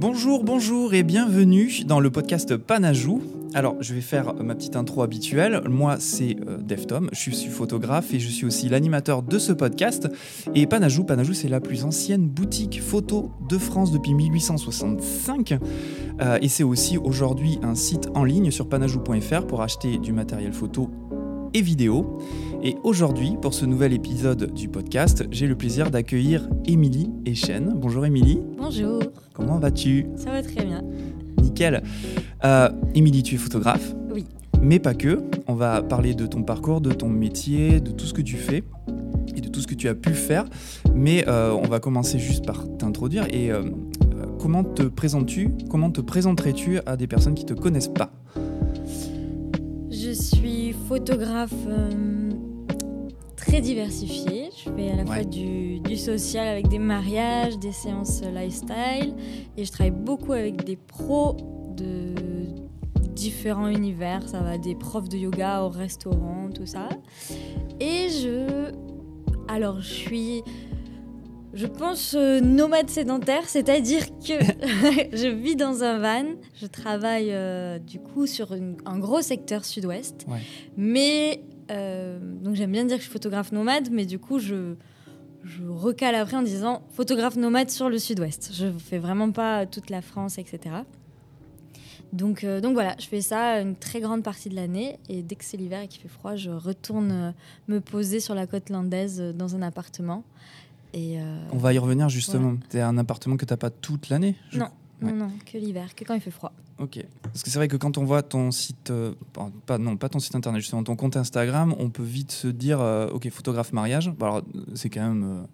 Bonjour, bonjour et bienvenue dans le podcast Panajou. Alors, je vais faire ma petite intro habituelle. Moi, c'est euh, Deftom, je suis photographe et je suis aussi l'animateur de ce podcast. Et Panajou, Panajou, c'est la plus ancienne boutique photo de France depuis 1865. Euh, et c'est aussi aujourd'hui un site en ligne sur panajou.fr pour acheter du matériel photo et vidéo. Et aujourd'hui, pour ce nouvel épisode du podcast, j'ai le plaisir d'accueillir Émilie Echen. Bonjour Émilie. Bonjour. Comment vas-tu? Ça va très bien. Nickel. Euh, Émilie, tu es photographe Oui. Mais pas que. On va parler de ton parcours, de ton métier, de tout ce que tu fais et de tout ce que tu as pu faire. Mais euh, on va commencer juste par t'introduire. Et euh, comment te présentes-tu Comment te présenterais-tu à des personnes qui ne te connaissent pas? Photographe très diversifié. Je fais à la fois du, social avec des mariages, des séances lifestyle, et je travaille beaucoup avec des pros de différents univers. Ça va des profs de yoga au restaurant, tout ça. Et je. Alors, je suis. Je pense euh, nomade sédentaire, c'est-à-dire que je vis dans un van, je travaille euh, du coup sur un gros secteur sud-ouest, mais euh, donc j'aime bien dire que je suis photographe nomade, mais du coup je, je recale après en disant photographe nomade sur le sud-ouest. Je fais vraiment pas toute la France, etc. Donc, euh, donc voilà, je fais ça une très grande partie de l'année et dès que c'est l'hiver et qu'il fait froid, je retourne me poser sur la côte landaise dans un appartement. Et On va y revenir justement. Tu un appartement que tu n'as pas toute l'année Non, non, non, que l'hiver, que quand il fait froid. Ok. Parce que c'est vrai que quand on voit ton site, euh, pas, non, pas ton site internet, justement ton compte Instagram, on peut vite se dire, euh, ok, photographe mariage. alors, c'est quand même euh,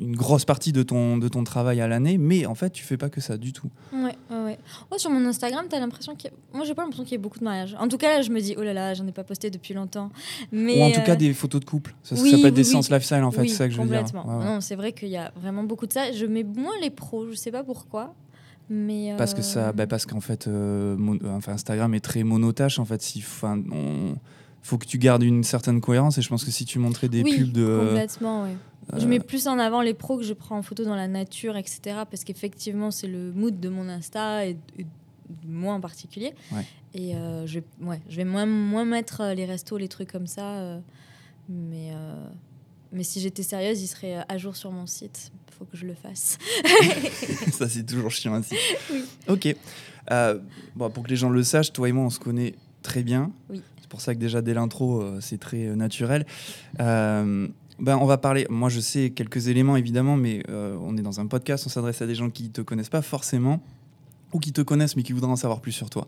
une grosse partie de ton, de ton travail à l'année, mais en fait, tu fais pas que ça du tout. Ouais, ouais, ouais. sur mon Instagram, tu as l'impression qu'il y a... Moi, j'ai pas l'impression qu'il y ait beaucoup de mariages. En tout cas, là, je me dis, oh là là, j'en ai pas posté depuis longtemps. Mais Ou en tout cas, des photos de couple. Ça, ça peut être des séances lifestyle, en fait, c'est ça que je veux dire. Complètement. Non, c'est vrai qu'il y a vraiment beaucoup de ça. Je mets moins les pros, je sais pas pourquoi. Parce que ça, bah, parce qu'en fait, euh, enfin, Instagram est très monotache. En fait, il faut que tu gardes une certaine cohérence. Et je pense que si tu montrais des pubs de. Complètement, oui. Je mets plus en avant les pros que je prends en photo dans la nature, etc. Parce qu'effectivement, c'est le mood de mon Insta et, moi en particulier. Et euh, je, ouais, je vais moins, moins mettre euh, les restos, les trucs comme ça. mais, mais si j'étais sérieuse, il serait à jour sur mon site faut que je le fasse. ça, c'est toujours chiant ainsi. Oui. Ok. Euh, bon, pour que les gens le sachent, toi et moi, on se connaît très bien. Oui. C'est pour ça que déjà, dès l'intro, euh, c'est très euh, naturel. ben, on va parler. Moi, je sais quelques éléments, évidemment, mais on est dans un podcast, on s'adresse à des gens qui ne te connaissent pas forcément ou qui te connaissent mais qui voudraient en savoir plus sur toi.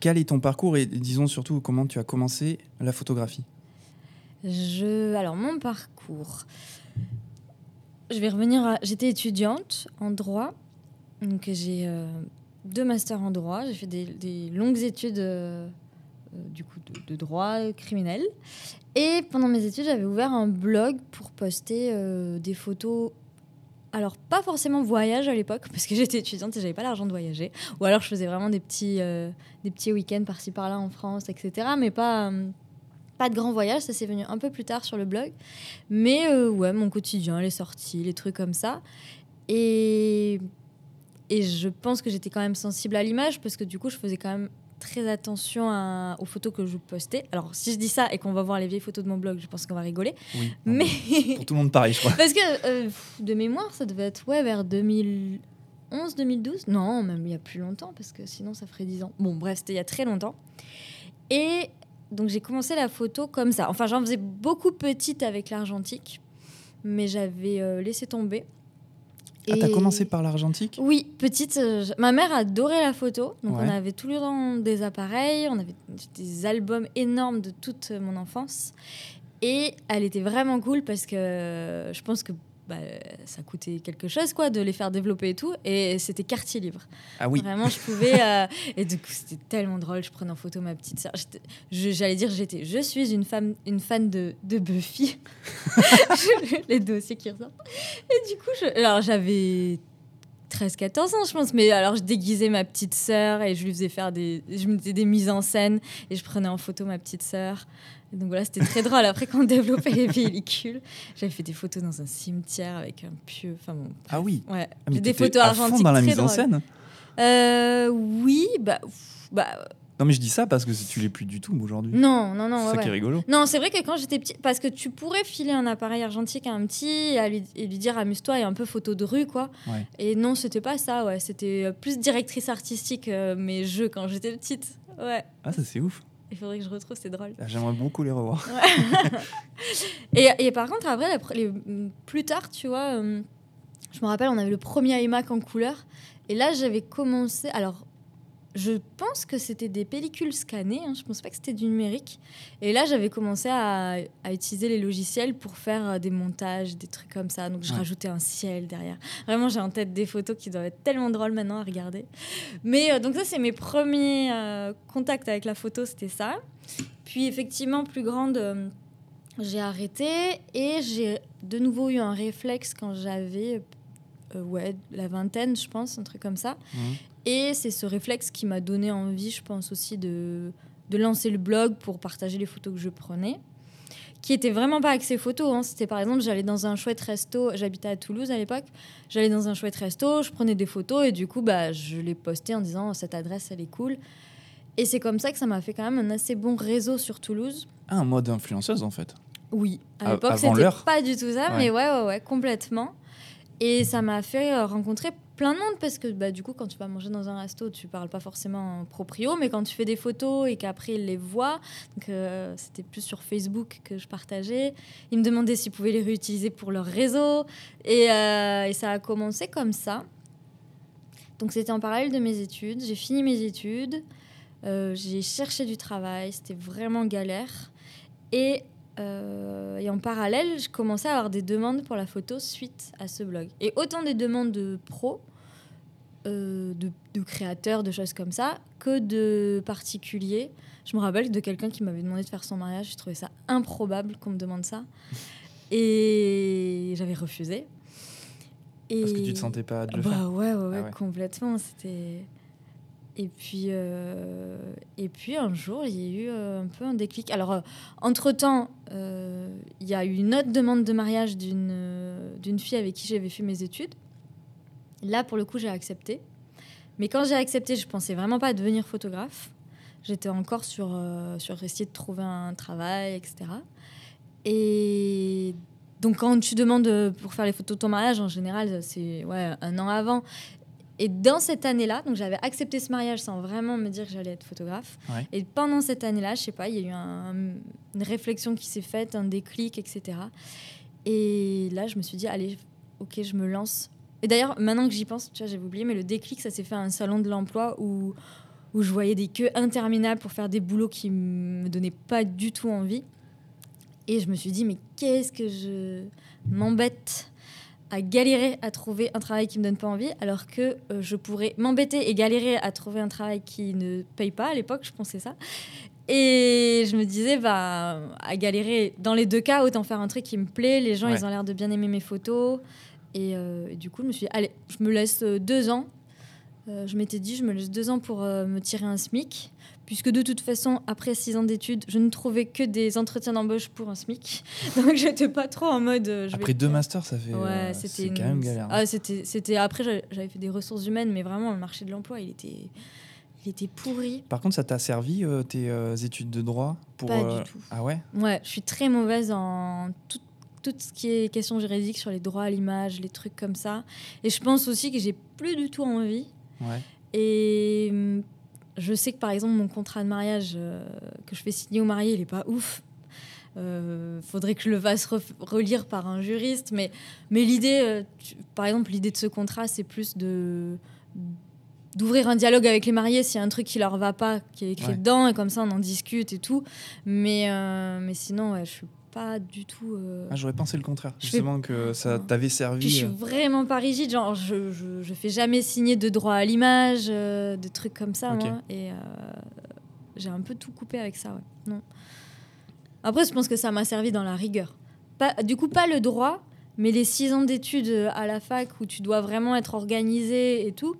quel est ton parcours et disons surtout comment tu as commencé la photographie? Je... Alors, mon parcours je vais revenir à. J'étais étudiante en droit. Donc j'ai euh, deux masters en droit. J'ai fait des, longues études euh, euh, du coup de, droit criminel. Et pendant mes études, j'avais ouvert un blog pour poster des photos. Alors pas forcément voyage à l'époque parce que j'étais étudiante et j'avais pas l'argent de voyager. Ou alors je faisais vraiment des petits, des petits week-ends par-ci par-là en France, etc. Mais pas pas de grand voyage, ça s'est venu un peu plus tard sur le blog. Mais euh, ouais, mon quotidien, les sorties, les trucs comme ça. Et, et je pense que j'étais quand même sensible à l'image parce que du coup, je faisais quand même très attention aux photos que je postais. Alors, si je dis ça et qu'on va voir les vieilles photos de mon blog, je pense qu'on va rigoler. Oui, mais pour tout le monde pareil, je crois. Parce que euh, de mémoire, ça devait être ouais, vers 2011, 2012. Non, même il y a plus longtemps parce que sinon ça ferait 10 ans. Bon, bref, c'était il y a très longtemps. Et donc j'ai commencé la photo comme ça. Enfin, j'en faisais beaucoup petite avec l'argentique, mais j'avais euh, laissé tomber. Ah, t'as commencé par l'argentique? Oui, petite. Euh, ma mère adorait la photo, donc on avait tous les temps des appareils, on avait des albums énormes de toute mon enfance. Et elle était vraiment cool parce que je pense que bah, ça coûtait quelque chose quoi de les faire développer et tout et c'était quartier libre ah oui vraiment je pouvais euh, et du coup c'était tellement drôle je prenais en photo ma petite sœur j'allais dire j'étais je suis une femme une fan de, de Buffy les dossiers qui ressortent et du coup alors j'avais 13-14 ans, je pense. Mais alors, je déguisais ma petite sœur et je lui faisais faire des. Je me faisais des mises en scène et je prenais en photo ma petite sœur. Donc voilà, c'était très drôle. Après, quand on développait les pellicules, j'avais fait des photos dans un cimetière avec un pieu. Enfin bon. Ah oui. Ouais. Ah, mais des photos à fond dans la mise en scène. Euh, oui, bah, bah. Non, mais je dis ça parce que tu l'es plus du tout aujourd'hui. Non, non, non. C'est ouais, ça ouais. qui est rigolo. Non, c'est vrai que quand j'étais petite, parce que tu pourrais filer un appareil argentique à un petit et, à lui, et lui dire amuse-toi et un peu photo de rue, quoi. Ouais. Et non, c'était pas ça, ouais. C'était euh, plus directrice artistique, euh, mes jeux quand j'étais petite. Ouais, Ah, ça c'est ouf. Il faudrait que je retrouve, c'est drôle. Ah, J'aimerais beaucoup les revoir. Et, et par contre, après, la les- plus tard, tu vois, euh, je me rappelle, on avait le premier iMac en couleur. Et là, j'avais commencé. Alors, je pense que c'était des pellicules scannées. Hein, je pense pas que c'était du numérique. Et là, j'avais commencé à, à utiliser les logiciels pour faire euh, des montages, des trucs comme ça. Donc, je Ouais. rajoutais un ciel derrière. Vraiment, j'ai en tête des photos qui doivent être tellement drôles maintenant à regarder. Mais euh, donc, ça, c'est mes premiers euh, contacts avec la photo, c'était ça. Puis, effectivement, plus grande. euh, j'ai arrêté et j'ai de nouveau eu un réflexe quand j'avais euh, ouais, la vingtaine, je pense, un truc comme ça. Mhm. Et c'est ce réflexe qui m'a donné envie, je pense aussi, de, de lancer le blog pour partager les photos que je prenais. Qui était vraiment pas axé photo. hein. C'était par exemple, j'allais dans un chouette resto, j'habitais à Toulouse à l'époque, j'allais dans un chouette resto, je prenais des photos et du coup, bah, je les postais en disant cette adresse, elle est cool. Et c'est comme ça que ça m'a fait quand même un assez bon réseau sur Toulouse. Ah, un mode influenceuse en fait. Oui, à l'époque c'était pas du tout ça, Ouais. mais ouais, ouais, ouais, complètement. Et ça m'a fait euh, rencontrer plein de monde parce que bah, du coup, quand tu vas manger dans un resto, tu parles pas forcément en proprio, mais quand tu fais des photos et qu'après ils les voient, donc euh, c'était plus sur Facebook que je partageais. Ils me demandaient s'ils pouvaient les réutiliser pour leur réseau et, euh, ça a commencé comme ça. Donc c'était en parallèle de mes études. J'ai fini mes études, j'ai cherché du travail, c'était vraiment galère. Et, euh, et en parallèle, je commençais à avoir des demandes pour la photo suite à ce blog. Et autant des demandes de pros, euh, de, de créateurs, de choses comme ça, que de particuliers. Je me rappelle de quelqu'un qui m'avait demandé de faire son mariage. Je trouvais ça improbable qu'on me demande ça. Et j'avais refusé. Et... Parce que tu te sentais pas de le bah faire. ouais, ouais, ouais, Ah ouais. complètement. C'était. Et puis, euh, et puis un jour, il y a eu euh, un peu un déclic. Alors, entre temps, il y a eu une autre demande de mariage d'une euh, fille avec qui j'avais fait mes études. Là, pour le coup, j'ai accepté. Mais quand j'ai accepté, je pensais vraiment pas devenir photographe. J'étais encore sur, euh, sur essayer de trouver un travail, etc. Et donc, quand tu demandes euh, pour faire les photos de ton mariage, en général, c'est ouais, un an avant. Et dans cette année-là, donc j'avais accepté ce mariage sans vraiment me dire que j'allais être photographe. Ouais. Et pendant cette année-là, je sais pas, il y a eu un- une réflexion qui s'est faite, un déclic, etc. Et là, je me suis dit, allez, ok, je me lance. Et d'ailleurs, maintenant que j'y pense, tu vois, j'avais oublié, mais le déclic, ça s'est fait à un salon de l'emploi où, où je voyais des queues interminables pour faire des boulots qui me donnaient pas du tout envie. Et je me suis dit, mais qu'est-ce que je m'embête à galérer à trouver un travail qui me donne pas envie, alors que euh, je pourrais m'embêter et galérer à trouver un travail qui ne paye pas. À l'époque, je pensais ça. Et je me disais, bah, à galérer, dans les deux cas, autant faire un truc qui me plaît. Les gens, Ouais. ils ont l'air de bien aimer mes photos. Et, euh, et du coup, je me suis dit, allez, je me laisse euh, deux ans. Euh, je m'étais dit, je me laisse deux ans pour me tirer un SMIC. Puisque de toute façon, après six ans d'études, je ne trouvais que des entretiens d'embauche pour un SMIC. Donc, j'étais pas trop en mode. euh, je vais Après deux masters, ça fait. Ouais, euh, c'était une- quand même galère. Ah, c'était, c'était après j'avais fait des ressources humaines, mais vraiment le marché de l'emploi, il était, il était pourri. Par contre, ça t'a servi euh, tes euh, études de droit pour. Pas du tout. Ah ouais? Ouais, je suis très mauvaise en tout, tout ce qui est question juridique sur les droits à l'image, les trucs comme ça. Et je pense aussi que j'ai plus du tout envie. Ouais. Et hum, je sais que par exemple mon contrat de mariage euh, que je fais signer au marié, il est pas ouf. Euh, faudrait que je le fasse relire par un juriste, mais, mais l'idée, euh, par exemple, l'idée de ce contrat, c'est plus de d'ouvrir un dialogue avec les mariés s'il y a un truc qui leur va pas, qui est écrit Ouais. dedans, et comme ça on en discute et tout. Mais, mais sinon, ouais, je suis pas du tout. euh, Ah, J'aurais pensé le contraire. Je Justement, que ça t'avait puis je servi. suis euh, vraiment pas rigide, genre je, je, je fais jamais signer de droit à l'image, euh, de trucs comme ça, moi. Et j'ai un peu tout coupé avec ça, ouais. Non. Après, je pense que ça m'a servi dans la rigueur. Pas, du coup, pas le droit, Mais les six ans d'études à la fac où tu dois vraiment être organisé et tout,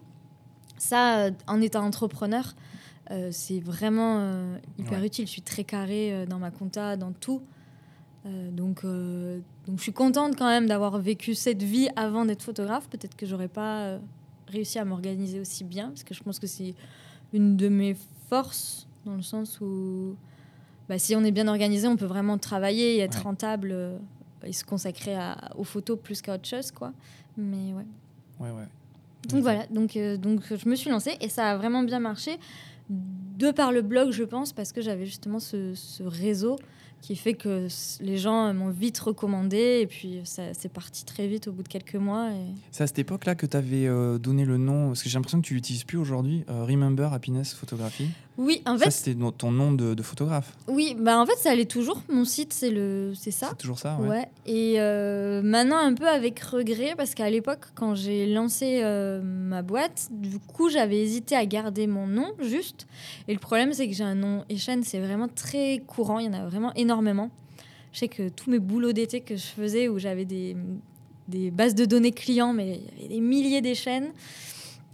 ça, en étant entrepreneur, c'est vraiment hyper utile. Je suis très carré dans ma compta, dans tout. Donc, donc je suis contente quand même d'avoir vécu cette vie avant d'être photographe. Peut-être que j'aurais pas réussi à m'organiser aussi bien, parce que je pense que c'est une de mes forces, dans le sens où bah, si on est bien organisé, on peut vraiment travailler et être rentable euh, et se consacrer à, aux photos plus qu'à autre chose. Quoi. Mais ouais. Ouais, ouais. Donc voilà, donc, euh, donc je me suis lancée et ça a vraiment bien marché, de par le blog, je pense, parce que j'avais justement ce, ce réseau qui fait que les gens m'ont vite recommandé et puis c'est parti très vite au bout de quelques mois. Et... C'est à cette époque-là que tu avais euh, donné le nom, parce que j'ai l'impression que tu l'utilises plus aujourd'hui, euh, Remember Happiness Photography. Oui, en fait. Ça, c'était ton nom de, photographe. Oui, bah en fait, ça allait toujours. Mon site, c'est le, c'est ça. C'est toujours ça, ouais. ouais. Et euh, maintenant, un peu avec regret, parce qu'à l'époque, quand j'ai lancé ma boîte, du coup, j'avais hésité à garder mon nom juste. Et le problème, c'est que j'ai un nom chaîne c'est vraiment très courant. Il y en a vraiment énormément. Je sais que tous mes boulots d'été que je faisais, où j'avais des, des, bases de données clients, mais il y avait des milliers des chaînes.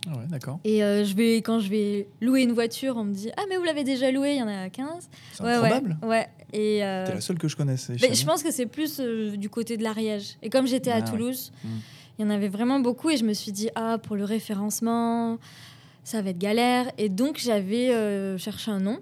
Ah ouais, d'accord. Et euh, je vais, quand je vais louer une voiture, on me dit Ah, mais vous l'avez déjà loué, il y en a 15. C'est ouais, improbable. Ouais. Et euh, T'es la seule que je connaisse. je pense que c'est plus euh, du côté de l'Ariège. Et comme j'étais à ah Toulouse, hmm. il y en avait vraiment beaucoup. Et je me suis dit Ah, pour le référencement, ça va être galère. Et donc, j'avais cherché un nom.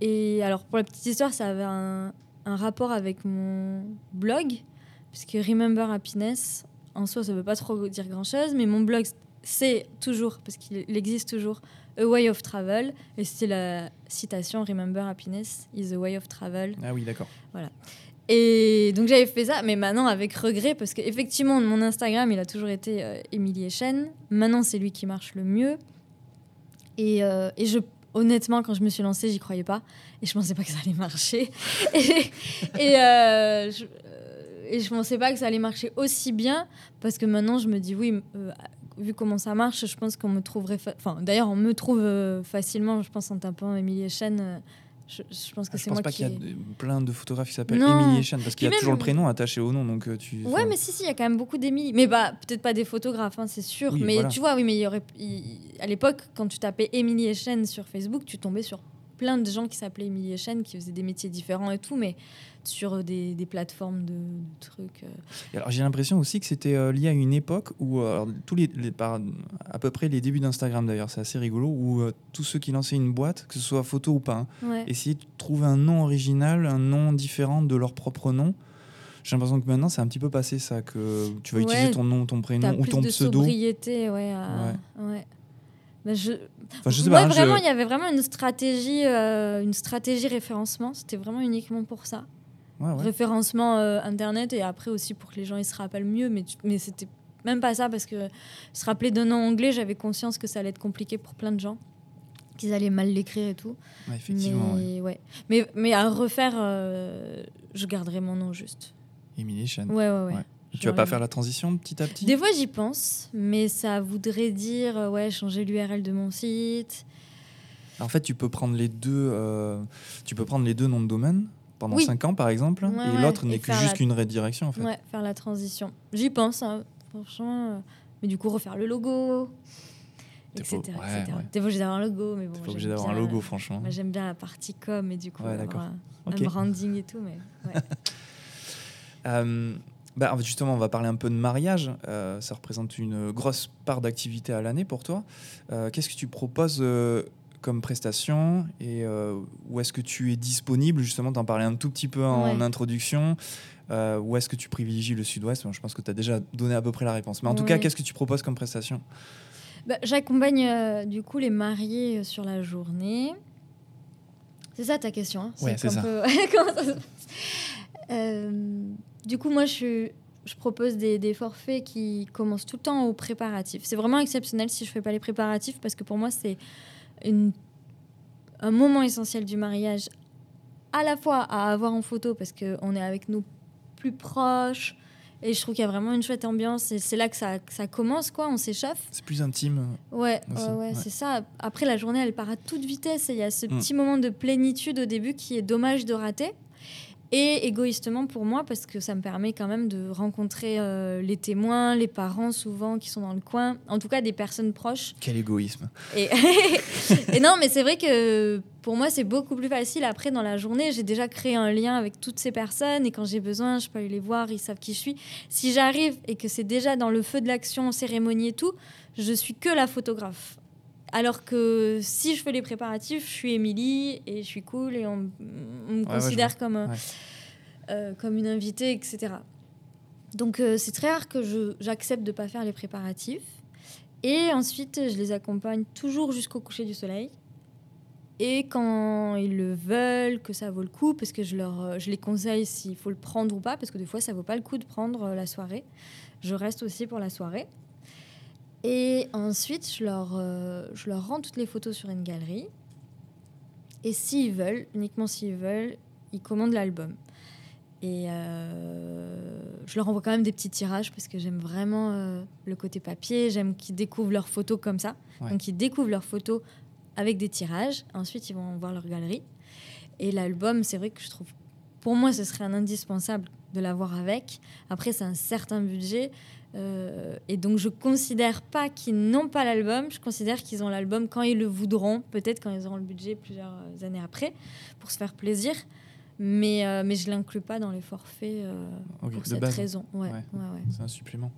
Et alors, pour la petite histoire, ça avait un, un rapport avec mon blog, puisque Remember Happiness, en soi, ça ne veut pas trop dire grand-chose, mais mon blog, c'est toujours, parce qu'il existe toujours, A Way of Travel, et c'était la citation Remember Happiness is a way of travel. Ah oui, d'accord. Voilà. Et donc j'avais fait ça, mais maintenant avec regret, parce qu'effectivement, mon Instagram, il a toujours été euh, Emilie Chen. Maintenant, c'est lui qui marche le mieux. Et, euh, et je honnêtement, quand je me suis lancée, j'y croyais pas. Et je pensais pas que ça allait marcher. et, et, euh, je, euh, et je pensais pas que ça allait marcher aussi bien. Parce que maintenant, je me dis, oui, euh, vu comment ça marche, je pense qu'on me trouverait. Enfin, d'ailleurs, on me trouve facilement, je pense, en tapant Emilie Chen je, pense que ah, c'est moi pas qu'il y a plein de photographes qui s'appellent Émilie Chen parce qu'il y a toujours le prénom attaché au nom. Donc euh, tu, ouais, mais si, si, il y a quand même beaucoup d'Émilie. Mais bah, peut-être pas des photographes, hein, c'est sûr. mais tu vois, oui, mais il y aurait. à l'époque, quand tu tapais Émilie Chen sur Facebook, tu tombais sur plein de gens qui s'appelaient Émilie Chen, qui faisaient des métiers différents et tout. Mais sur euh, des, des plateformes de, trucs. Euh. alors j'ai l'impression aussi que c'était euh, lié à une époque où tous les, par, à peu près les débuts d'Instagram d'ailleurs, c'est assez rigolo, où tous ceux qui lançaient une boîte, que ce soit photo ou pas, hein, essayaient de trouver un nom original, un nom différent de leur propre nom. J'ai l'impression que maintenant c'est un petit peu passé ça, que tu vas utiliser ton nom, ton prénom ou ton de pseudo. Sobriété, ouais. ouais. Bah, je... je sais pas, vraiment, il y avait vraiment une stratégie, une stratégie référencement. C'était vraiment uniquement pour ça. Référencement euh, internet et après aussi pour que les gens ils se rappellent mieux. Mais mais c'était même pas ça parce que se rappeler d'un nom anglais j'avais conscience que ça allait être compliqué pour plein de gens qu'ils allaient mal l'écrire et tout. Effectivement mais, ouais. mais mais à refaire euh, je garderai mon nom juste. Emily Chen. Ouais ouais. Ouais, tu vas pas faire la transition petit à petit? Des fois j'y pense, mais ça voudrait dire euh, ouais changer l'URL de mon site. En fait, tu peux prendre les deux, tu peux prendre les deux noms de domaine pendant 5 ans, par exemple, et l'autre n'est que juste une redirection, en fait. Ouais, faire la transition. J'y pense, hein, franchement. Euh, mais du coup, refaire le logo, etc. T'es pas obligé d'avoir un logo, mais bon. T'es obligé d'avoir un logo, franchement. Moi, j'aime bien la partie com et du coup, un, branding et tout, mais ouais. euh, bah, justement, on va parler un peu de mariage. Euh, ça représente une grosse part d'activité à l'année pour toi. Euh, qu'est-ce que tu proposes comme prestation et euh, où est-ce que tu es disponible? Justement, t'en parlais un tout petit peu en introduction. Euh, où est-ce que tu privilégies le sud-ouest? Je pense que tu as déjà donné à peu près la réponse. Mais en tout cas, qu'est-ce que tu proposes comme prestation? Bah, J'accompagne euh, du coup les mariés sur la journée. C'est ça ta question hein? Oui, c'est ça. du coup, moi, je, je propose des, des, forfaits qui commencent tout le temps au préparatif. C'est vraiment exceptionnel si je fais pas les préparatifs parce que pour moi, c'est un moment essentiel du mariage, à la fois à avoir en photo parce qu'on est avec nos plus proches. Et je trouve qu'il y a vraiment une chouette ambiance. Et c'est là que ça, ça commence, quoi. On s'échauffe. C'est plus intime. Ouais, ouais, c'est ça. Après, la journée, elle part à toute vitesse. Et il y a ce mm. petit moment de plénitude au début qui est dommage de rater. Et égoïstement pour moi, parce que ça me permet quand même de rencontrer euh, les témoins, les parents souvent qui sont dans le coin, en tout cas des personnes proches. Quel égoïsme. Et, et non, mais c'est vrai que pour moi, c'est beaucoup plus facile. Après, dans la journée, j'ai déjà créé un lien avec toutes ces personnes et quand j'ai besoin, je peux aller les voir, ils savent qui je suis. Si j'arrive et que c'est déjà dans le feu de l'action, cérémonie et tout, je suis que la photographe. Alors que si je fais les préparatifs, je suis Émilie et je suis cool et on, me considère comme, euh, euh, comme une invitée, etc. Donc euh, c'est très rare que j'accepte de ne pas faire les préparatifs. Et ensuite, je les accompagne toujours jusqu'au coucher du soleil. Et quand ils le veulent, que ça vaut le coup, parce que je, leur, je les conseille s'il faut le prendre ou pas, parce que des fois, ça vaut pas le coup de prendre la soirée. Je reste aussi pour la soirée. Et ensuite, je leur, euh, je leur rends toutes les photos sur une galerie. Et s'ils veulent, uniquement s'ils veulent, ils commandent l'album. Et euh, je leur envoie quand même des petits tirages parce que j'aime vraiment euh, le côté papier. J'aime qu'ils découvrent leurs photos comme ça. Donc, ils découvrent leurs photos avec des tirages. Ensuite, ils vont voir leur galerie. Et l'album, c'est vrai que je trouve, pour moi, ce serait un indispensable de l'avoir avec. Après, c'est un certain budget. Euh, et donc, je considère pas qu'ils n'ont pas l'album. Je considère qu'ils ont l'album quand ils le voudront, peut-être quand ils auront le budget plusieurs années après, pour se faire plaisir. Mais, euh, mais je l'inclus pas dans les forfaits euh, pour cette raison. Ouais, C'est un supplément.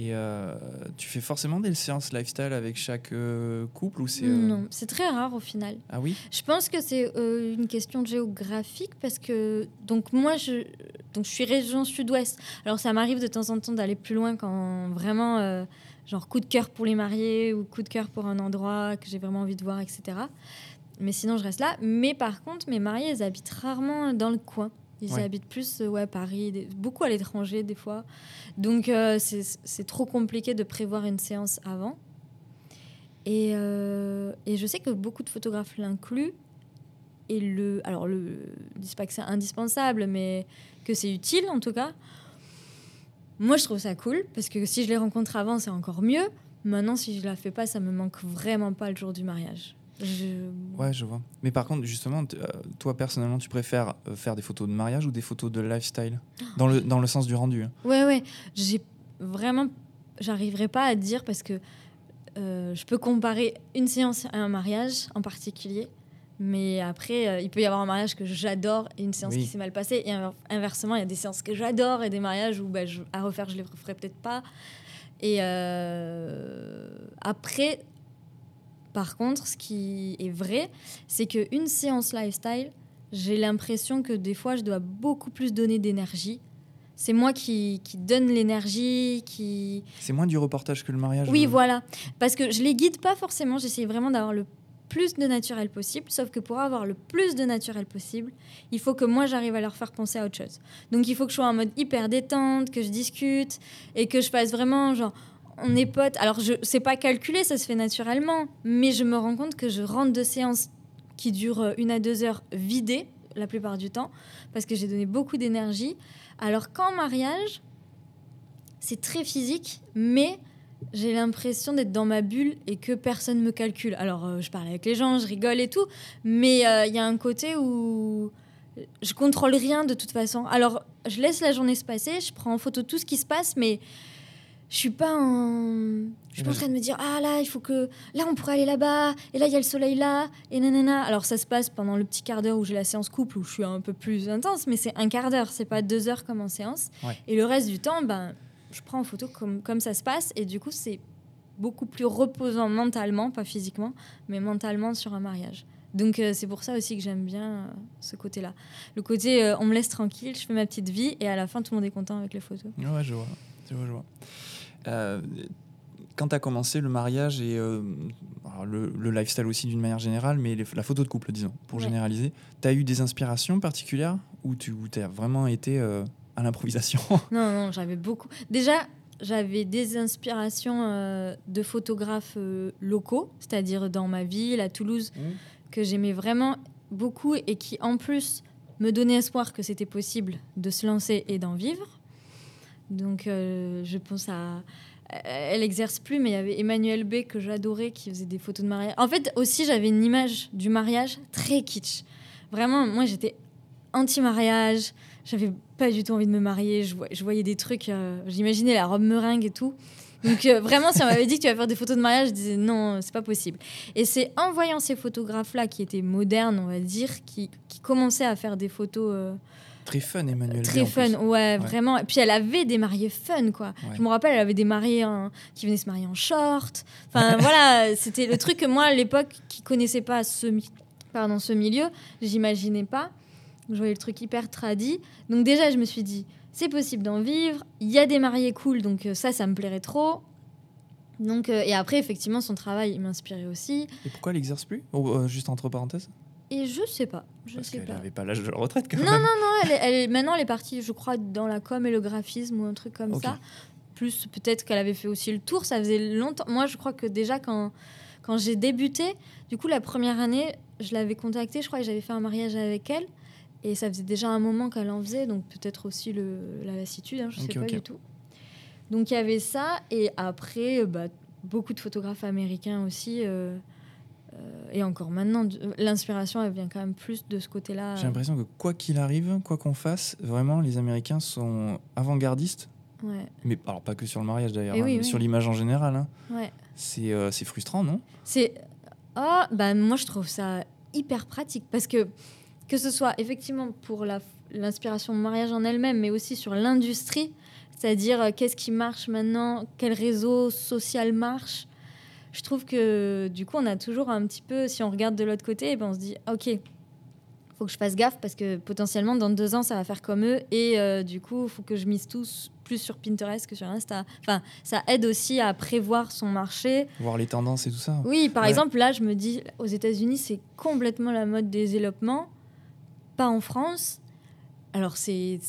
Et euh, tu fais forcément des séances lifestyle avec chaque euh, couple ou c'est euh, Non, c'est très rare au final. Ah oui? Je pense que c'est une question géographique parce que donc moi je donc je suis région sud-ouest. Alors ça m'arrive de temps en temps d'aller plus loin quand vraiment genre coup de cœur pour les mariés ou coup de cœur pour un endroit que j'ai vraiment envie de voir, etc. Mais sinon je reste là. Mais par contre mes mariés ils habitent rarement dans le coin. Ils habitent plus, ouais, Paris, beaucoup à l'étranger des fois. Donc euh, c'est trop compliqué de prévoir une séance avant. Et, euh, et je sais que beaucoup de photographes l'incluent. Et le, alors, le, dis pas que c'est indispensable, mais que c'est utile en tout cas. Moi, je trouve ça cool parce que si je les rencontre avant, c'est encore mieux. Maintenant, si je la fais pas, ça me manque vraiment pas le jour du mariage. Ouais, je vois. Mais par contre, justement, euh, toi personnellement, tu préfères euh, faire des photos de mariage ou des photos de lifestyle? Dans le, dans le sens du rendu hein Ouais, ouais. J'ai vraiment. J'arriverai pas à dire parce que euh, je peux comparer une séance à un mariage en particulier. Mais après, il peut y avoir un mariage que j'adore et une séance qui s'est mal passée. Et inversement, il y a des séances que j'adore et des mariages où bah, je, à refaire, je les referai peut-être pas. Et après, par contre, ce qui est vrai, c'est qu'une séance lifestyle, j'ai l'impression que des fois, je dois beaucoup plus donner d'énergie. C'est moi qui, qui donne l'énergie, qui... C'est moins du reportage que le mariage Oui, voilà. Parce que je les guide pas forcément, j'essaie vraiment d'avoir le plus de naturel possible, sauf que pour avoir le plus de naturel possible, il faut que moi j'arrive à leur faire penser à autre chose. Donc il faut que je sois en mode hyper détente, que je discute et que je fasse vraiment genre on est potes. Alors, je sais pas calculé, ça se fait naturellement, mais je me rends compte que je rentre de séances qui durent euh, une à deux heures vidées la plupart du temps, parce que j'ai donné beaucoup d'énergie. Alors qu'en mariage, c'est très physique, mais j'ai l'impression d'être dans ma bulle et que personne me calcule. Alors, euh, je parle avec les gens, je rigole et tout, mais euh, il y a un côté où je contrôle rien de toute façon. Alors, je laisse la journée se passer, je prends en photo tout ce qui se passe, mais je suis pas en je suis pas en train de me dire ah là il faut que là on pourrait aller là-bas et là il y a le soleil là et nanana alors ça se passe pendant le petit quart d'heure où j'ai la séance couple où je suis un peu plus intense mais c'est un quart d'heure c'est pas deux heures comme en séance et le reste du temps ben je prends en photo comme comme ça se passe et du coup c'est beaucoup plus reposant mentalement pas physiquement mais mentalement sur un mariage donc euh, c'est pour ça aussi que j'aime bien euh, ce côté-là. Le côté euh, on me laisse tranquille, je fais ma petite vie et à la fin tout le monde est content avec les photos. Ouais, je vois. Je vois, je vois. Euh, quand tu as commencé le mariage et euh, le, lifestyle aussi d'une manière générale, mais la photo de couple, disons, pour généraliser, tu as eu des inspirations particulières ou tu as vraiment été euh, à l'improvisation? Non, non, j'avais beaucoup. Déjà, j'avais des inspirations de photographes locaux, c'est-à-dire dans ma ville, à Toulouse, mmh. que j'aimais vraiment beaucoup et qui, en plus, me donnaient espoir que c'était possible de se lancer et d'en vivre. Donc, euh, je pense à. Elle exerce plus, mais il y avait Emmanuel B que j'adorais qui faisait des photos de mariage. En fait, aussi, j'avais une image du mariage très kitsch. Vraiment, moi, j'étais anti-mariage. J'avais pas du tout envie de me marier. Je, voyais des trucs, euh, j'imaginais la robe meringue et tout. Donc euh, vraiment, si on m'avait dit que tu vas faire des photos de mariage, je disais non, c'est pas possible. Et c'est en voyant ces photographes-là qui étaient modernes, on va dire, qui, commençaient à faire des photos. Euh, très fun, Emmanuel. Très fun, ouais, vraiment. Et puis elle avait des mariés fun, quoi. Je me rappelle, elle avait des mariés qui venaient se marier en short. Enfin voilà, c'était le truc que moi, à l'époque, qui connaissais pas ce, pardon, ce milieu, j'imaginais pas. Je voyais le truc hyper tradit. Donc déjà, je me suis dit, c'est possible d'en vivre. Il y a des mariés cool, donc euh, ça, ça me plairait trop. Donc, euh, et après, effectivement, son travail, il m'inspirait aussi. Et pourquoi elle n'exerce plus? Euh, Juste entre parenthèses? Et je sais pas. Je Parce qu'elle n'avait pas l'âge de la retraite quand non, même. Non, non, elle est, maintenant elle est partie, je crois, dans la com et le graphisme ou un truc comme ça. Plus peut-être qu'elle avait fait aussi le tour. Ça faisait longtemps. Moi, je crois que déjà quand, quand j'ai débuté, du coup, la première année, je l'avais contactée. Je crois que j'avais fait un mariage avec elle. Et ça faisait déjà un moment qu'elle en faisait, donc peut-être aussi le, la lassitude, hein, je ne sais pas du tout. Donc il y avait ça, et après, bah, beaucoup de photographes américains aussi. Euh, et encore maintenant, l'inspiration, elle vient quand même plus de ce côté-là. J'ai l'impression que quoi qu'il arrive, quoi qu'on fasse, vraiment, les Américains sont avant-gardistes. Ouais. Mais alors pas que sur le mariage d'ailleurs, hein, mais sur l'image en général. Hein. Ouais. C'est euh, frustrant, non? C'est. Oh, bah moi je trouve ça hyper pratique parce que que ce soit effectivement pour l'inspiration mariage en elle-même, mais aussi sur l'industrie, c'est-à-dire euh, qu'est-ce qui marche maintenant, quel réseau social marche. Je trouve que du coup, on a toujours un petit peu, si on regarde de l'autre côté, ben on se dit, ok, faut que je fasse gaffe parce que potentiellement dans deux ans ça va faire comme eux et euh, du coup faut que je mise tous plus sur Pinterest que sur Insta. Enfin, ça aide aussi à prévoir son marché. Voir les tendances et tout ça. Oui, par exemple, là, je me dis, aux États-Unis, c'est complètement la mode des élopements pas en France. Alors c'est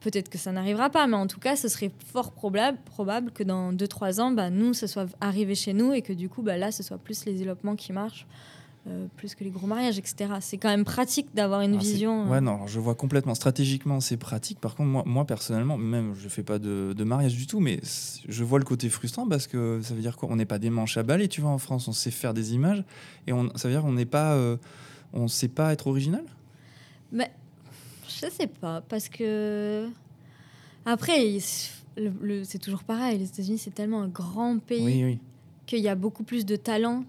peut-être que ça n'arrivera pas, mais en tout cas, ce serait fort probable, probable que dans 2-3 ans, bah, nous, ce soit arrivé chez nous et que du coup, bah, là, ce soit plus les élopements qui marchent. Euh, plus que les gros mariages, etc. C'est quand même pratique d'avoir une vision. Ouais, euh. non, je vois complètement. Stratégiquement, c'est pratique. Par contre, moi, moi personnellement, même, je fais pas de, de, mariage du tout, mais je vois le côté frustrant parce que ça veut dire quoi? On n'est pas des manches à balai, tu vois, en France. On sait faire des images et on, ça veut dire qu'on n'est pas, euh, on sait pas être original? Mais je sais pas, parce que. Après, c'est toujours pareil. Les États-Unis, c'est tellement un grand pays qu'il y a beaucoup plus de talent.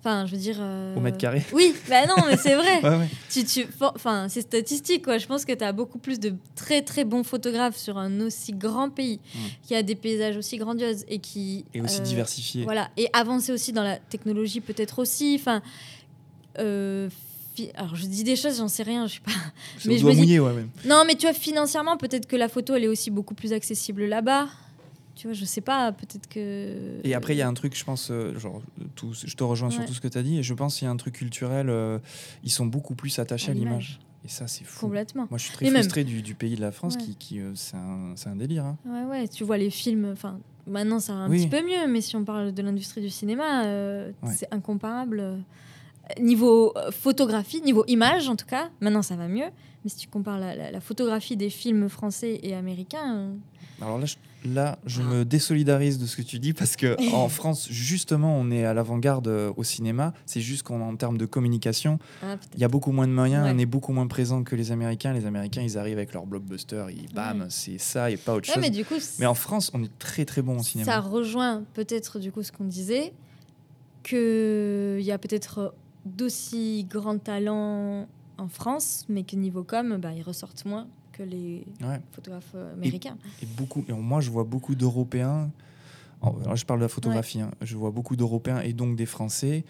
Enfin, je veux dire. Euh, Au mètre carré Oui, bah non, mais c'est vrai. Tu, tu... Enfin, c'est statistique, quoi. Je pense que tu as beaucoup plus de très, très bons photographes sur un aussi grand pays, qui a des paysages aussi grandioses et qui. Et aussi euh, diversifiés. Voilà. Et avancer aussi dans la technologie, peut-être aussi. Enfin. Euh, alors je dis des choses, j'en sais rien, je sais pas. Mais je me dis... ouais, Non, mais tu vois, financièrement, peut-être que la photo, elle est aussi beaucoup plus accessible là-bas. Tu vois, je sais pas, peut-être que. Et après, il y a un truc, je pense, euh, genre, tout, je te rejoins sur tout ce que tu as dit, et je pense qu'il y a un truc culturel, euh, ils sont beaucoup plus attachés à, l'image. Et ça, c'est fou. Complètement. Moi, je suis très frustré du, pays de la France, qui, qui euh, c'est un, un, délire. Hein. Ouais, ouais, tu vois les films, enfin, maintenant, ça va un petit peu mieux, mais si on parle de l'industrie du cinéma, c'est incomparable niveau euh, photographie, niveau image en tout cas, maintenant ça va mieux. Mais si tu compares la, photographie des films français et américains. Euh, Alors là, je, là, je me désolidarise de ce que tu dis parce que en France, justement, on est à l'avant-garde euh, au cinéma. C'est juste qu'en termes de communication, ah, il y a beaucoup moins de moyens, on est beaucoup moins présent que les Américains. Les Américains, ils arrivent avec leur blockbuster, ils bam, c'est ça et pas autre chose. Mais, du coup, mais en France, on est très très bon au cinéma. Ça rejoint peut-être du coup ce qu'on disait, qu'il y a peut-être d'aussi grands talents en France, mais que niveau com, bah, ils ressortent moins que les photographes américains. Et, beaucoup, et moi, je vois beaucoup d'Européens. je parle de la photographie. Hein. je vois beaucoup d'Européens et donc des Français.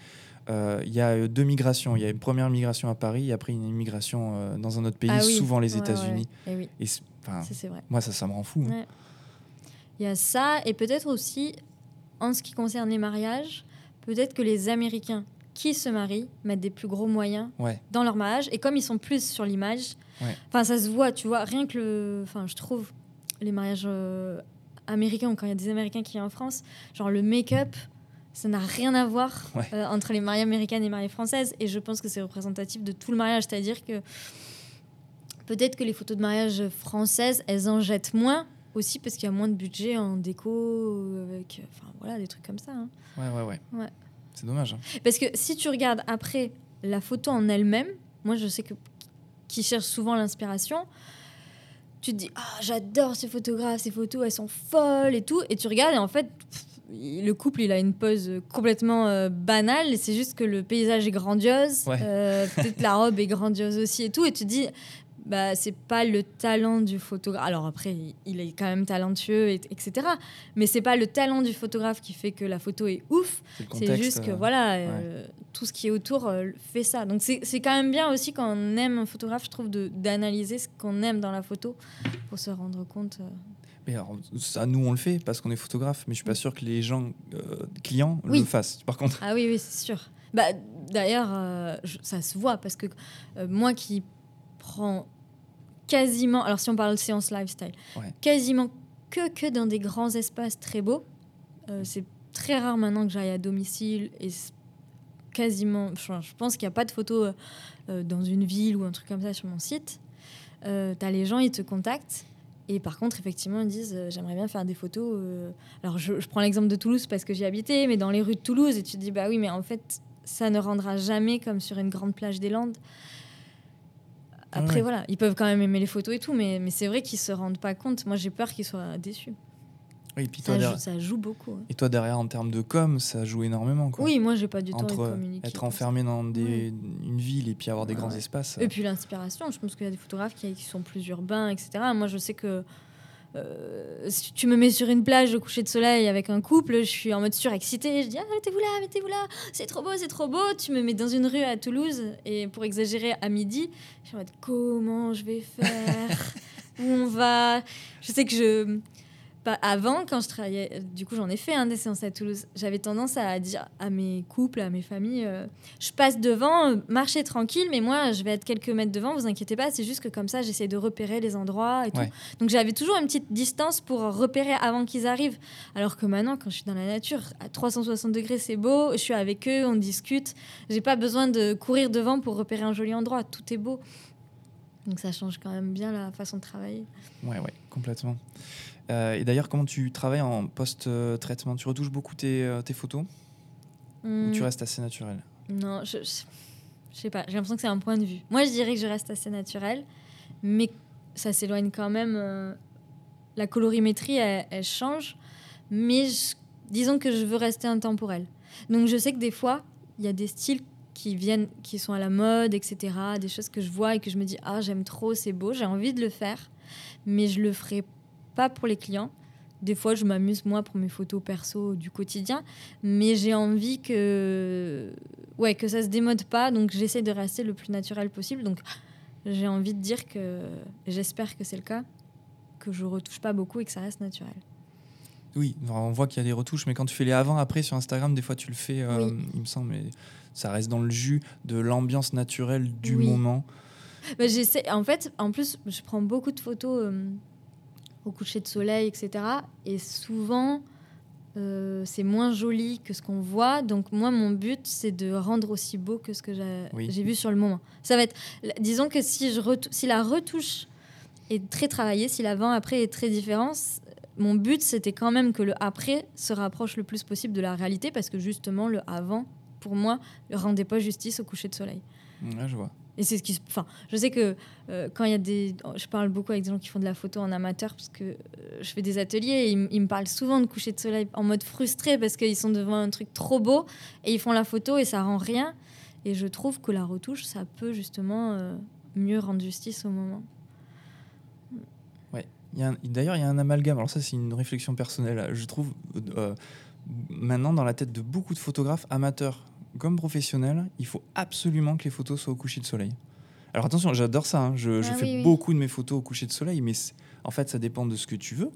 Euh, il y a deux migrations. Il y a une première migration à Paris et après une immigration euh, dans un autre pays, ah souvent les États-Unis. Eh et vrai. Moi, ça, ça me rend fou. Hein. Il y a ça et peut-être aussi, en ce qui concerne les mariages, peut-être que les Américains qui se marient mettent des plus gros moyens dans leur mariage. Et comme ils sont plus sur l'image, enfin ça se voit, tu vois, rien que le. Enfin, je trouve les mariages euh, américains, quand il y a des Américains qui viennent en France, genre le make-up, ça n'a rien à voir euh, entre les mariés américaines et les mariées françaises. Et je pense que c'est représentatif de tout le mariage. C'est-à-dire que peut-être que les photos de mariage françaises, elles en jettent moins aussi parce qu'il y a moins de budget en déco, avec, enfin voilà, des trucs comme ça. Hein. Ouais, ouais, ouais. ouais. C'est dommage. Hein. Parce que si tu regardes après la photo en elle-même, moi je sais que qui cherchent souvent l'inspiration, tu te dis ah j'adore ces photographes, ces photos elles sont folles et tout, et tu regardes et en fait le couple il a une pose complètement euh, banale, c'est juste que le paysage est grandiose, euh, peut-être la robe est grandiose aussi et tout, et tu te dis bah, c'est pas le talent du photographe. Alors après, il est quand même talentueux, etc. Mais c'est pas le talent du photographe qui fait que la photo est ouf. C'est juste que euh, voilà, euh, tout ce qui est autour euh, fait ça. Donc c'est quand même bien aussi quand on aime un photographe, je trouve, d'analyser ce qu'on aime dans la photo pour se rendre compte. Mais alors, ça, nous, on le fait parce qu'on est photographe, mais je suis pas sûr que les gens, clients, le fassent, par contre. Ah oui, oui, c'est sûr. Bah, D'ailleurs, ça se voit parce que moi qui prends quasiment, alors si on parle de séance lifestyle, quasiment que, que dans des grands espaces très beaux. Euh, c'est très rare maintenant que j'aille à domicile et quasiment, je pense qu'il n'y a pas de photos euh, dans une ville ou un truc comme ça sur mon site. Euh, tu as les gens, ils te contactent. Et par contre, effectivement, ils disent J'aimerais bien faire des photos. Alors, je, je prends l'exemple de Toulouse parce que j'y habitais, mais dans les rues de Toulouse, et tu te dis Bah oui, mais en fait, ça ne rendra jamais comme sur une grande plage des Landes. Après, voilà, ils peuvent quand même aimer les photos et tout, mais, mais c'est vrai qu'ils se rendent pas compte. Moi, j'ai peur qu'ils soient déçus. Oui, puis toi, ça, joue, ça, joue, beaucoup. Et toi, derrière, en termes de com, ça joue énormément. Quoi. Oui, moi, j'ai pas du tout de communiquer. Être enfermé dans des, une ville et puis avoir des grands espaces. Et puis l'inspiration, je pense qu'il y a des photographes qui, qui, sont plus urbains, etc. Moi, je sais que euh, si tu me mets sur une plage au coucher de soleil avec un couple, je suis en mode surexcitée. Je dis ah, mettez-vous là, mettez-vous là, c'est trop beau, c'est trop beau. Tu me mets dans une rue à Toulouse et pour exagérer à midi, je suis en mode comment je vais faire? Où on va? Je sais que je avant, quand je travaillais, du coup, j'en ai fait un des séances à Toulouse. J'avais tendance à dire à mes couples, à mes familles, euh, je passe devant, euh, marchez tranquille, mais moi, je vais être quelques mètres devant, vous inquiétez pas. C'est juste que comme ça, j'essaie de repérer les endroits et tout. Donc, j'avais toujours une petite distance pour repérer avant qu'ils arrivent. Alors que maintenant, quand je suis dans la nature, à 360 degrés, c'est beau. Je suis avec eux, on discute. J'ai pas besoin de courir devant pour repérer un joli endroit. Tout est beau. Donc, ça change quand même bien la façon de travailler. Ouais, ouais, complètement. Euh, et d'ailleurs, comment tu travailles en post-traitement? Tu retouches beaucoup tes, euh, tes photos? Ou tu hmm. restes assez naturel? Non, je, je, sais pas. J'ai l'impression que c'est un point de vue. Moi, je dirais que je reste assez naturel, mais ça s'éloigne quand même. Euh, la colorimétrie, elle, change, mais disons que je veux rester intemporel. Donc, je sais que des fois, il y a des styles qui viennent, qui sont à la mode, etc. Des choses que je vois et que je me dis ah j'aime trop, c'est beau, j'ai envie de le faire, mais je le ferai pas pour les clients. Des fois, je m'amuse moi pour mes photos perso du quotidien, mais j'ai envie que, ouais, que ça se démode pas. Donc, j'essaie de rester le plus naturel possible. Donc, j'ai envie de dire que j'espère que c'est le cas, que je retouche pas beaucoup et que ça reste naturel. Oui, on voit qu'il y a des retouches, mais quand tu fais les avant-après sur Instagram, des fois tu le fais, euh, il me semble, mais ça reste dans le jus de l'ambiance naturelle du moment. Bah, j'essaie, en fait, en plus, je prends beaucoup de photos. Euh, au coucher de soleil, etc. Et souvent, euh, c'est moins joli que ce qu'on voit. Donc moi, mon but, c'est de rendre aussi beau que ce que j'ai vu sur le moment. Ça va être, disons que si, je si la retouche est très travaillée, si l'avant-après est très différent, mon but, c'était quand même que le après se rapproche le plus possible de la réalité parce que justement, le avant, pour moi, ne rendait pas justice au coucher de soleil. je vois. Et c'est ce qui, enfin, je sais que euh, quand il y a des, je parle beaucoup avec des gens qui font de la photo en amateur parce que euh, je fais des ateliers et ils, me parlent souvent de coucher de soleil en mode frustré parce qu'ils sont devant un truc trop beau et ils font la photo et ça rend rien. Et je trouve que la retouche, ça peut justement euh, mieux rendre justice au moment. Ouais. D'ailleurs, il y a un amalgame. Alors ça, c'est une réflexion personnelle. Je trouve maintenant dans la tête de beaucoup de photographes amateurs comme professionnel, il faut absolument que les photos soient au coucher de soleil. Alors attention, j'adore ça. Hein. Je, ah fais beaucoup de mes photos au coucher de soleil, mais en fait, ça dépend de ce que tu veux.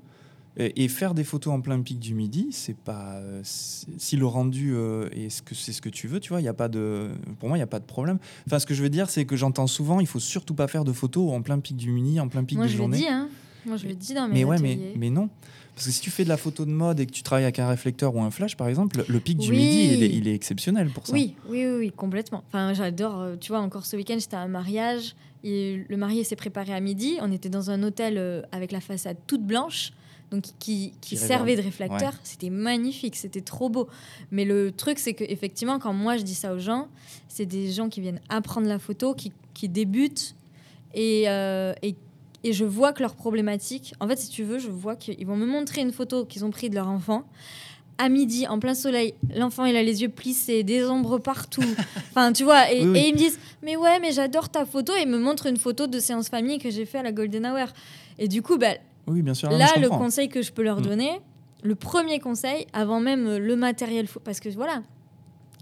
Et, faire des photos en plein pic du midi, c'est pas si le rendu euh, est ce que c'est ce que tu veux, tu vois. Il y a pas de, pour moi, il y a pas de problème. Enfin, ce que je veux dire, c'est que j'entends souvent, il faut surtout pas faire de photos en plein pic du midi, en plein pic moi, de je journée. Dis, hein. Moi, je le dis dans mes mais ouais, mais, mais non. Parce que si tu fais de la photo de mode et que tu travailles avec un réflecteur ou un flash, par exemple, le pic du midi, il est, exceptionnel pour ça. Oui, oui, oui, complètement. Enfin, j'adore. Euh, tu vois, encore ce week-end, j'étais à un mariage. Et le marié s'est préparé à midi. On était dans un hôtel euh, avec la façade toute blanche, donc qui, servait de réflecteur. C'était magnifique, c'était trop beau. Mais le truc, c'est que effectivement, quand moi je dis ça aux gens, c'est des gens qui viennent apprendre la photo, qui, qui débutent Et, euh, et, et, je vois que leur problématique, en fait, si tu veux, je vois qu'ils vont me montrer une photo qu'ils ont prise de leur enfant. À midi, en plein soleil, l'enfant il a les yeux plissés, des ombres partout. enfin, tu vois, et, ils me disent Mais ouais, mais j'adore ta photo. Et ils me montrent une photo de séance famille que j'ai fait à la Golden Hour. Et du coup, bah, oui, bien sûr. là, le conseil que je peux leur mm. donner, le premier conseil, avant même le matériel, parce que voilà,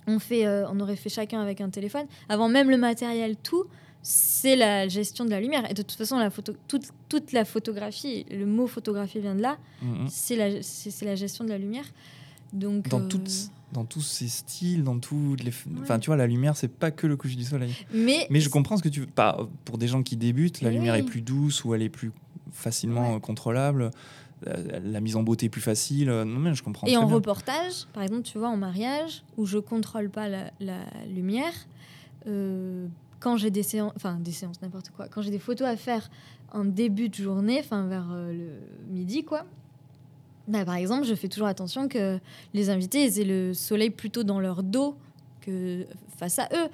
on, fait, euh, on aurait fait chacun avec un téléphone, avant même le matériel, tout, c'est la gestion de la lumière. Et de toute façon, la photo, toute, toute la photographie, le mot photographie vient de là, mm-hmm. c'est la, la, gestion de la lumière. Donc, dans, euh, dans tous ces styles, dans tous les. Enfin, tu vois, la lumière, c'est pas que le coucher du soleil. Mais, Mais je comprends ce que tu veux. Pas, pour des gens qui débutent, la lumière est plus douce ou elle est plus facilement contrôlable la, mise en beauté est plus facile. Euh, non, mais je comprends. Et en reportage, par exemple, tu vois, en mariage, où je contrôle pas la, lumière, euh, quand j'ai des séances, enfin des séances, n'importe quoi, quand j'ai des photos à faire en début de journée, enfin vers euh, le midi, quoi. Bah, par exemple, je fais toujours attention que les invités aient le soleil plutôt dans leur dos que face à eux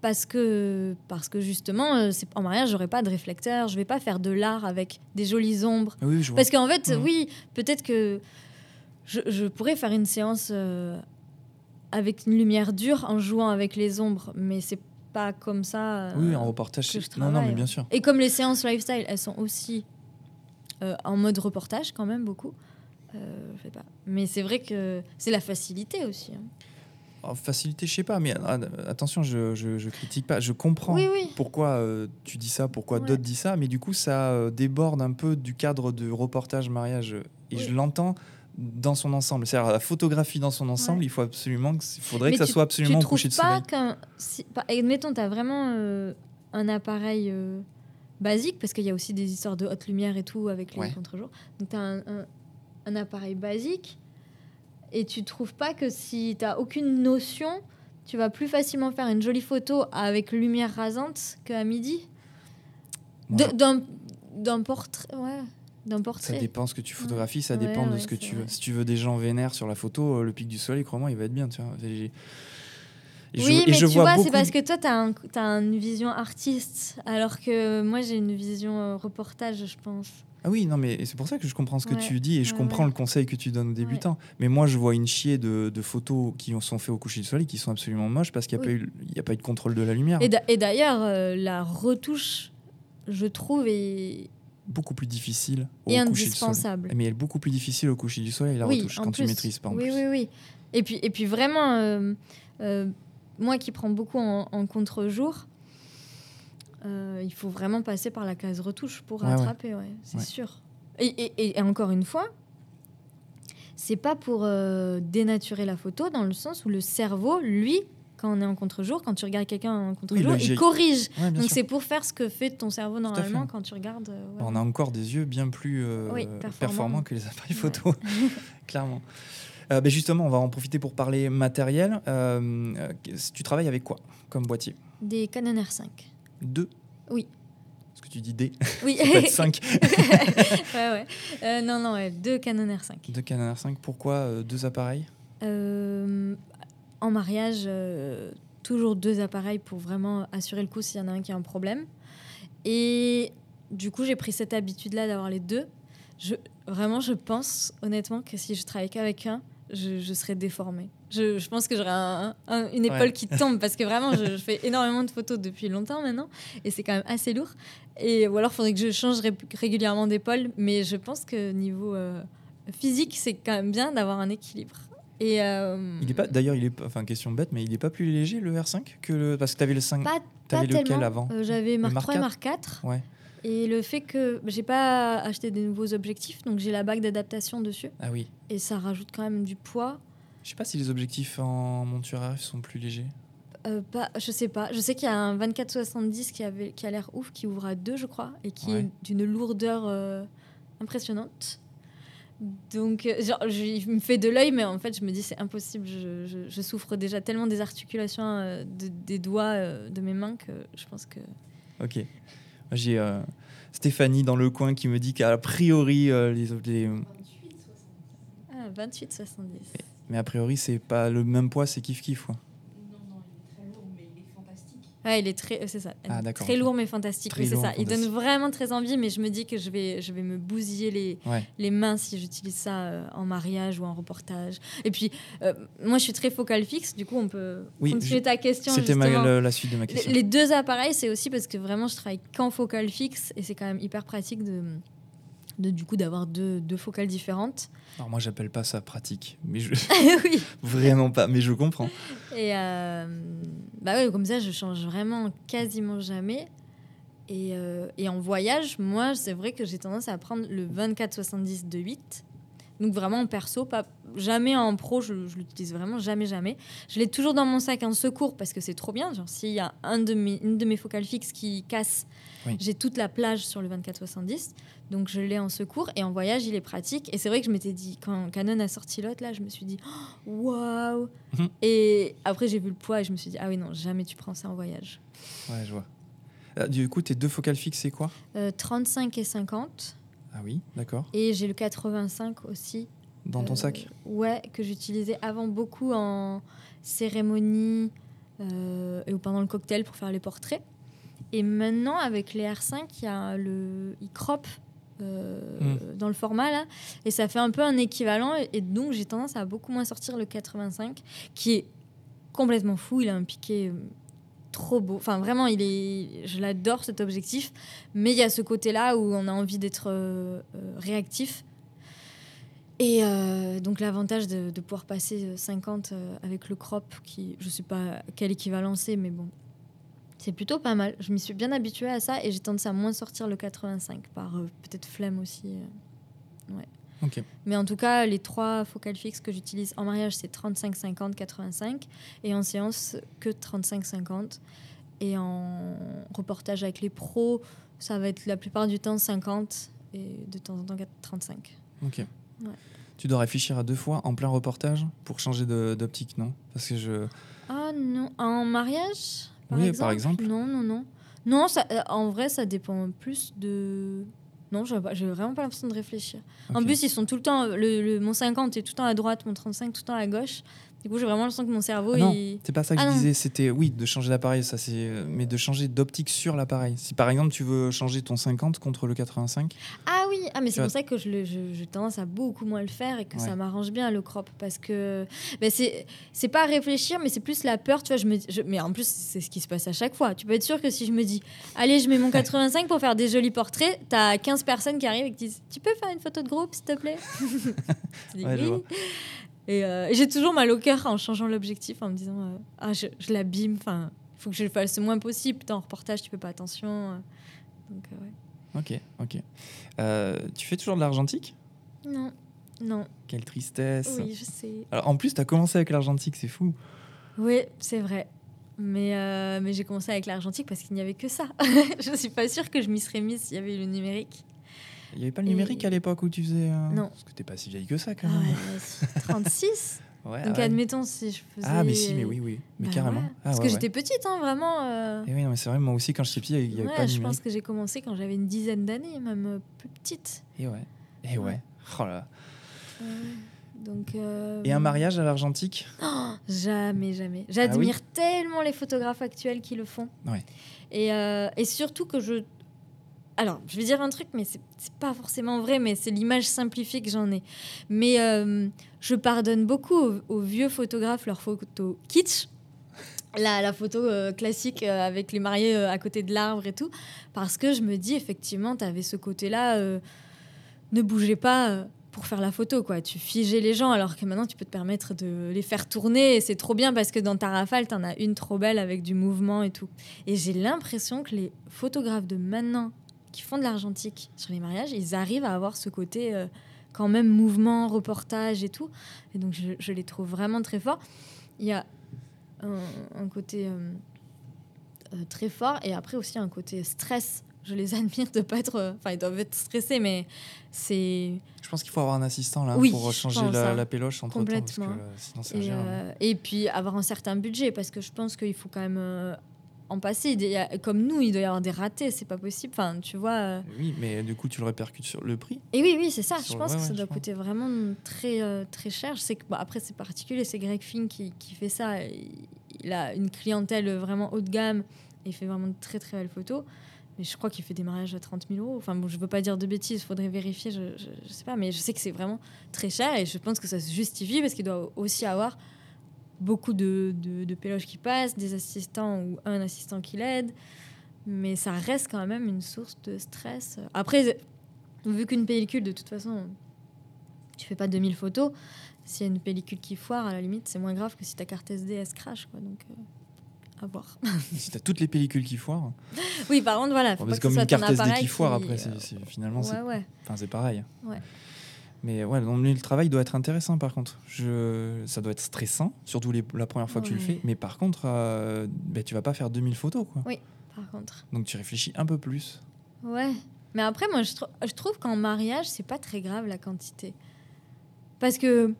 parce que, parce que justement, euh, c'est, en mariage, j'aurais pas de réflecteur, je vais pas faire de l'art avec des jolies ombres. parce qu'en fait, mmh. oui, peut-être que je, pourrais faire une séance euh, avec une lumière dure en jouant avec les ombres, mais c'est pas comme ça. Euh, oui, en reportage, que je non, non, mais bien sûr. Et comme les séances lifestyle, elles sont aussi en mode reportage quand même beaucoup. je sais pas. Mais c'est vrai que c'est la facilité aussi. Hein. Oh, facilité, je sais pas, mais ah, attention, je, je, critique pas. Je comprends pourquoi euh, tu dis ça, pourquoi d'autres disent ça, mais du coup, ça euh, déborde un peu du cadre de reportage mariage. Et je l'entends dans son ensemble. C'est-à-dire la photographie dans son ensemble, il faut absolument que, il faudrait que ça soit absolument tu couché de soleil. Si, admettons, tu as vraiment euh, un appareil basique, parce qu'il y a aussi des histoires de haute lumière et tout avec les contre-jours. Donc, tu as un, un, appareil basique et tu trouves pas que si tu n'as aucune notion, tu vas plus facilement faire une jolie photo avec lumière rasante qu'à midi? D'un portrait, ouais. D'un portrait. Ça dépend ce que tu photographies, ça dépend de ce que tu veux. Si tu veux des gens vénères sur la photo, euh, le pic du soleil, crois-moi, il va être bien. Tu vois. oui, mais tu vois, c'est parce que toi, tu as, as, une vision artiste, alors que moi, j'ai une vision euh, reportage, je pense. Ah oui, non, mais c'est pour ça que je comprends ce que tu dis et je comprends le conseil que tu donnes aux débutants. Mais moi, je vois une chier de, photos qui sont faites au coucher du soleil qui sont absolument moches parce qu'il n'y a, pas eu, a pas eu de contrôle de la lumière. Et d'ailleurs, euh, la retouche, je trouve, est beaucoup plus difficile au et indispensable. Mais elle est beaucoup plus difficile au coucher du soleil, la retouche, quand tu maîtrises pas en oui, plus. Oui, oui, Et puis, et puis vraiment, euh, euh, moi qui prends beaucoup en, en contre-jour, euh, il faut vraiment passer par la case retouche pour rattraper, ouais. c'est sûr. Et, et, encore une fois, c'est pas pour dénaturer la photo dans le sens où le cerveau, lui, quand on est en contre-jour, quand tu regardes quelqu'un en contre-jour, il corrige. Donc c'est pour faire ce que fait ton cerveau normalement quand tu regardes. Euh, on a encore des yeux bien plus performants. que les appareils photo, clairement. Ben justement, on va en profiter pour parler matériel. tu travailles avec quoi comme boîtier? Des Canon R5. Deux? Oui. Est-ce que tu dis D Oui. Ça peut être 5. ouais, ouais. Euh, non, non, ouais. deux Canon R5. Deux Canon R5. Pourquoi euh, deux appareils? Euh, En mariage, toujours deux appareils pour vraiment assurer le coup s'il y en a un qui a un problème. Et du coup, j'ai pris cette habitude-là d'avoir les deux. Je, vraiment, je pense honnêtement que si je travaillais qu'avec un, je, serais déformée. Je, je pense que j'aurais une épaule qui tombe parce que vraiment, je, fais énormément de photos depuis longtemps maintenant et c'est quand même assez lourd. Et, ou alors, il faudrait que je change régulièrement d'épaule. Mais je pense que niveau euh, physique, c'est quand même bien d'avoir un équilibre. Et euh, il est pas d'ailleurs il est pas enfin question bête mais il est pas plus léger le R5 que le parce que tu avais le 5 pas, pas lequel avant euh, j'avais Mark, 3 et Mark 4 ouais et le fait que j'ai pas acheté des nouveaux objectifs, donc j'ai la bague d'adaptation dessus. Ah oui. Et ça rajoute quand même du poids. Je sais pas si les objectifs en monture RF sont plus légers. Euh, pas, je sais pas. Je sais qu'il y a un 24-70 qui, avait, qui a l'air ouf, qui ouvre à deux, je crois, et qui est d'une lourdeur euh, impressionnante. Donc, euh, genre, je, me fait de l'œil, mais en fait, je me dis c'est impossible. Je, je, souffre déjà tellement des articulations euh, des doigts de mes mains que je pense que. Ok. J'ai euh, Stéphanie dans le coin qui me dit qu'a priori euh, les, les... 28,70. Ah, 28,70. Mais, a priori, c'est pas le même poids, c'est kiff kiff. Non, il est très très, c'est ça, Ah, très lourd mais fantastique. Oui, c'est ça. Il donne vraiment très envie, mais je me dis que je vais, je vais me bousiller les, Ouais. les mains si j'utilise ça euh, en mariage ou en reportage. Et puis, euh, moi, je suis très focale fixe. Du coup, on peut Oui, continuer je- ta question. C'était la, la suite de ma Les- question. Les deux appareils, c'est aussi parce que vraiment, je travaille qu'en focale fixe et c'est quand même hyper pratique de, de du coup d'avoir deux, deux focales différentes. Alors moi, j'appelle pas ça pratique, mais je oui. vraiment pas, mais je comprends. Et euh, bah ouais, comme ça, je change vraiment quasiment jamais. Et, euh, et en voyage, moi, c'est vrai que j'ai tendance à prendre le 24-70 de 8. Donc vraiment en perso, pas, jamais en pro, je, je l'utilise vraiment jamais, jamais. Je l'ai toujours dans mon sac en secours parce que c'est trop bien. Genre s'il y a un de mes, une de mes focales fixes qui casse, Oui. j'ai toute la plage sur le 24-70. Donc je l'ai en secours et en voyage, il est pratique. Et c'est vrai que je m'étais dit, quand Canon a sorti l'autre, là, je me suis dit, Oh, waouh! Mhm. Et après, j'ai vu le poids et je me suis dit, ah oui, non, jamais tu prends ça en voyage. Ouais, je vois. Euh, du coup, tes deux focales fixes, c'est quoi? Euh, 35 et 50. Ah oui, d'accord. Et j'ai le 85 aussi. Dans ton Euh, sac Ouais, que j'utilisais avant beaucoup en cérémonie euh, et ou pendant le cocktail pour faire les portraits. Et maintenant, avec les R5, il y a le il crop euh, Hmm. dans le format là, et ça fait un peu un équivalent. Et, et donc, j'ai tendance à beaucoup moins sortir le 85, qui est complètement fou. Il a un piqué euh, trop beau. Enfin, vraiment, il est, je l'adore cet objectif. Mais il y a ce côté-là où on a envie d'être euh, euh, réactif. Et euh, donc l'avantage de, pouvoir passer euh, 50 euh, avec le crop, qui je sais pas quel équivalent c'est, mais bon, c'est plutôt pas mal. Je m'y suis bien habituée à ça et j'ai tendance à moins sortir le 85 par peut-être flemme aussi. euh. Ok. Mais en tout cas, les trois focales fixes que j'utilise en mariage, c'est 35, 50, 85. Et en séance, que 35, 50. Et en reportage avec les pros, ça va être la plupart du temps 50 et de temps en temps 35. Ok. Ouais. Tu dois réfléchir à deux fois en plein reportage pour changer d'optique, non? Parce que je. Ah non, en mariage Oui, par exemple. Non, non, non. Non, ça, euh, en vrai, ça dépend plus de. Non, j'ai pas- j'ai vraiment pas l'impression de réfléchir. En plus, ils sont tout le temps. Le, le- mon 50 est tout le temps à droite, mon 35 tout le temps à gauche. Du coup, j'ai vraiment l'impression que mon cerveau. Ah non, il... c'est pas ça que Ah je non. disais. C'était oui, de changer d'appareil, ça c'est, mais de changer d'optique sur l'appareil. Si par exemple tu veux changer ton 50 contre le 85, Ah oui, ah, mais c'est pour ça que je le- je- j'ai tendance à beaucoup moins le faire et que Ouais. ça m'arrange bien le crop. Parce que ben, c'est c'est pas à réfléchir, mais c'est plus la peur. Tu vois, je me, je- mais en plus, c'est ce qui se passe à chaque fois. Tu peux être sûr que si je me dis, allez, je mets mon 85 pour faire des jolis portraits, t'as 15 personnes qui arrivent et qui disent, tu peux faire une photo de groupe, s'il te plaît? Ouais, oui. Et, euh, et j'ai toujours mal au cœur en changeant l'objectif, en me disant, euh, ah, je, je l'abîme, enfin, il faut que je le fasse le moins possible. Putain, en reportage, tu peux pas attention. euh. Donc, ouais. ok, ok. Tu fais toujours de l'argentique? Non, non. Quelle tristesse. Oui, je sais. Alors en plus, tu as commencé avec l'argentique, c'est fou. Oui, c'est vrai. Mais, euh, mais j'ai commencé avec l'argentique parce qu'il n'y avait que ça. je suis pas sûre que je m'y serais mise s'il y avait eu le numérique. Il n'y avait pas le Et- numérique à l'époque où tu faisais. euh, Non. Parce que t'es pas si vieille que ça quand Ah même. ouais, 36 Ouais, Donc ouais. admettons si je faisais... Ah, mais si, mais oui, oui. Mais Bah carrément. Ah, Parce que j'étais petite, hein, vraiment. euh, Et oui, non, mais c'est vrai, moi aussi, quand j'étais petit, il n'y avait pas de je numérique. pense que j'ai commencé quand j'avais une dizaine d'années, même euh, plus petite. Et ouais. Et ouais. Ouais. Oh là. Donc, euh, Et un mariage à l'argentique? Oh, jamais, jamais. J'admire Ah tellement les photographes actuels qui le font. Ouais. Et, euh, et surtout que je. Alors, je vais dire un truc, mais c'est pas forcément vrai, mais c'est l'image simplifiée que j'en ai. Mais euh, je pardonne beaucoup aux, vieux photographes leurs photos kitsch. La, photo euh, classique euh, avec les mariés à côté de l'arbre et tout. Parce que je me dis, effectivement, tu avais ce côté-là. ne bougez pas. pour faire la photo, quoi. Tu figeais les gens, alors que maintenant, tu peux te permettre de les faire tourner. Et c'est trop bien parce que dans ta rafale, t'en as une trop belle avec du mouvement et tout. Et j'ai l'impression que les photographes de maintenant qui font de l'argentique sur les mariages, ils arrivent à avoir ce côté euh, quand même mouvement, reportage et tout. Et donc, je, je les trouve vraiment très forts. Il y a un, un côté euh, euh, très fort et après aussi un côté stress. Je les admire de pas être. Enfin, ils doivent être stressés, mais c'est. Je pense qu'il faut avoir un assistant là Oui, pour changer la, hein. la péloche entre temps. Parce que Complètement. sinon, Et, et puis avoir un certain budget, parce que je pense qu'il faut quand même en. Il a- comme nous, il doit y avoir des ratés, c'est pas possible. Enfin, tu vois. euh, Oui, mais du coup, tu le répercutes sur le prix. Et oui, oui, c'est ça. Sur- je pense ouais, que ça ouais, doit je pense. coûter vraiment très, euh, très cher. Je sais que, bon, après, c'est particulier. C'est Greg Finn qui, qui fait ça. Il a une clientèle vraiment haut de gamme il fait vraiment de très très belles photos. Mais je crois qu'il fait des mariages à 30 000 euros. Enfin bon, je veux pas dire de bêtises, il faudrait vérifier, je, je, sais pas. Mais je sais que c'est vraiment très cher et je pense que ça se justifie parce qu'il doit aussi avoir beaucoup de, de, de péloges qui passent, des assistants ou un assistant qui l'aide. Mais ça reste quand même une source de stress. Après, vu qu'une pellicule, de toute façon, tu fais pas 2000 photos, s'il y a une pellicule qui foire, à la limite, c'est moins grave que si ta carte SD, elle se crache. Quoi. Donc, euh, à voir. si tu as toutes les pellicules qui foirent. Oui, par contre, voilà. c'est comme une carte SD qui foire après. finalement, c'est ouais. Enfin, pareil. Ouais. Mais ouais, le travail doit être intéressant par contre. Je... Ça doit être stressant, surtout les... la première fois que tu le fais. Mais par contre, euh, ben, tu vas pas faire 2000 photos. Quoi. Oui, par contre. Donc tu réfléchis un peu plus. Ouais. Mais après, moi, je, je trouve qu'en mariage, c'est pas très grave la quantité. Parce que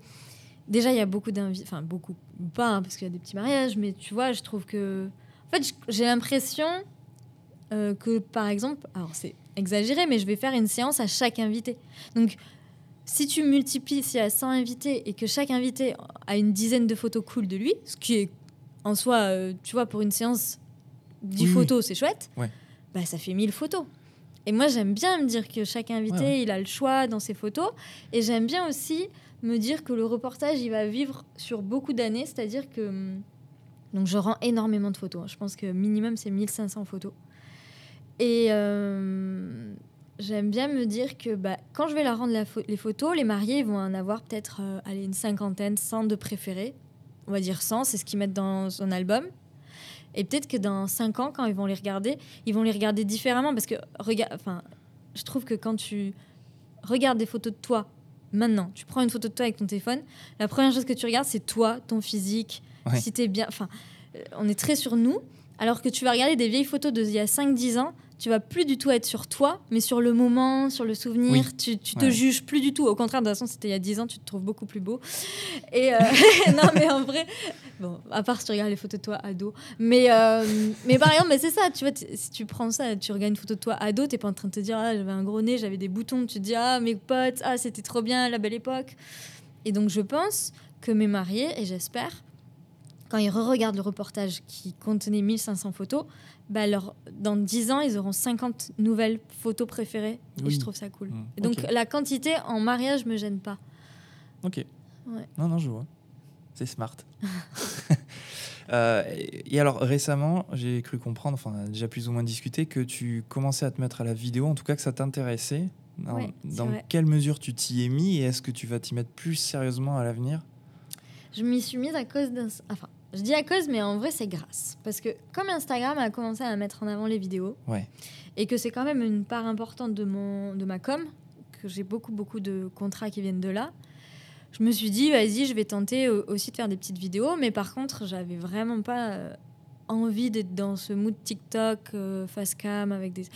déjà, il y a beaucoup d'invités, enfin beaucoup, pas, hein, parce qu'il y a des petits mariages, mais tu vois, je trouve que. En fait, j'ai l'impression euh, que, par exemple, alors c'est exagéré, mais je vais faire une séance à chaque invité. Donc, si tu multiplies, s'il y a 100 invités et que chaque invité a une dizaine de photos cool de lui, ce qui est en soi, euh, tu vois, pour une séance, 10 photos, c'est chouette, bah, ça fait 1000 photos. Et moi, j'aime bien me dire que chaque invité, il a le choix dans ses photos. Et j'aime bien aussi me dire que le reportage, il va vivre sur beaucoup d'années. C'est-à-dire que. Hum, donc, je rends énormément de photos. Hein. Je pense que minimum, c'est 1500 photos. Et euh, j'aime bien me dire que bah, quand je vais leur rendre les photos, les mariés vont en avoir peut-être euh, une cinquantaine, 100 de préférés. On va dire 100, c'est ce qu'ils mettent dans son album. Et peut-être que dans 5 ans, quand ils vont les regarder, ils vont les regarder différemment. Parce que, regarde, enfin, je trouve que quand tu regardes des photos de toi maintenant, tu prends une photo de toi avec ton téléphone, la première chose que tu regardes, c'est toi, ton physique, si tu es bien. Enfin, euh, on est très sur nous. Alors que tu vas regarder des vieilles photos d'il y a 5-10 ans, tu vas plus du tout être sur toi, mais sur le moment, sur le souvenir. Tu, tu te juges plus du tout. Au contraire, de toute façon, c'était il y a 10 ans, tu te trouves beaucoup plus beau. Et euh, non, mais en vrai, bon, à part si tu regardes les photos de toi ado. Mais, euh, mais par exemple, mais c'est ça, tu vois, si tu prends ça, tu regardes une photo de toi ado, t'es pas en train de te dire, ah, j'avais un gros nez, j'avais des boutons. Tu te dis, ah, mes potes, ah, c'était trop bien, la belle époque. Et donc, je pense que mes mariés, et j'espère, quand ils re-regardent le reportage qui contenait 1500 photos, bah dans 10 ans, ils auront 50 nouvelles photos préférées. Et je trouve ça cool. Mmh. Donc la quantité en mariage me gêne pas. Ok. Non, non, je vois. C'est smart. Euh, et alors récemment, j'ai cru comprendre, enfin on a déjà plus ou moins discuté, que tu commençais à te mettre à la vidéo, en tout cas que ça t'intéressait. Dans, dans quelle mesure tu t'y es mis et est-ce que tu vas t'y mettre plus sérieusement à l'avenir? Je m'y suis mise à cause d'un... Enfin, je dis à cause, mais en vrai, c'est grâce. Parce que comme Instagram a commencé à mettre en avant les vidéos, et que c'est quand même une part importante de, mon, de ma com, que j'ai beaucoup, beaucoup de contrats qui viennent de là, je me suis dit, vas-y, je vais tenter aussi de faire des petites vidéos. Mais par contre, j'avais vraiment pas euh, envie d'être dans ce mood TikTok, euh, face cam, avec des.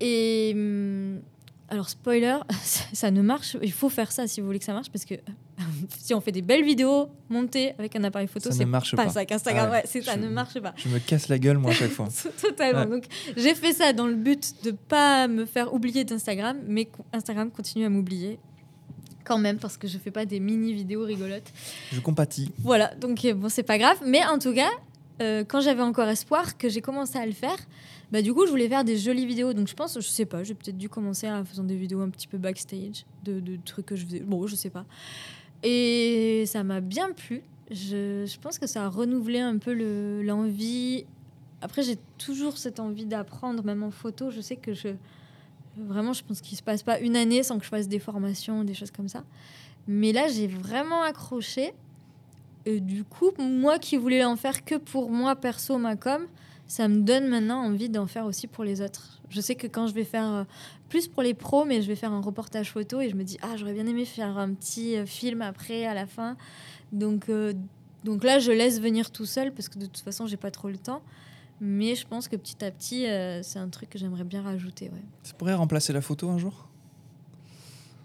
Et. Hum, alors, spoiler, ça ne marche. Il faut faire ça si vous voulez que ça marche, parce que si on fait des belles vidéos montées avec un appareil photo, c'est pas, pas ça avec Instagram. Ah ouais, ça ne marche pas. Je me casse la gueule moi à chaque fois. Totalement. Donc j'ai fait ça dans le but de pas me faire oublier d'Instagram, mais Instagram continue à m'oublier quand même parce que je fais pas des mini vidéos rigolotes. Je compatis. Voilà, donc euh, bon c'est pas grave, mais en tout cas, euh, quand j'avais encore espoir que j'ai commencé à le faire, bah du coup je voulais faire des jolies vidéos. Donc je pense, je sais pas, j'ai peut-être dû commencer en faisant des vidéos un petit peu backstage de, de trucs que je faisais. Bon, je sais pas. Et ça m'a bien plu. Je, je, pense que ça a renouvelé un peu l'envie. Après, j'ai toujours cette envie d'apprendre, même en photo. Je sais que je. Vraiment, je pense qu'il se passe pas une année sans que je fasse des formations, des choses comme ça. Mais là, j'ai vraiment accroché. Et du coup, moi qui voulais en faire que pour moi, perso, ma com, ça me donne maintenant envie d'en faire aussi pour les autres. Je sais que quand je vais faire euh, plus pour les pros, mais je vais faire un reportage photo et je me dis, ah, j'aurais bien aimé faire un petit euh, film après, à la fin. Donc, euh, donc là, je laisse venir tout seul parce que de toute façon, j'ai pas trop le temps. Mais je pense que petit à petit, c'est un truc que j'aimerais bien rajouter. Ouais. Ça pourrait remplacer la photo un jour?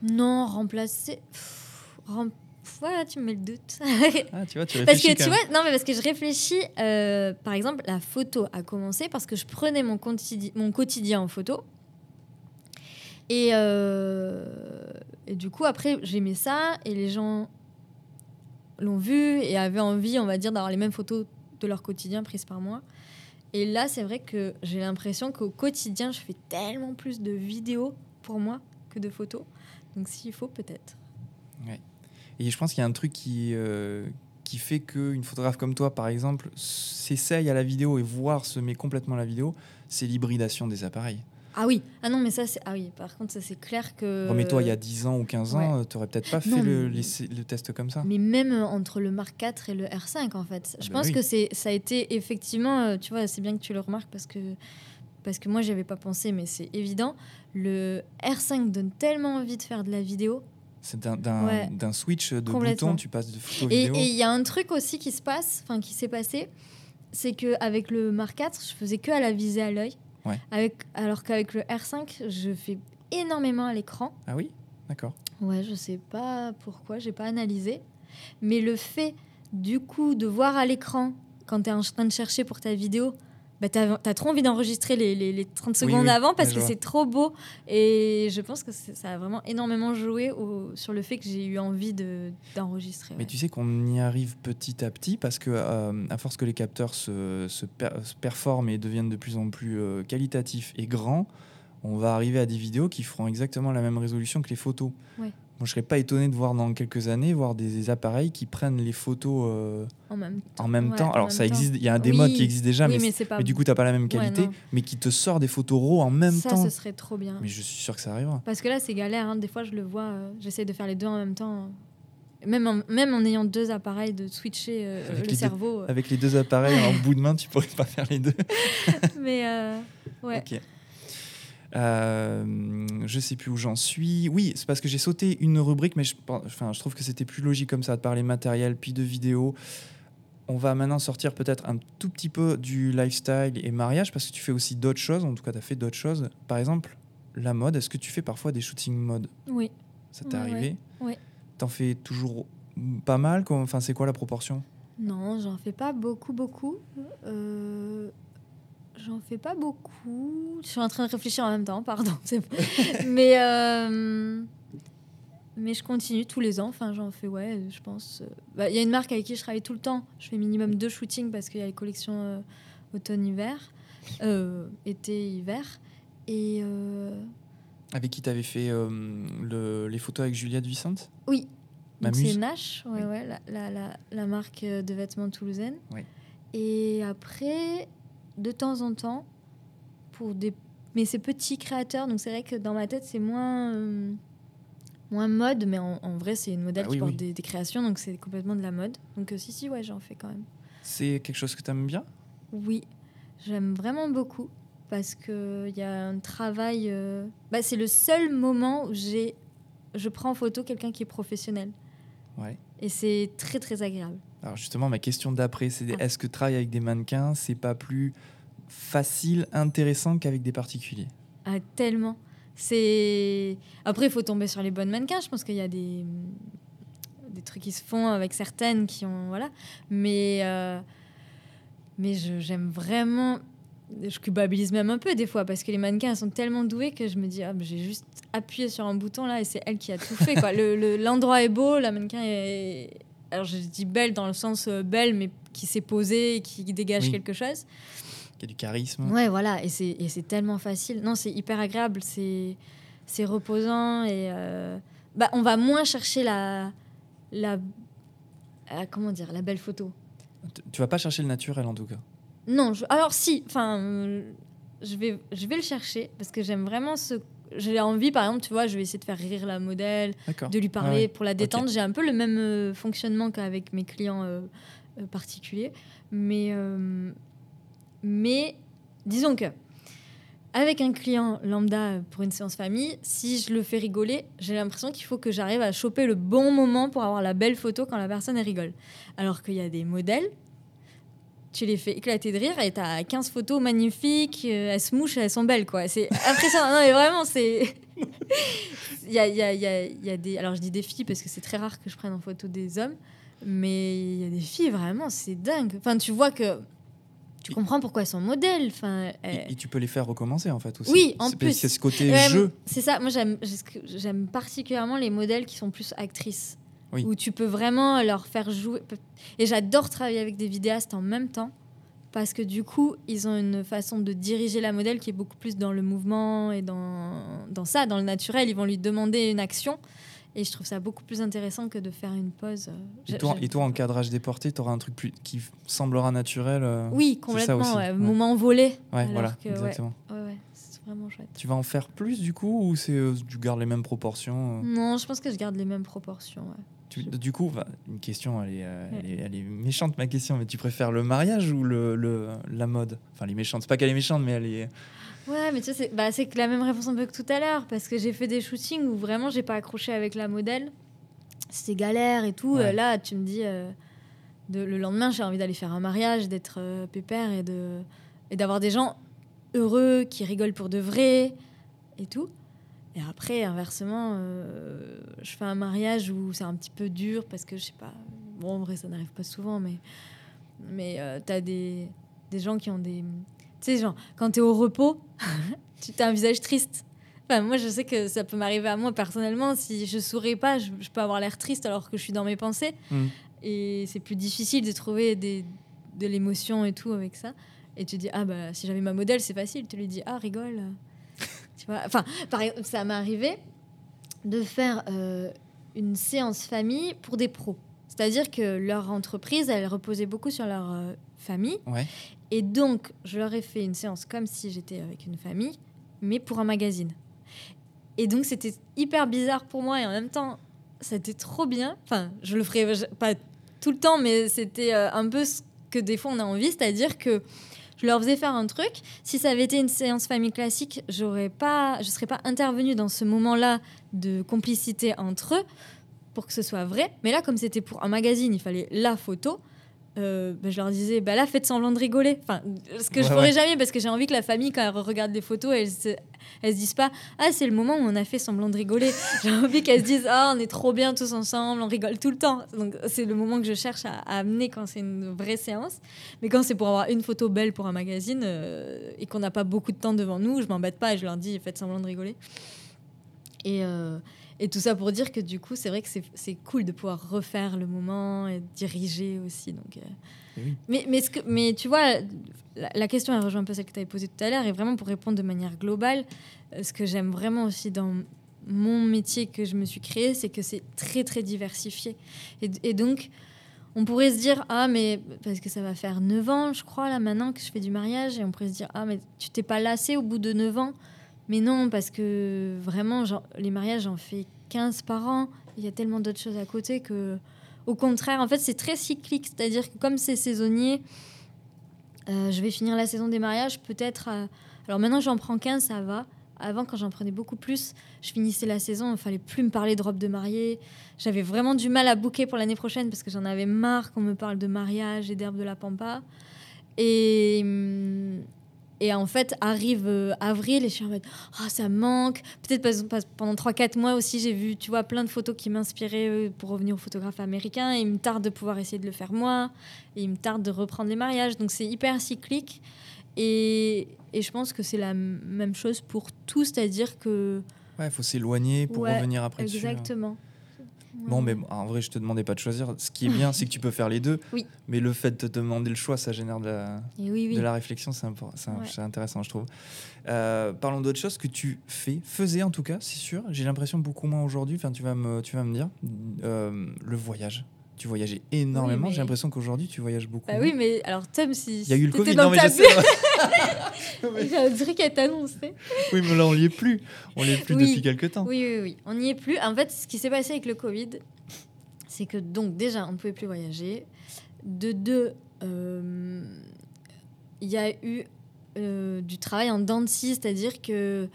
Non, remplacer. Voilà, tu me mets le doute. ah, tu vois, tu parce que tu vois, non, mais parce que je réfléchis. Euh, par exemple, la photo a commencé parce que je prenais mon, mon quotidien en photo. Et, euh, et du coup, après, j'aimais ça et les gens l'ont vu et avaient envie, on va dire, d'avoir les mêmes photos de leur quotidien prises par moi. Et là, c'est vrai que j'ai l'impression qu'au quotidien, je fais tellement plus de vidéos pour moi que de photos. Donc s'il faut, peut-être. Ouais. Et je pense qu'il y a un truc qui, euh, qui fait qu'une photographe comme toi, par exemple, s'essaye à la vidéo et voir se met complètement à la vidéo, c'est l'hybridation des appareils. Ah oui, ah non, mais ça, c'est. Ah oui, par contre, ça, c'est clair que. Remets-toi il y a 10 ans ou 15 ans, tu n'aurais peut-être pas fait le, le, test comme ça. Mais même entre le Mark IV et le R5, en fait. Je ah bah pense que c'est ça a été effectivement. Euh, tu vois, c'est bien que tu le remarques parce que. Parce que moi, j'avais pas pensé, mais c'est évident. Le R5 donne tellement envie de faire de la vidéo. C'est d'un switch de bouton, tu passes de photo vidéo. Et il y a un truc aussi qui se passe, enfin qui s'est passé, c'est qu'avec le Mark IV, je faisais que à la visée à l'œil. Avec, alors qu'avec le R5, je fais énormément à l'écran. Ah oui? D'accord. Ouais, je sais pas pourquoi, j'ai pas analysé. Mais le fait, du coup, de voir à l'écran, quand tu es en train de chercher pour ta vidéo, bah, tu as, trop envie d'enregistrer les, les, 30 secondes avant parce que c'est trop beau. Et je pense que ça a vraiment énormément joué au, sur le fait que j'ai eu envie d'enregistrer. Mais tu sais qu'on y arrive petit à petit parce que euh, à force que les capteurs se, se, performent et deviennent de plus en plus euh, qualitatifs et grands, on va arriver à des vidéos qui feront exactement la même résolution que les photos. Ouais. Moi, je serais pas étonné de voir dans quelques années voir des, appareils qui prennent les photos euh, en même temps. En même temps. Alors, ça existe, il y a des modes qui existent déjà, mais, mais, du coup, tu n'as pas la même qualité, mais qui te sort des photos RAW en même temps. Ça, ce serait trop bien. Mais je suis sûr que ça arrivera. Parce que là, c'est galère. Hein. Des fois, je le vois, euh, j'essaie de faire les deux en même temps. Même en, même en ayant deux appareils, de switcher euh, le cerveau. avec les deux appareils en bout de main, tu pourrais pas faire les deux. mais ouais. Ok. Euh, je sais plus où j'en suis. Oui, c'est parce que j'ai sauté une rubrique, mais je, enfin, je trouve que c'était plus logique comme ça de parler matériel puis de vidéo. On va maintenant sortir peut-être un tout petit peu du lifestyle et mariage parce que tu fais aussi d'autres choses. En tout cas, tu as fait d'autres choses. Par exemple, la mode. Est-ce que tu fais parfois des shootings mode? Oui. Ça t'est arrivé? Oui. T'en fais toujours pas mal? Enfin, c'est quoi la proportion? Non, j'en fais pas beaucoup, beaucoup. Euh, J'en fais pas beaucoup. Je suis en train de réfléchir en même temps, pardon. mais, euh, mais je continue tous les ans. Enfin, j'en fais, ouais, je pense. Euh, bah, il y a une marque avec qui je travaille tout le temps. Je fais minimum deux shootings parce qu'il y a les collections euh, automne-hiver, été-hiver. Et. Avec qui tu avais fait le, les photos avec Juliette Vicente Oui. C'est Nash, ouais, ouais, la, la, la, la, marque de vêtements toulousaine. Oui. Et après, de temps en temps pour des mais c'est petits créateurs donc c'est vrai que dans ma tête c'est moins euh, moins mode mais en, vrai c'est une modèle bah qui porte Des, créations donc c'est complètement de la mode. Donc euh, si si ouais j'en fais quand même. C'est quelque chose que tu aimes bien? Oui j'aime vraiment beaucoup parce que il y a un travail euh, bah, c'est le seul moment où j'ai je prends en photo quelqu'un qui est professionnel. Ouais. Et c'est très très agréable alors justement, ma question d'après, c'est est-ce que travailler avec des mannequins, c'est pas plus facile, intéressant qu'avec des particuliers? Ah, tellement. C'est après, il faut tomber sur les bonnes mannequins. Je pense qu'il y a des des trucs qui se font avec certaines qui ont voilà, mais euh, mais j'aime vraiment. Je culpabilise même un peu des fois parce que les mannequins sont tellement doués que je me dis ah, j'ai juste appuyé sur un bouton là et c'est elle qui a tout fait quoi. L'endroit le, est beau, la mannequin est alors je dis belle dans le sens euh, belle, mais qui s'est posée et qui dégage quelque chose. Qui a du charisme. Ouais, voilà, et c'est tellement facile. Non, c'est hyper agréable, c'est reposant et euh, bah, on va moins chercher la, la, comment dire, la belle photo. Tu vas pas chercher le naturel en tout cas. Non, alors si, enfin, je vais, je vais le chercher parce que j'aime vraiment ce j'ai envie, par exemple, tu vois, je vais essayer de faire rire la modèle, de lui parler pour la détente. J'ai un peu le même euh, fonctionnement qu'avec mes clients euh, euh, particuliers. Mais, mais disons que avec un client lambda pour une séance famille, si je le fais rigoler, j'ai l'impression qu'il faut que j'arrive à choper le bon moment pour avoir la belle photo quand la personne rigole. Alors qu'il y a des modèles tu les fais éclater de rire et t'as 15 photos magnifiques, euh, elles se mouchent, elles sont belles, quoi. C'est impressionnant. non, mais vraiment, c'est. Il y a, y, a, y, a, y a, des. Alors, je dis des filles parce que c'est très rare que je prenne en photo des hommes, mais il y a des filles, vraiment, c'est dingue. Enfin, tu vois que. Tu comprends pourquoi elles sont modèles. Enfin, et, tu peux les faire recommencer, en fait, aussi. Oui, en plus. C'est ce côté jeu. C'est ça. Moi, j'aime particulièrement les modèles qui sont plus actrices où tu peux vraiment leur faire jouer. Et j'adore travailler avec des vidéastes en même temps parce que du coup, ils ont une façon de diriger la modèle qui est beaucoup plus dans le mouvement et dans, dans ça, dans le naturel. Ils vont lui demander une action. Et je trouve ça beaucoup plus intéressant que de faire une pause. Et toi, et toi en cadrage déporté, tu auras un truc plus, qui semblera naturel euh, Oui, complètement. Ouais. Moment volé. Ouais, voilà, exactement. Ouais, c'est vraiment chouette. Tu vas en faire plus du coup ou c'est euh, tu gardes les mêmes proportions euh Non, je pense que je garde les mêmes proportions. Du coup, une question, elle est, elle, est, elle est, méchante ma question, mais tu préfères le mariage ou le, le la mode? Enfin, les méchantes, c'est pas qu'elle est méchante, mais elle est. Ouais, mais tu sais, c'est bah, la même réponse un peu que tout à l'heure, parce que j'ai fait des shootings où vraiment j'ai pas accroché avec la modèle. C'était galère et tout. là, tu me dis, euh, de, le lendemain, j'ai envie d'aller faire un mariage, d'être euh, pépère et de et d'avoir des gens heureux qui rigolent pour de vrai et tout. Et après, inversement, euh, je fais un mariage où c'est un petit peu dur parce que je sais pas. Bon, en vrai, ça n'arrive pas souvent, mais mais tu as des, des gens qui ont des tu sais, genre, quand tu es au repos, tu as un visage triste. Enfin, moi, je sais que ça peut m'arriver à moi personnellement. Si je souris pas, je, peux avoir l'air triste alors que je suis dans mes pensées. Mm. Et c'est plus difficile de trouver des, de l'émotion et tout avec ça. Et tu dis, ah bah, si j'avais ma modèle, c'est facile. Tu lui dis, ah, rigole. Tu vois enfin, par exemple, ça m'est arrivé de faire euh, une séance famille pour des pros. C'est-à-dire que leur entreprise, elle reposait beaucoup sur leur euh, famille. Ouais. Et donc, je leur ai fait une séance comme si j'étais avec une famille, mais pour un magazine. Et donc, c'était hyper bizarre pour moi et en même temps, c'était trop bien. Enfin, je le ferai pas tout le temps, mais c'était euh, un peu ce que des fois on a envie, c'est-à-dire que je leur faisais faire un truc. Si ça avait été une séance famille classique, j'aurais pas, je serais pas intervenue dans ce moment-là de complicité entre eux pour que ce soit vrai. Mais là, comme c'était pour un magazine, il fallait la photo. Euh, bah, je leur disais, bah là, faites semblant de rigoler. Enfin, ce que je ferais jamais parce que j'ai envie que la famille, quand elle regarde les photos, elle se, se disent pas, ah, c'est le moment où on a fait semblant de rigoler. j'ai envie qu'elles se disent, ah, on est trop bien tous ensemble, on rigole tout le temps. Donc, c'est le moment que je cherche à, amener quand c'est une vraie séance. Mais quand c'est pour avoir une photo belle pour un magazine euh, et qu'on n'a pas beaucoup de temps devant nous, je m'embête pas et je leur dis, faites semblant de rigoler. Et. Euh, et tout ça pour dire que du coup, c'est vrai que c'est cool de pouvoir refaire le moment et diriger aussi. Donc, euh. eh mais, mais, ce que, mais tu vois, la, question, elle rejoint un peu celle que tu avais posée tout à l'heure. Et vraiment, pour répondre de manière globale, euh, ce que j'aime vraiment aussi dans mon métier que je me suis créé, c'est que c'est très, très diversifié. Et, et, donc, on pourrait se dire, ah, mais parce que ça va faire 9 ans, je crois, là, maintenant que je fais du mariage, et on pourrait se dire, ah, mais tu t'es pas lassé au bout de 9 ans? Mais non, parce que vraiment, les mariages, j'en fais 15 par an. Il y a tellement d'autres choses à côté que. Au contraire, en fait, c'est très cyclique. C'est-à-dire que comme c'est saisonnier, euh, je vais finir la saison des mariages peut-être. Alors maintenant, j'en prends 15, ça va. Avant, quand j'en prenais beaucoup plus, je finissais la saison, il fallait plus me parler de robe de mariée. J'avais vraiment du mal à bouquer pour l'année prochaine parce que j'en avais marre qu'on me parle de mariage et d'herbe de la pampa. Et, hum, et en fait, arrive euh, avril et je suis en mode Ah, ça manque. Peut-être parce, pendant 3-4 mois aussi, j'ai vu tu vois, plein de photos qui m'inspiraient euh, pour revenir au photographe américain. Et il me tarde de pouvoir essayer de le faire moi. Et il me tarde de reprendre les mariages. Donc c'est hyper cyclique. Et, et je pense que c'est la même chose pour tout. C'est-à-dire que. Ouais, il faut s'éloigner pour revenir après dessus. Hein. Exactement. Bon, mais en vrai, je te demandais pas de choisir. Ce qui est bien, c'est que tu peux faire les deux. Oui. Mais le fait de te demander le choix, ça génère de la, oui, de la réflexion. C'est intéressant, je trouve. Euh, parlons d'autre chose que tu fais, faisais en tout cas, c'est sûr. J'ai l'impression beaucoup moins aujourd'hui. Enfin, tu vas me, tu vas me dire euh, le voyage tu voyageais énormément. J'ai l'impression qu'aujourd'hui, tu voyages beaucoup. Bah oui, mais alors, Tom, si. Il y a eu le Covid, non, mais je sais. un truc à t'annoncer. Oui, mais là, on n'y est plus. On n'y est plus depuis quelques temps. Oui, oui, oui. On n'y est plus. En fait, ce qui s'est passé avec le Covid, c'est que, donc, déjà, on ne pouvait plus voyager. De deux, euh, il y a eu euh, du travail en dents c'est-à-dire que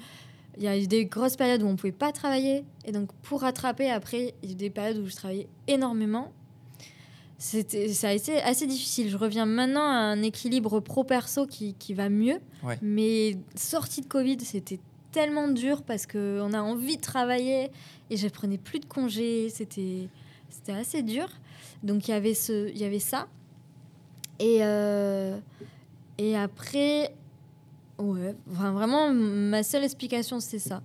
il y a eu des grosses périodes où on ne pouvait pas travailler. Et donc, pour rattraper, après, il y a eu des périodes où je travaillais énormément c'était ça a été assez difficile. Je reviens maintenant à un équilibre pro-perso qui, qui, va mieux. Mais sortie de Covid, c'était tellement dur parce qu'on a envie de travailler et je prenais plus de congés. C'était c'était assez dur. Donc il y avait ce il y avait ça. Et euh, et après ouais, vraiment ma seule explication c'est ça.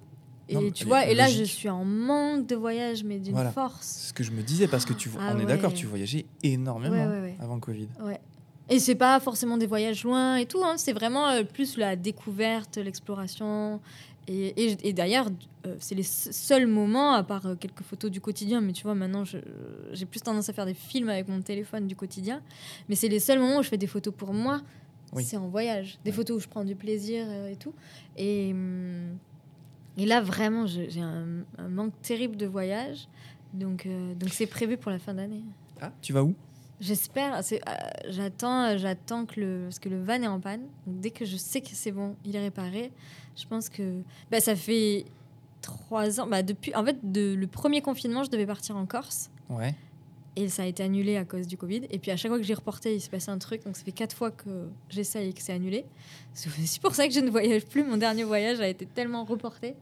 Et tu vois, et là, je suis en manque de voyage, mais d'une force. C'est ce que je me disais, parce que tu, ah on est d'accord, tu voyageais énormément avant Covid. Ouais. Et c'est pas forcément des voyages loin et tout, hein. c'est vraiment euh, plus la découverte, l'exploration. Et, et, d'ailleurs, euh, c'est les seuls moments, à part euh, quelques photos du quotidien, mais tu vois, maintenant j'ai plus tendance à faire des films avec mon téléphone du quotidien, mais c'est les seuls moments où je fais des photos pour moi, c'est en voyage. Des photos où je prends du plaisir et tout. Et, hum, et là, vraiment, j'ai un, manque terrible de voyage. Donc, donc c'est prévu pour la fin d'année. Ah, tu vas où? J'espère. Euh, j'attends, j'attends que le parce que le van est en panne. Donc dès que je sais que c'est bon, il est réparé. Je pense que bah, ça fait trois ans. Bah, depuis, en fait, de, le premier confinement, je devais partir en Corse. Ouais. Et ça a été annulé à cause du Covid. Et puis à chaque fois que j'ai reporté, il s'est passé un truc. Donc ça fait quatre fois que j'essaye et que c'est annulé. C'est pour ça que je ne voyage plus. Mon dernier voyage a été tellement reporté.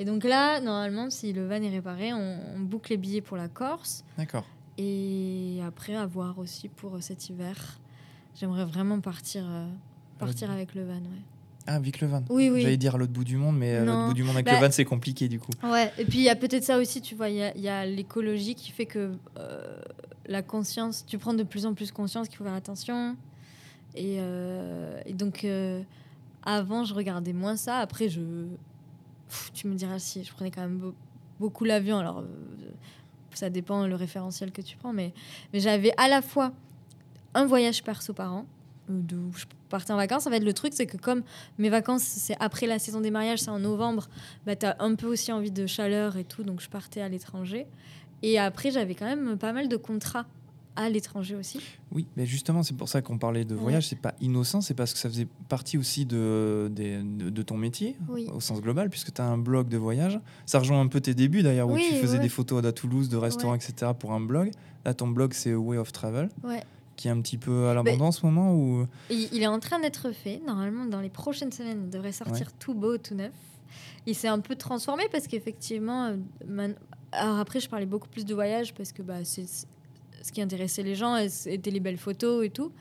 Et donc là, normalement, si le van est réparé, on, on boucle les billets pour la Corse. D'accord. Et après, à voir aussi pour cet hiver. J'aimerais vraiment partir, euh, partir avec le van. Ouais. Ah, avec le van Oui, oui. J'allais dire l'autre bout du monde, mais euh, l'autre bout du monde avec le bah, van, c'est compliqué du coup. Ouais, et puis il y a peut-être ça aussi, tu vois, il y a, l'écologie qui fait que la conscience, tu prends de plus en plus conscience qu'il faut faire attention. Et, et donc, avant, je regardais moins ça. Après, je. tu me diras si, je prenais quand même beaucoup l'avion. Alors, ça dépend le référentiel que tu prends, mais, mais j'avais à la fois un voyage perso par an, euh, où je partais en vacances. En fait, le truc, c'est que comme mes vacances, c'est après la saison des mariages, c'est en novembre, bah, tu as un peu aussi envie de chaleur et tout, donc je partais à l'étranger. Et après, j'avais quand même pas mal de contrats à l'étranger aussi. Oui, mais justement, c'est pour ça qu'on parlait de voyage. C'est pas innocent, c'est parce que ça faisait partie aussi de, de, de ton métier, au sens global, puisque tu as un blog de voyage. Ça rejoint un peu tes débuts d'ailleurs, où tu faisais des photos à Toulouse, de restaurants, etc. pour un blog. Là, ton blog, c'est Way of Travel. Qui est un petit peu à l'abandon en ce moment ou... Il est en train d'être fait. Normalement, dans les prochaines semaines, il devrait sortir tout beau, tout neuf. Il s'est un peu transformé parce qu'effectivement, euh, alors après, je parlais beaucoup plus de voyage parce que bah, c'est ce qui intéressait les gens étaient les belles photos et tout.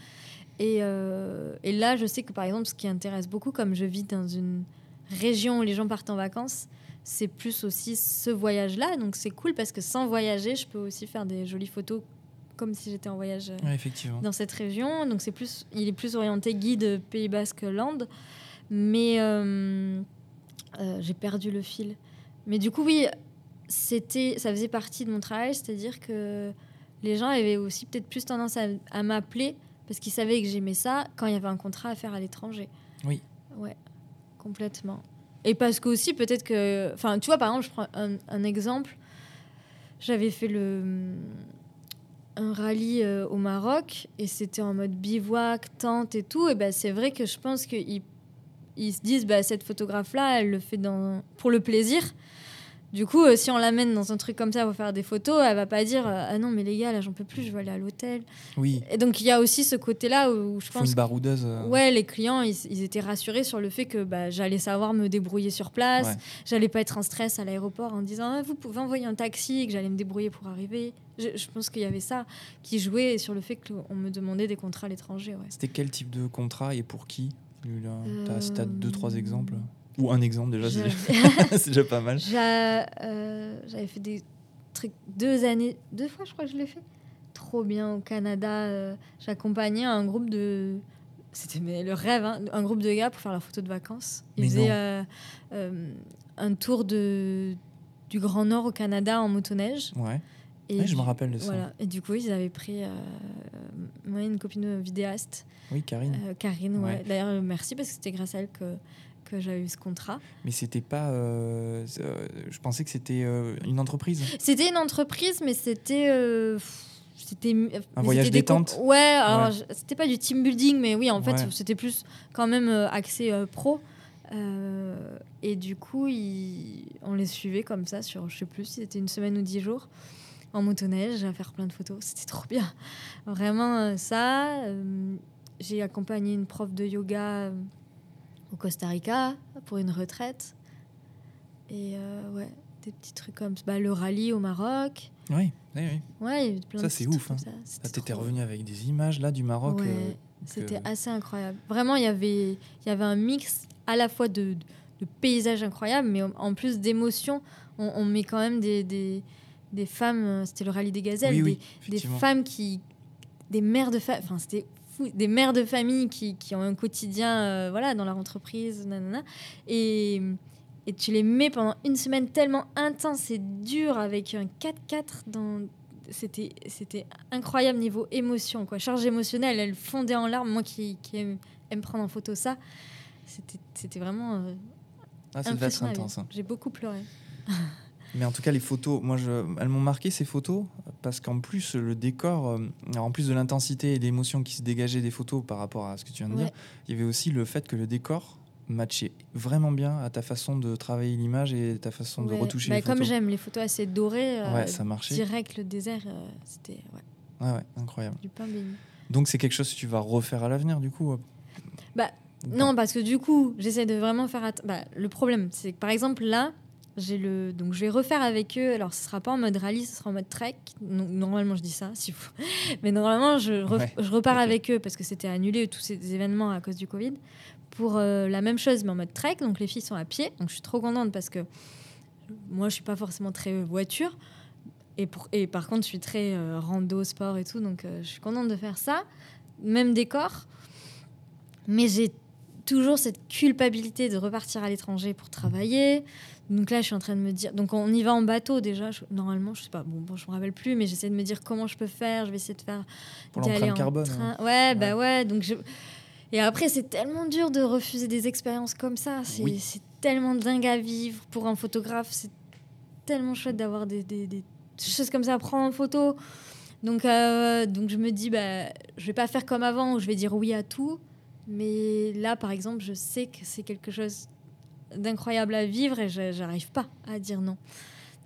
Et, euh, et, là, je sais que par exemple, ce qui intéresse beaucoup, comme je vis dans une région où les gens partent en vacances, c'est plus aussi ce voyage-là. Donc c'est cool parce que sans voyager, je peux aussi faire des jolies photos comme si j'étais en voyage euh, effectivement. dans cette région. Donc c'est plus, il est plus orienté guide Pays Basque Land. Mais euh, j'ai perdu le fil. Mais du coup, oui, c'était, ça faisait partie de mon travail, c'est-à-dire que les gens avaient aussi peut-être plus tendance à, m'appeler parce qu'ils savaient que j'aimais ça quand il y avait un contrat à faire à l'étranger. Oui. Ouais, complètement. Et parce que aussi, peut-être que. Enfin, tu vois, par exemple, je prends un, exemple. J'avais fait le un rallye euh, au Maroc et c'était en mode bivouac, tente et tout. Et ben c'est vrai que je pense qu'ils ils se disent bah, cette photographe là, elle le fait dans pour le plaisir. Du coup, euh, si on l'amène dans un truc comme ça pour faire des photos, elle va pas dire euh, ah non mais les gars là j'en peux plus, je veux aller à l'hôtel. Oui. Et donc il y a aussi ce côté là où, je pense. Une baroudeuse. Euh. Ouais, les clients ils, étaient rassurés sur le fait que bah, j'allais savoir me débrouiller sur place, j'allais pas être en stress à l'aéroport en disant ah, vous pouvez envoyer un taxi, que j'allais me débrouiller pour arriver. Je, pense qu'il y avait ça qui jouait sur le fait qu'on me demandait des contrats à l'étranger. Ouais. C'était quel type de contrat et pour qui? Tu as, deux trois exemples ou un exemple déjà, c'est déjà pas mal. Euh, j'avais fait des trucs deux années, deux fois je crois que je l'ai fait. Trop bien au Canada. Euh, j'accompagnais un groupe de. C'était le rêve, hein, un groupe de gars pour faire la photo de vacances. Ils faisaient euh, un tour de, du Grand Nord au Canada en motoneige. Ouais. Et je me rappelle de ça. Voilà. Et du coup, ils avaient pris moi, une copine vidéaste. Oui, Karine. Karine, ouais. D'ailleurs, merci parce que c'était grâce à elle que que j'avais eu ce contrat. Mais c'était pas. Euh, euh, je pensais que c'était euh, une entreprise. C'était une entreprise, mais c'était. c'était un voyage détente. Ouais, alors c'était pas du team building, mais oui, en fait, c'était plus quand même axé pro. et du coup, on les suivait comme ça sur, je sais plus si c'était une semaine ou dix jours, en motoneige, à faire plein de photos. C'était trop bien. Vraiment, ça. J'ai accompagné une prof de yoga au Costa Rica pour une retraite. Et euh, ouais, des petits trucs comme bah, le rallye au Maroc. Oui, oui, oui. Ouais, ça, c'est ouf. Hein. Ça, t'étais revenu avec des images là du Maroc. Ouais, euh, c'était assez incroyable. Vraiment, il y avait, il y avait un mix à la fois de, de paysages incroyables, mais en plus d'émotions. On, met quand même des, des, des femmes, c'était le rallye des gazelles, des, des, femmes qui. des mères de femmes. Enfin, c'était fou, des mères de famille qui, qui ont un quotidien euh, voilà, dans leur entreprise, nanana, et, et tu les mets pendant une semaine tellement intense et dur avec un 4-4 dans. C'était, c'était incroyable niveau émotion, quoi. Charge émotionnelle, elle fondait en larmes. Moi qui, qui aime, aime prendre en photo ça, c'était, c'était vraiment. euh, Ah, impressionnant. intense. hein. J'ai beaucoup pleuré. Mais en tout cas, les photos, moi, je, elles m'ont marqué ces photos parce qu'en plus, le décor, euh, alors, en plus de l'intensité et l'émotion qui se dégageait des photos par rapport à ce que tu viens de Ouais. dire, il y avait aussi le fait que le décor matchait vraiment bien à ta façon de travailler l'image et ta façon de retoucher Bah, les comme j'aime les photos assez dorées, euh, Ouais, ça marchait. direct le désert, euh, c'était ouais, incroyable. du pain béni. Donc, c'est quelque chose que tu vas refaire à l'avenir, du coup euh, Bah, Non, parce que du coup, j'essaie de vraiment faire. Bah, le problème, c'est que par exemple là, j'ai le. Donc je vais refaire avec eux. Alors ce sera pas en mode rallye, ce sera en mode trek. Non- Normalement, je dis ça, si vous- Mais normalement, je, re- Ouais, je repars avec eux parce que c'était annulé tous ces événements à cause du Covid. Pour euh, la même chose, mais en mode trek. Donc les filles sont à pied. Donc je suis trop contente parce que moi, je suis pas forcément très euh, voiture. Et, pour, et par contre, je suis très euh, rando, sport et tout. Donc euh, je suis contente de faire ça. Même décor. Mais j'ai toujours cette culpabilité de repartir à l'étranger pour travailler. Donc là, je suis en train de me dire. Donc on y va en bateau déjà. Je- normalement, je sais pas. Bon, bon je me rappelle plus, mais j'essaie de me dire comment je peux faire. Je vais essayer de faire. Pour l'empreinte carbone, train. Ouais, bah ouais. Donc je. Et après, c'est tellement dur de refuser des expériences comme ça. C'est Oui. tellement dingue à vivre pour un photographe. C'est tellement chouette d'avoir des, des- des choses comme ça à prendre en photo. Donc, euh, donc je me dis, bah, je vais pas faire comme avant où je vais dire oui à tout. Mais là, par exemple, je sais que c'est quelque chose d'incroyable à vivre et j'arrive pas à dire non.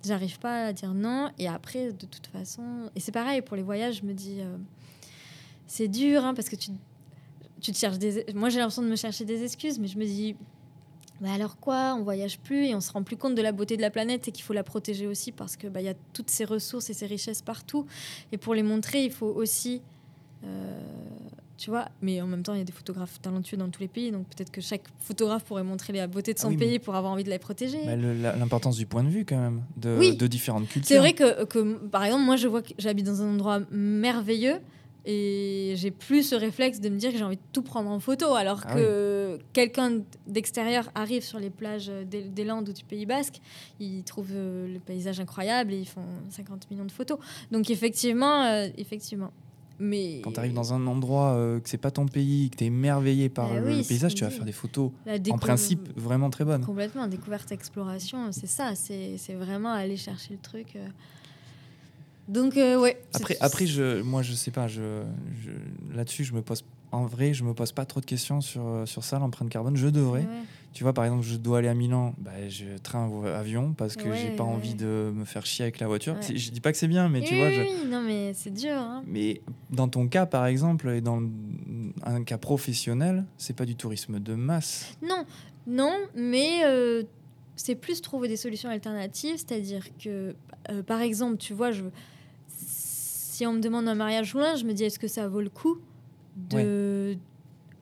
J'arrive pas à dire non. Et après, de toute façon, et c'est pareil pour les voyages, je me dis, euh, c'est dur hein, parce que tu, tu te cherches des. Moi, j'ai l'impression de me chercher des excuses, mais je me dis, bah alors quoi On voyage plus et on se rend plus compte de la beauté de la planète et qu'il faut la protéger aussi parce que bah, il y a toutes ces ressources et ces richesses partout. Et pour les montrer, il faut aussi. euh, tu vois, mais en même temps, il y a des photographes talentueux dans tous les pays, donc peut-être que chaque photographe pourrait montrer la beauté de Ah son oui, pays pour avoir envie de la protéger. L'importance du point de vue, quand même, de, Oui. de différentes cultures. C'est vrai que, que, par exemple, moi, je vois que j'habite dans un endroit merveilleux et j'ai plus ce réflexe de me dire que j'ai envie de tout prendre en photo, alors Ah que quelqu'un d'extérieur arrive sur les plages des, des Landes ou du Pays Basque, ils trouvent euh, le paysage incroyable et ils font 50 millions de photos. Donc effectivement, euh, effectivement. Mais Quand tu arrives dans un endroit euh, que c'est pas ton pays, que tu es émerveillé par Bah le, oui, le paysage, tu vas faire des photos en principe vraiment très bonnes. Complètement, découverte, exploration, c'est ça, c'est vraiment aller chercher le truc. euh. Donc, euh, ouais. Après, après je, moi, je sais pas. Je, je- Là-dessus, je me pose. En vrai, je me pose pas trop de questions sur, euh, sur ça, l'empreinte carbone. Je devrais. Ouais. Tu vois, par exemple, je dois aller à Milan, bah, je train ou avion parce que Ouais, j'ai pas ouais. envie de me faire chier avec la voiture. Je dis pas que c'est bien, mais tu vois, oui, je- oui, non, mais c'est dur. Hein. mais dans ton cas, par exemple, et dans un cas professionnel, c'est pas du tourisme de masse. Non, non, mais euh, c'est plus trouver des solutions alternatives, c'est-à-dire que, euh, par exemple, tu vois, je, si on me demande un mariage loin, je me dis est-ce que ça vaut le coup? De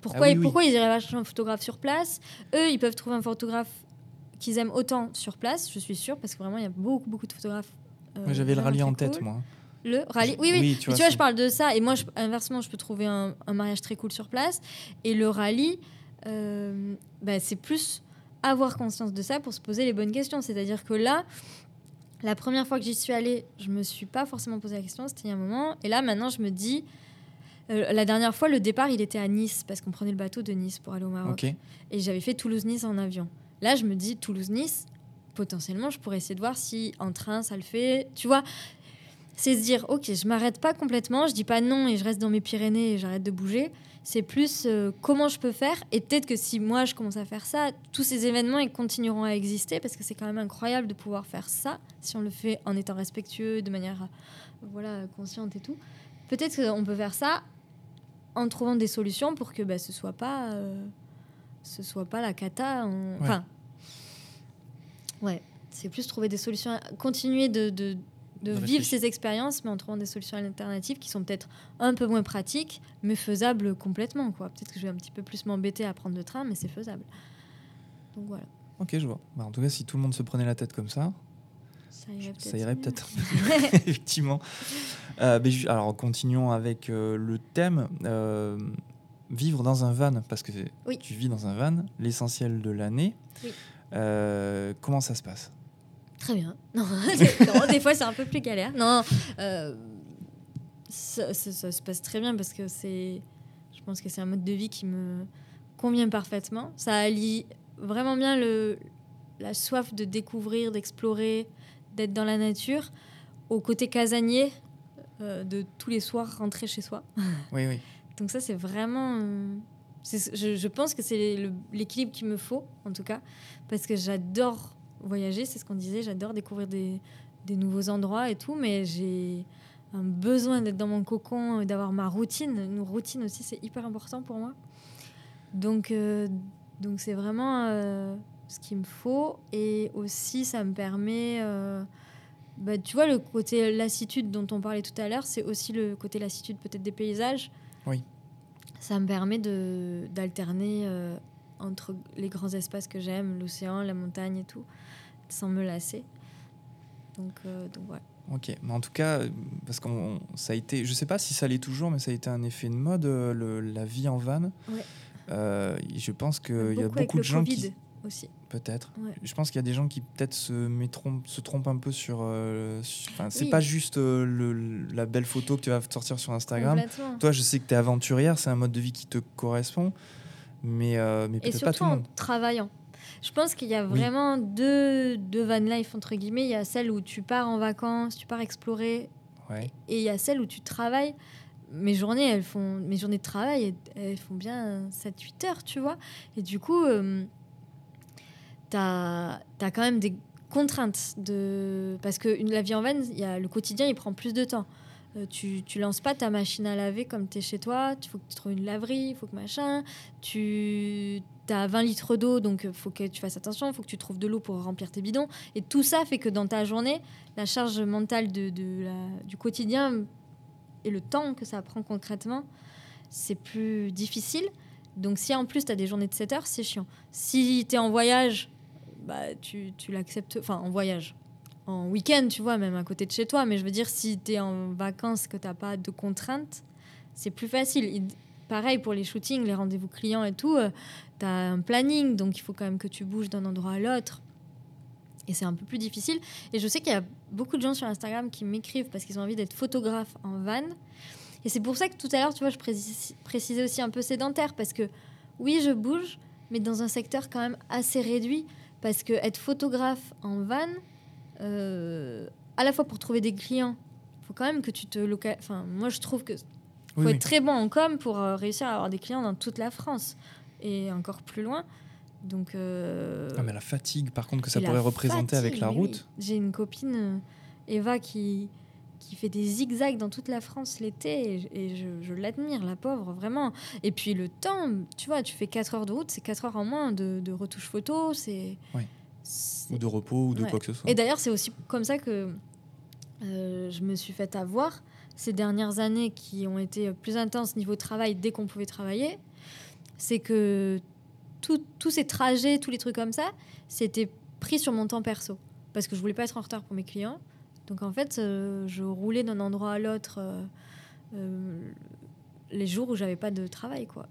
pourquoi, Ah oui, oui. pourquoi ils iraient acheter un photographe sur place? Eux, ils peuvent trouver un photographe qu'ils aiment autant sur place, je suis sûre, parce que vraiment, il y a beaucoup, beaucoup de photographes. euh, Moi, j'avais le rallye en tête, cool. moi. Le rallye, oui, oui. oui, tu vois, tu vois, c'est- je parle de ça. Et moi, je- inversement, je peux trouver un, un mariage très cool sur place. Et le rallye, euh, bah, c'est plus avoir conscience de ça pour se poser les bonnes questions. C'est-à-dire que là, la première fois que j'y suis allée, je me suis pas forcément posé la question, c'était il y a un moment. Et là, maintenant, je me dis. Euh, la dernière fois, le départ, il était à Nice, parce qu'on prenait le bateau de Nice pour aller au Maroc. Et j'avais fait Toulouse-Nice en avion. Là, je me dis, Toulouse-Nice, potentiellement, je pourrais essayer de voir si en train, ça le fait. Tu vois, c'est se dire, ok, je m'arrête pas complètement, je dis pas non et je reste dans mes Pyrénées et j'arrête de bouger. C'est plus euh, comment je peux faire. Et peut-être que si moi, je commence à faire ça, tous ces événements, ils continueront à exister parce que c'est quand même incroyable de pouvoir faire ça si on le fait en étant respectueux, de manière euh, voilà, consciente et tout. Peut-être qu'on peut faire ça en trouvant des solutions pour que bah, ce soit pas euh, ce soit pas la cata. on- Enfin, ouais, c'est plus trouver des solutions, continuer de, de, vivre ces expériences, mais en trouvant des solutions alternatives qui sont peut-être un peu moins pratiques, mais faisables complètement. quoi. Peut-être que je vais un petit peu plus m'embêter à prendre le train, mais c'est faisable. Donc voilà, Ok, je vois. Bah, en tout cas, si tout le monde se prenait la tête comme ça, ça irait peut-être. peut-être. Effectivement. Euh, alors, continuons avec euh, le thème. vivre dans un van, parce que tu vis dans un van, l'essentiel de l'année. comment ça se passe? Très bien. Non, des fois c'est un peu plus galère. Non, ça, se passe très bien parce que c'est, je pense que c'est un mode de vie qui me convient parfaitement. Ça allie vraiment bien le, la soif de découvrir, d'explorer, d'être dans la nature, au côté casanier euh, de tous les soirs rentrer chez soi. Oui, oui. Donc ça, c'est vraiment... Euh, je, je, pense que c'est l'équilibre qu'il me faut, en tout cas, parce que j'adore voyager, c'est ce qu'on disait, j'adore découvrir des, des, nouveaux endroits et tout, mais j'ai un besoin d'être dans mon cocon, d'avoir ma routine. Une routine aussi, c'est hyper important pour moi. Donc, euh, donc c'est vraiment ce qu'il me faut. Et aussi, ça me permet. Euh, bah, tu vois, le côté lassitude dont on parlait tout à l'heure, c'est aussi le côté lassitude peut-être des paysages. Oui. Ça me permet d'alterner euh, entre les grands espaces que j'aime, l'océan, la montagne et tout, sans me lasser. Donc, euh, donc ouais. Ok, mais en tout cas, parce que ça a été, je sais pas si ça l'est toujours, mais ça a été un effet de mode, le, la vie en van. Ouais. je pense qu'il y a beaucoup de gens qui aussi. Peut-être. Je pense qu'il y a des gens qui peut-être se, mettront, se trompent un peu sur. Euh, c'est pas juste euh, le, la belle photo que tu vas sortir sur Instagram. Toi, je sais que tu es aventurière, c'est un mode de vie qui te correspond, mais, euh, mais peut-être pas tout le monde. en travaillant. Je pense qu'il y a vraiment deux, deux van life, entre guillemets. Il y a celle où tu pars en vacances, tu pars explorer. Et il y a celle où tu travailles mes journées, elles font, mes journées de travail, elles, font bien 7-8 heures, tu vois. Et du coup, tu as, quand même des contraintes. De... Parce que la vie en van, y a, le quotidien, il prend plus de temps. Euh, tu, tu lances pas ta machine à laver comme tu es chez toi. Il faut que tu trouves une laverie, il faut que machin. Tu as 20 litres d'eau, donc il euh, faut que tu fasses attention. Il faut que tu trouves de l'eau pour remplir tes bidons. Et tout ça fait que dans ta journée, la charge mentale de, du quotidien et le temps que ça prend concrètement, c'est plus difficile. Donc si en plus tu as des journées de 7 heures, c'est chiant. Si tu es en voyage, bah, tu, tu l'acceptes, enfin en voyage, en week-end, tu vois, même à côté de chez toi. Mais je veux dire, si tu es en vacances, que tu n'as pas de contraintes, c'est plus facile. pareil pour les shootings, les rendez-vous clients et tout, euh, tu as un planning, donc il faut quand même que tu bouges d'un endroit à l'autre. Et c'est un peu plus difficile. Et je sais qu'il y a beaucoup de gens sur Instagram qui m'écrivent parce qu'ils ont envie d'être photographes en van. Et c'est pour ça que tout à l'heure, tu vois, je précisais aussi un peu sédentaire parce que oui, je bouge, mais dans un secteur quand même assez réduit. Parce que être photographe en van, euh, à la fois pour trouver des clients, il faut quand même que tu te localises. Enfin, moi, je trouve que faut être très bon en com pour euh, réussir à avoir des clients dans toute la France et encore plus loin. Donc. Euh, ah, mais la fatigue, par contre, que ça pourrait représenter avec la route. J'ai une copine, Eva, qui, qui fait des zigzags dans toute la France l'été et, je, l'admire, la pauvre, vraiment. Et puis le temps, tu vois, tu fais 4 heures de route, c'est 4 heures en moins de, de retouche photo, c'est. Ou de repos ou de quoi que ce soit. Et d'ailleurs, c'est aussi comme ça que euh, je me suis fait avoir ces dernières années qui ont été plus intenses niveau travail dès qu'on pouvait travailler. C'est que tous ces trajets, tous les trucs comme ça, c'était pris sur mon temps perso. Parce que je voulais pas être en retard pour mes clients. Donc en fait, euh, je roulais d'un endroit à l'autre euh, euh, les jours où j'avais pas de travail. Quoi.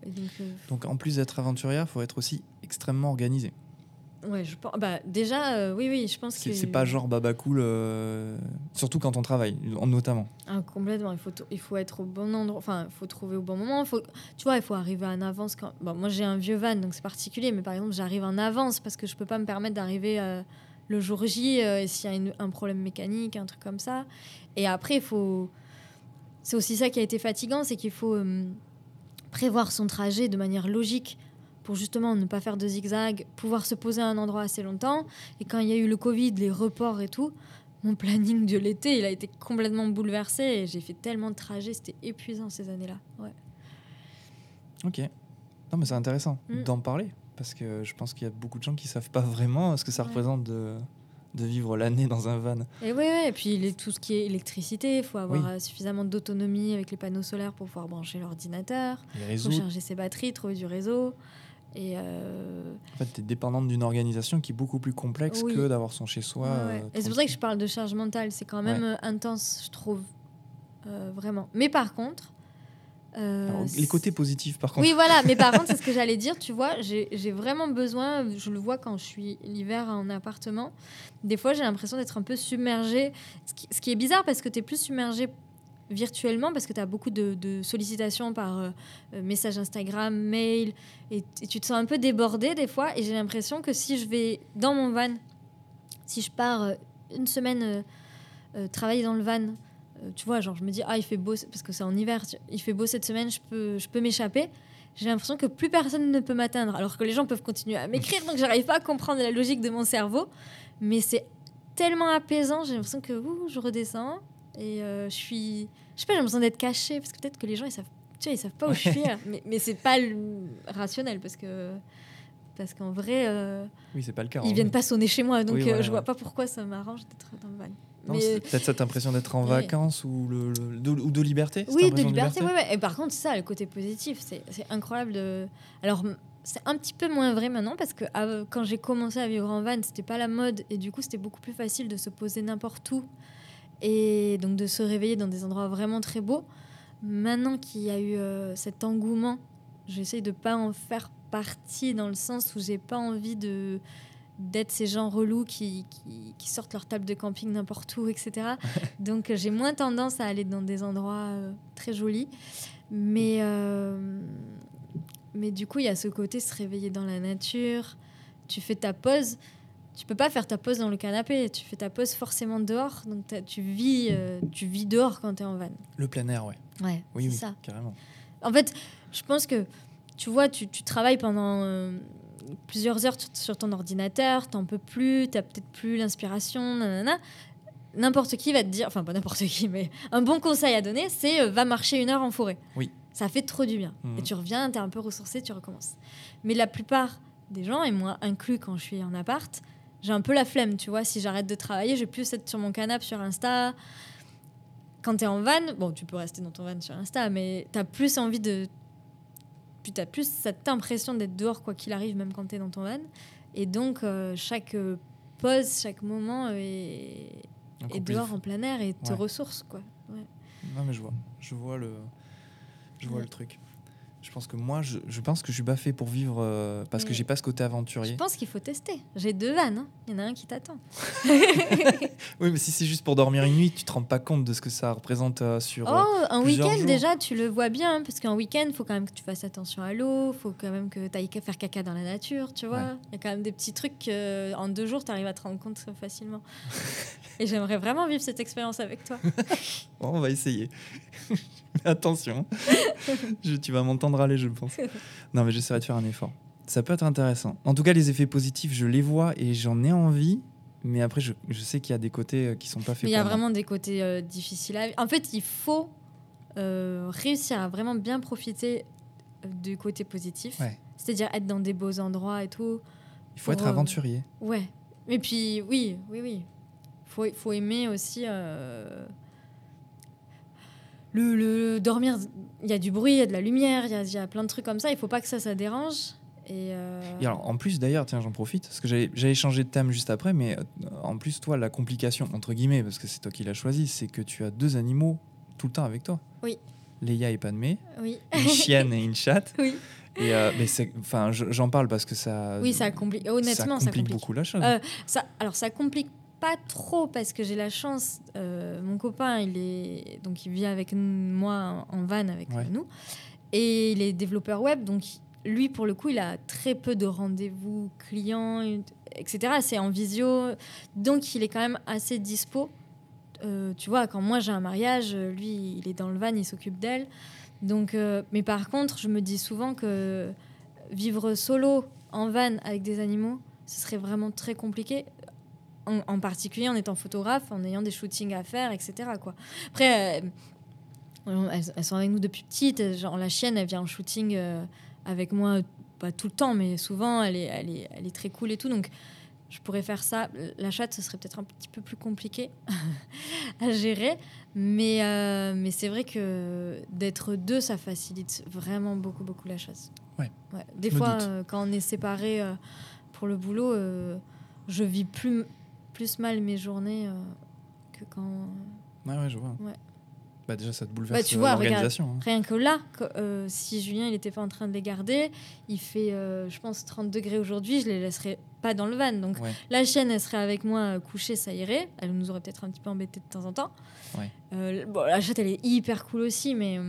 donc, en plus d'être aventurière, il faut être aussi extrêmement organisé. Ouais, je pense. Bah, déjà, oui, oui, je pense que. C'est pas genre baba cool, surtout quand on travaille, notamment. Ah, complètement. Il faut, il faut être au bon endroit. Enfin, il faut trouver au bon moment. Faut, tu vois, il faut arriver en avance. Quand... Bon, moi, j'ai un vieux van, donc c'est particulier. Mais par exemple, j'arrive en avance parce que je peux pas me permettre d'arriver le jour J, euh, s'il y a un problème mécanique, un truc comme ça. Et après, il faut. C'est aussi ça qui a été fatigant, c'est qu'il faut euh, prévoir son trajet de manière logique pour justement ne pas faire de zigzag, pouvoir se poser à un endroit assez longtemps. Et quand il y a eu le Covid, les reports et tout, mon planning de l'été, il a été complètement bouleversé et j'ai fait tellement de trajets, c'était épuisant ces années-là. Ouais. Ok. Non, mais c'est intéressant mm. d'en parler parce que je pense qu'il y a beaucoup de gens qui savent pas vraiment ce que ça représente de, de vivre l'année dans un van. Et oui, et puis tout ce qui est électricité, il faut avoir euh, suffisamment d'autonomie avec les panneaux solaires pour pouvoir brancher l'ordinateur, pour charger ses batteries, trouver du réseau. Et euh, En fait, tu es dépendante d'une organisation qui est beaucoup plus complexe que d'avoir son chez-soi. Euh, et c'est pour ça que je parle de charge mentale. C'est quand même intense, je trouve. vraiment. Mais par contre, euh, les côtés positifs, par contre. Oui, voilà, mais par contre, c'est ce que j'allais dire, tu vois, j'ai vraiment besoin, je le vois quand je suis l'hiver en appartement, des fois j'ai l'impression d'être un peu submergée, ce qui, est bizarre parce que tu es plus submergée virtuellement parce que tu as beaucoup de, sollicitations par euh, euh, message Instagram, mail, et, tu te sens un peu débordée des fois, et j'ai l'impression que si je vais dans mon van, si je pars une semaine travailler dans le van, euh, tu vois, genre je me dis, ah, il fait beau, parce que c'est en hiver, il fait beau cette semaine, je peux, je peux m'échapper. J'ai l'impression que plus personne ne peut m'atteindre, alors que les gens peuvent continuer à m'écrire, donc j'arrive pas à comprendre la logique de mon cerveau. Mais c'est tellement apaisant, j'ai l'impression que je redescends et euh, je suis. Je sais pas, j'ai l'impression d'être cachée, parce que peut-être que les gens ils savent, tu vois, ils savent pas où je suis, mais, mais c'est pas rationnel, parce que parce qu'en vrai, euh, oui, c'est pas le cas. Ils viennent pas sonner chez moi, donc je vois pas pourquoi ça m'arrange d'être dans le van. Peut-être cette impression d'être en vacances ou, le, de, ou de liberté Oui, de liberté, oui. Et par contre, ça, le côté positif, c'est incroyable. De... Alors, c'est un petit peu moins vrai maintenant parce que quand j'ai commencé à vivre en van, c'était pas la mode et du coup, c'était beaucoup plus facile de se poser n'importe où et donc de se réveiller dans des endroits vraiment très beaux. Maintenant qu'il y a eu euh, cet engouement, j'essaye de pas en faire partie dans le sens où j'ai pas envie de d'être ces gens relous qui, qui, sortent leur table de camping n'importe où, etc. Donc euh, j'ai moins tendance à aller dans des endroits euh, très jolis. Mais, euh, mais du coup, il y a ce côté se réveiller dans la nature. Tu fais ta pause. Tu peux pas faire ta pause dans le canapé. Tu fais ta pause forcément dehors. Donc tu vis, tu vis dehors quand tu es en van. Le plein air, ouais. Ouais, oui, oui, ça. carrément. En fait, je pense que tu vois, tu, tu travailles pendant plusieurs heures sur ton ordinateur, t'en peux plus, t'as peut-être plus l'inspiration, N'importe qui va te dire, enfin pas n'importe qui, mais un bon conseil à donner, c'est euh, va marcher une heure en forêt. Oui. Ça fait trop du bien. Mhm. Et tu reviens, t'es un peu ressourcé, tu recommences. Mais la plupart des gens, et moi inclus quand je suis en appart, j'ai un peu la flemme, tu vois. Si j'arrête de travailler, je vais plus être sur mon canapé sur Insta. Quand tu es en van, bon, tu peux rester dans ton van sur Insta, mais tu as plus envie de tu as plus cette impression d'être dehors quoi qu'il arrive, même quand tu es dans ton van. Et donc, euh, chaque euh, pause, chaque moment est, est dehors en plein air et te ressource. Quoi. Non, mais je vois. Je vois le, je vois le truc. Je pense que moi, je, je, pense que je suis pas fait pour vivre euh, parce que j'ai pas ce côté aventurier. Je pense qu'il faut tester. J'ai deux vannes. Hein. Il y en a un qui t'attend. oui, mais si c'est juste pour dormir une nuit, tu te rends pas compte de ce que ça représente euh, sur. Euh, oh, un week-end déjà, tu le vois bien. Hein, parce qu'un week-end, il faut quand même que tu fasses attention à l'eau. Il faut quand même que tu ailles faire caca dans la nature. Tu vois Il y a quand même des petits trucs en deux jours, tu arrives à te rendre compte facilement. Et j'aimerais vraiment vivre cette expérience avec toi. bon, on va essayer. Attention, tu vas m'entendre aller, je pense. Non, mais j'essaierai de faire un effort. Ça peut être intéressant. En tout cas, les effets positifs, je les vois et j'en ai envie. Mais après, je, sais qu'il y a des côtés euh, qui sont pas faits. Il y a vraiment des côtés euh, difficiles à En fait, il faut euh, réussir à vraiment bien profiter du côté positif. C'est-à-dire être dans des beaux endroits et tout. Il faut être aventurier. Ouais. Et puis, oui, oui, oui. Il faut, faut aimer aussi le, dormir, il y a du bruit, il y a de la lumière, il y, a plein de trucs comme ça. Il faut pas que ça, ça dérange. Euh, et, alors, en plus, d'ailleurs, tiens, j'en profite, parce que j'allais changer de thème juste après, mais euh, en plus, toi, la complication, entre guillemets, parce que c'est toi qui l'as choisi, c'est que tu as deux animaux tout le temps avec toi. Oui. Léa et Padmé. Oui. Une chienne et une chatte. Oui. Et euh, mais enfin, j'en parle parce que ça. Oui, ça complique. Honnêtement, ça complique, beaucoup la chose. ça, alors, ça complique pas trop parce que j'ai la chance. Euh, mon copain, il est donc il vit avec moi en van avec nous et il est développeur web. Donc lui, pour le coup, il a très peu de rendez-vous clients, etc. C'est en visio, donc il est quand même assez dispo. Euh, tu vois, quand moi j'ai un mariage, lui, il est dans le van, il s'occupe d'elle. Donc, euh, mais par contre, je me dis souvent que vivre solo en van avec des animaux, ce serait vraiment très compliqué en, particulier en étant photographe, en ayant des shootings à faire, etc. Quoi. Après, euh, elles, sont avec nous depuis petites. Genre, la chienne, elle vient en shooting euh, avec moi, pas tout le temps, mais souvent, elle est, elle est, elle est très cool et tout. Donc, je pourrais faire ça. La chatte, ce serait peut-être un petit peu plus compliqué à gérer. Mais, euh, mais c'est vrai que d'être deux, ça facilite vraiment beaucoup, beaucoup la chasse. Ouais. Des fois, quand on est séparés pour le boulot, je vis plus plus mal mes journées euh, que quand. Ouais, ouais, je vois. Ouais. Bah déjà, ça te bouleverse bah, tu vois, l'organisation. Hein. Rien que là, euh, si Julien il n'était pas en train de les garder, il fait, euh, je pense, 30 degrés aujourd'hui, je les laisserais pas dans le van. Donc la chienne, elle serait avec moi couchée, ça irait. Elle nous aurait peut-être un petit peu embêté de temps en temps. bon, la chatte, elle est hyper cool aussi, mais,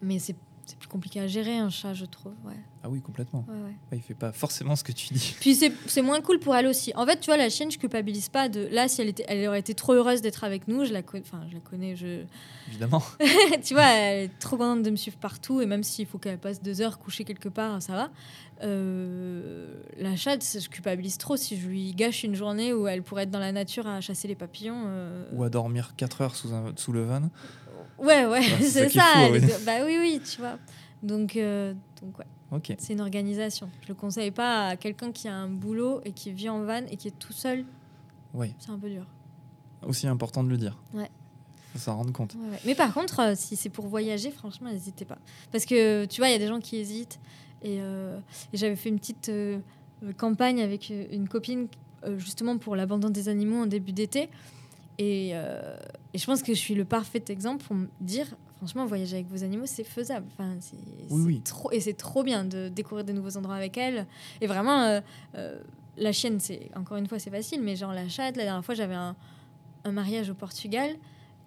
mais c'est c'est plus compliqué à gérer un chat, je trouve. Ouais. Ah oui, complètement. Ouais, ouais. il fait pas forcément ce que tu dis. Puis c'est moins cool pour elle aussi. En fait, tu vois, la chienne, je culpabilise pas de. Là, si elle, était, elle aurait été trop heureuse d'être avec nous, je la, enfin, je la connais. Je... Évidemment. tu vois, elle est trop contente de me suivre partout. Et même s'il faut qu'elle passe deux heures couchée quelque part, ça va. Euh, la chatte, je culpabilise trop si je lui gâche une journée où elle pourrait être dans la nature à chasser les papillons. Euh. Ou à dormir 4 heures sous, un, sous le van. Ouais, ouais, c'est ça. Bah oui, oui, tu vois. Donc, euh, donc ouais. C'est une organisation. Je le conseille pas à quelqu'un qui a un boulot et qui vit en van et qui est tout seul. Oui. C'est un peu dur. Aussi important de le dire. Ouais. Faut s'en rendre compte. Mais par contre, euh, si c'est pour voyager, franchement, n'hésitez pas. Parce que tu vois, il y a des gens qui hésitent. Et, euh, j'avais fait une petite campagne avec une copine justement pour l'abandon des animaux en début d'été. Euh, et, je pense que je suis le parfait exemple pour me dire, franchement, voyager avec vos animaux, c'est faisable. Enfin, c'est trop, et c'est trop bien de découvrir de nouveaux endroits avec elle. Et vraiment, euh, euh, la chienne, c'est encore une fois, c'est facile, mais genre la chatte, la dernière fois, j'avais un, un, mariage au Portugal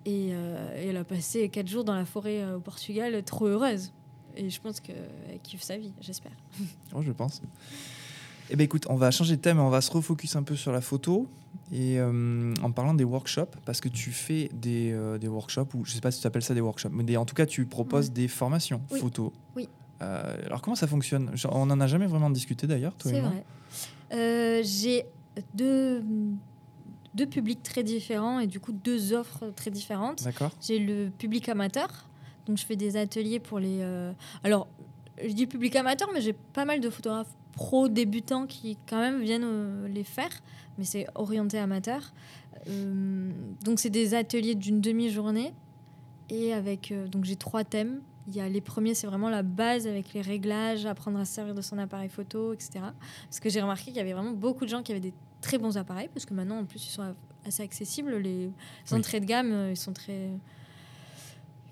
et, elle a passé quatre jours dans la forêt au Portugal, trop heureuse. Et je pense qu'elle kiffe sa vie, j'espère. Oh, je pense. Eh bien, écoute, on va changer de thème et on va se refocus un peu sur la photo. Et euh, en parlant des workshops, parce que tu fais des, euh, des workshops, ou je ne sais pas si tu appelles ça des workshops, mais en tout cas, tu proposes des formations photo. Oui. Euh, alors, comment ça fonctionne? On n'en a jamais vraiment discuté d'ailleurs, toi C'est vrai. J'ai deux, deux publics très différents et du coup deux offres très différentes. D'accord. J'ai le public amateur, donc je fais des ateliers pour les. Alors, je dis public amateur, mais j'ai pas mal de photographes pro débutants qui quand même viennent euh, les faire, mais c'est orienté amateur. Euh, donc c'est des ateliers d'une demi-journée et avec euh, donc j'ai trois thèmes. Il y a les premiers, c'est vraiment la base avec les réglages, apprendre à se servir de son appareil photo, etc. Parce que j'ai remarqué qu'il y avait vraiment beaucoup de gens qui avaient des très bons appareils, parce que maintenant en plus ils sont assez accessibles. Les entrées de gamme, ils sont très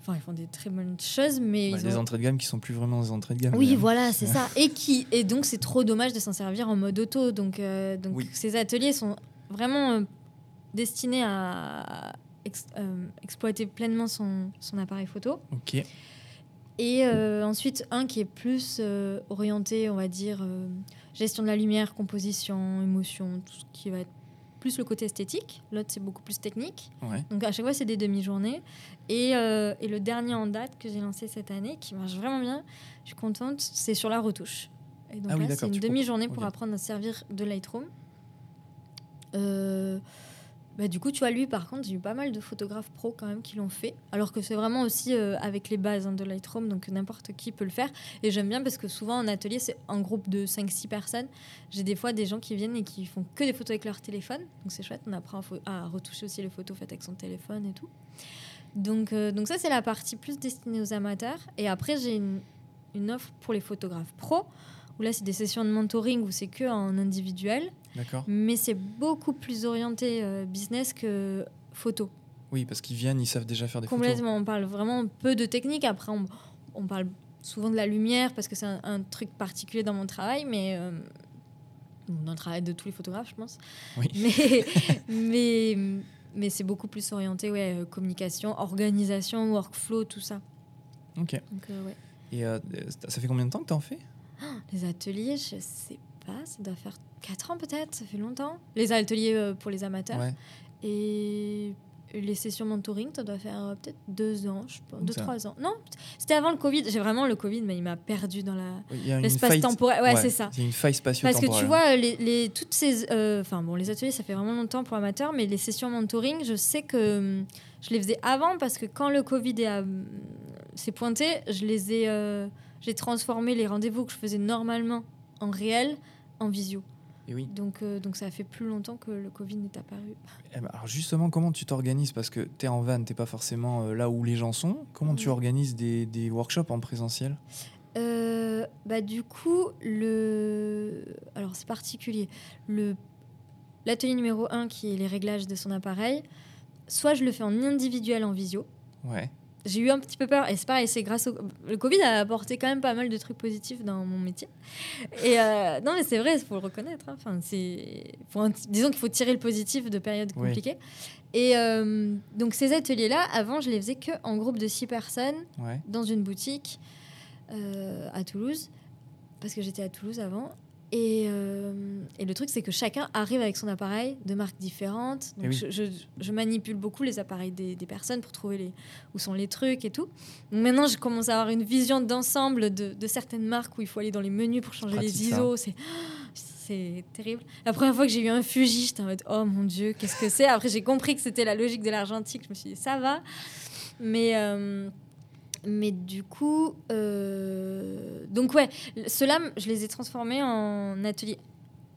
Enfin, ils font des très bonnes choses, mais. Bah, des entrées de gamme qui sont plus vraiment des entrées de gamme. Oui, voilà, c'est ça. Et, qui, et donc, c'est trop dommage de s'en servir en mode auto. Donc, euh, donc ces ateliers sont vraiment euh, destinés à euh, exploiter pleinement son, son, appareil photo. Ok. Et ensuite, un qui est plus orienté, on va dire, gestion de la lumière, composition, émotion, tout ce qui va être plus le côté esthétique. L'autre, c'est beaucoup plus technique. Donc à chaque fois, c'est des demi-journées. Et, euh, et, le dernier en date que j'ai lancé cette année, qui marche vraiment bien, je suis contente, c'est sur la retouche. Et donc ah là, c'est une demi-journée pour apprendre à servir de Lightroom. Euh, bah, du coup, tu vois, lui, par contre, j'ai eu pas mal de photographes pro quand même qui l'ont fait. Alors que c'est vraiment aussi euh, avec les bases hein, de Lightroom, donc n'importe qui peut le faire. Et j'aime bien parce que souvent en atelier, c'est un groupe de 5-6 personnes. J'ai des fois des gens qui viennent et qui font que des photos avec leur téléphone. Donc c'est chouette, on apprend à retoucher aussi les photos faites avec son téléphone et tout. Donc, euh, donc ça, c'est la partie plus destinée aux amateurs. Et après, j'ai une, une offre pour les photographes pro où là, c'est des sessions de mentoring où c'est que en individuel. Mais c'est beaucoup plus orienté euh, business que photo. Oui, parce qu'ils viennent, ils savent déjà faire des photos. Complètement. On parle vraiment peu de technique. Après, on, on parle souvent de la lumière parce que c'est un, truc particulier dans mon travail, mais euh, dans le travail de tous les photographes, je pense. Oui. Mais, mais, mais c'est beaucoup plus orienté, ouais, euh, communication, organisation, workflow, tout ça. Ok. Donc, ouais. Et ça fait combien de temps que tu en fais? Les ateliers, je sais pas, ça doit faire 4 ans peut-être, ça fait longtemps. Les ateliers euh, pour les amateurs. Et les sessions mentoring, ça doit faire euh, peut-être 2 ans, je pense, 2-3 ans. Non, c'était avant le Covid. J'ai vraiment le Covid, mais il m'a perdu dans l'espace temporel. Ouais, c'est ça. Une faille spatio-temporelle. Parce que tu vois, les, les toutes ces. Euh, enfin, bon, les ateliers, ça fait vraiment longtemps pour amateurs, mais les sessions mentoring, je sais que je les faisais avant parce que quand le Covid s'est pointé, je les ai j'ai transformé les rendez-vous que je faisais normalement en réel en visio. Et oui. Donc, euh, donc ça fait plus longtemps que le Covid n'est apparu. Eh ben, alors justement, comment tu t'organises? Parce que tu es en van, tu pas forcément euh, là où les gens sont. Comment tu organises des, des, workshops en présentiel? Euh, bah, Du coup, le... alors c'est particulier. Le... L'atelier numéro 1, qui est les réglages de son appareil, soit je le fais en individuel en visio, Ouais. J'ai eu un petit peu peur, et c'est pareil, c'est grâce au. Le Covid a apporté quand même pas mal de trucs positifs dans mon métier. Et euh, non, mais c'est vrai, il faut le reconnaître. hein. Enfin, c'est. faut un- Disons qu'il faut tirer le positif de périodes Oui. compliquées. Et euh, donc, ces ateliers-là, avant, je les faisais que en groupe de six personnes Ouais. dans une boutique euh, à Toulouse, parce que j'étais à Toulouse avant. Et, euh, et le truc, c'est que chacun arrive avec son appareil de marques différentes. Donc Eh oui. je, je- je manipule beaucoup les appareils des, des personnes pour trouver les, où sont les trucs et tout. Donc maintenant, je commence à avoir une vision d'ensemble de, de certaines marques où il faut aller dans les menus pour changer Pratique, les. ISO. C'est c'est terrible. La première fois que j'ai eu un Fuji, j'étais en mode oh mon dieu, qu'est-ce que c'est? Après, j'ai compris que c'était la logique de l'argentique. Je me suis dit ça va. Mais. euh, mais du coup, euh, donc ouais, ceux-là, je les ai transformés en ateliers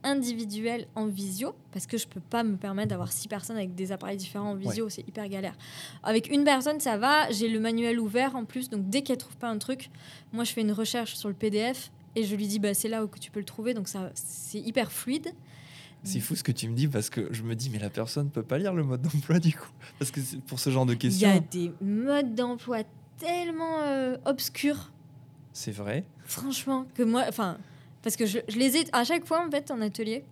individuels en visio parce que je peux pas me permettre d'avoir six personnes avec des appareils différents en visio, c'est hyper galère. Avec une personne, ça va. J'ai le manuel ouvert en plus, donc dès qu'elle trouve pas un truc, moi je fais une recherche sur le PDF et je lui dis bah c'est là où tu peux le trouver, donc ça c'est hyper fluide. C'est fou ce que tu me dis parce que je me dis, mais la personne peut pas lire le mode d'emploi du coup. Parce que pour ce genre de Il y questions, a des modes d'emploi tellement euh, obscurs. c'est vrai. Franchement, que moi, enfin, parce que je, je les ai à chaque fois en fait en atelier.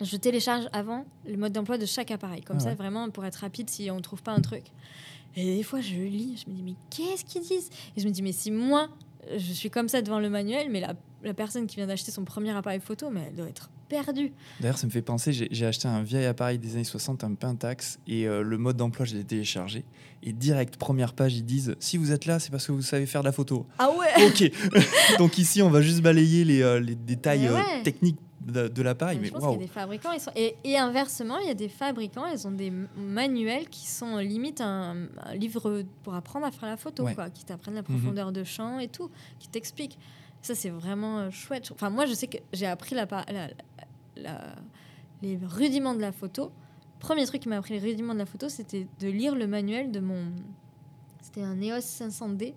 Je télécharge avant le mode d'emploi de chaque appareil, comme Ah ça vraiment pour être rapide si on trouve pas un truc. Et des fois je lis, je me dis mais qu'est-ce qu'ils disent? Et je me dis mais si moi je suis comme ça devant le manuel, mais la, la personne qui vient d'acheter son premier appareil photo, mais elle doit être perdue. D'ailleurs, ça me fait penser, j'ai acheté un vieil appareil des années 60, un Pentax, et euh, le mode d'emploi, je l'ai téléchargé. Et direct, première page, ils disent Si vous êtes là, c'est parce que vous savez faire de la photo. Ah ouais Ok. Donc ici, on va juste balayer les, euh, les détails euh, techniques de, de l'appareil. je Mais pense qu'il y a des fabricants, ils sont... et, et inversement, il y a des fabricants, ils ont des manuels qui sont limite un, un livre pour apprendre à faire la photo, Ouais. quoi, qui t'apprennent la Mhm. profondeur de champ et tout, qui t'expliquent. Ça, c'est vraiment euh, chouette. Enfin, moi, je sais que j'ai appris la, la- la- les rudiments de la photo. Premier truc qui m'a appris les rudiments de la photo, c'était de lire le manuel de mon. C'était un EOS 500D.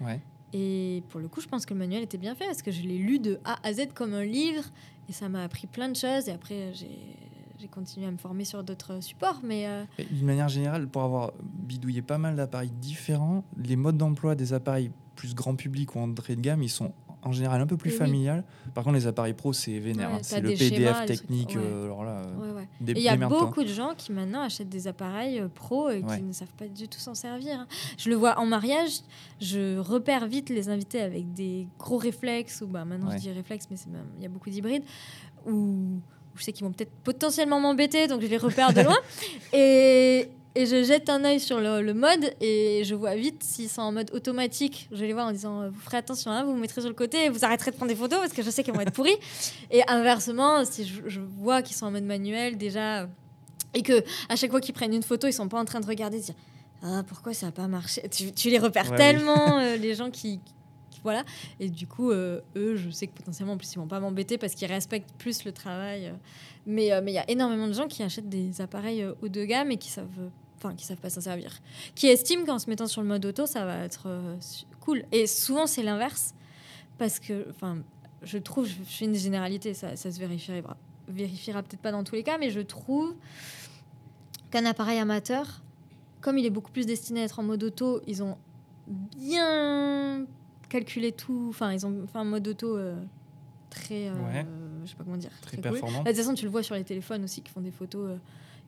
Ouais. Et pour le coup, je pense que le manuel était bien fait parce que je l'ai lu de A à Z comme un livre et ça m'a appris plein de choses. Et après, j'ai continué à me former sur d'autres supports. Mais euh, Mais D'une manière générale, pour avoir bidouillé pas mal d'appareils différents, les modes d'emploi des appareils plus grand public ou entrée de gamme, ils sont en général un peu plus Oui. familiales. Par contre, les appareils pro, c'est vénère. Ouais, hein. C'est le PDF schémas, trucs- technique. ouais. euh, alors là, euh, ouais, il y a beaucoup de gens qui maintenant achètent des appareils euh, pro et qui ne savent pas du tout s'en servir. hein. Je le vois en mariage, je repère vite les invités avec des gros réflexes, ou bah, maintenant je dis réflexes, mais il y a beaucoup d'hybrides, où je sais qu'ils vont peut-être potentiellement m'embêter, donc je les repère de loin. et, et je jette un œil sur le, le mode et je vois vite s'ils sont en mode automatique. Je les vois en disant euh, Vous ferez attention, hein, vous vous mettrez sur le côté et vous arrêterez de prendre des photos parce que je sais qu'elles vont être pourries. et inversement, si je, je vois qu'ils sont en mode manuel déjà. euh, et que à chaque fois qu'ils prennent une photo, ils sont pas en train de regarder et de dire ah pourquoi ça a pas marché? Tu, tu les repères Ouais, oui. tellement euh, les gens qui, qui- voilà et du coup euh, eux je sais que potentiellement en plus ils vont pas m'embêter parce qu'ils respectent plus le travail. euh. Mais euh, mais il y a énormément de gens qui achètent des appareils euh, haut de gamme et qui savent enfin qui savent pas s'en servir, qui estiment qu'en se mettant sur le mode auto ça va être euh, cool. Et souvent c'est l'inverse parce que enfin je trouve je fais une généralité ça, ça se vérifiera vérifiera peut-être pas dans tous les cas mais je trouve qu'un appareil amateur, comme il est beaucoup plus destiné à être en mode auto, ils ont bien calculé tout. Enfin, ils ont fait un mode auto très. Je sais pas comment dire. Très cool. performant. Bah, De toute façon, tu le vois sur les téléphones aussi qui font des photos euh,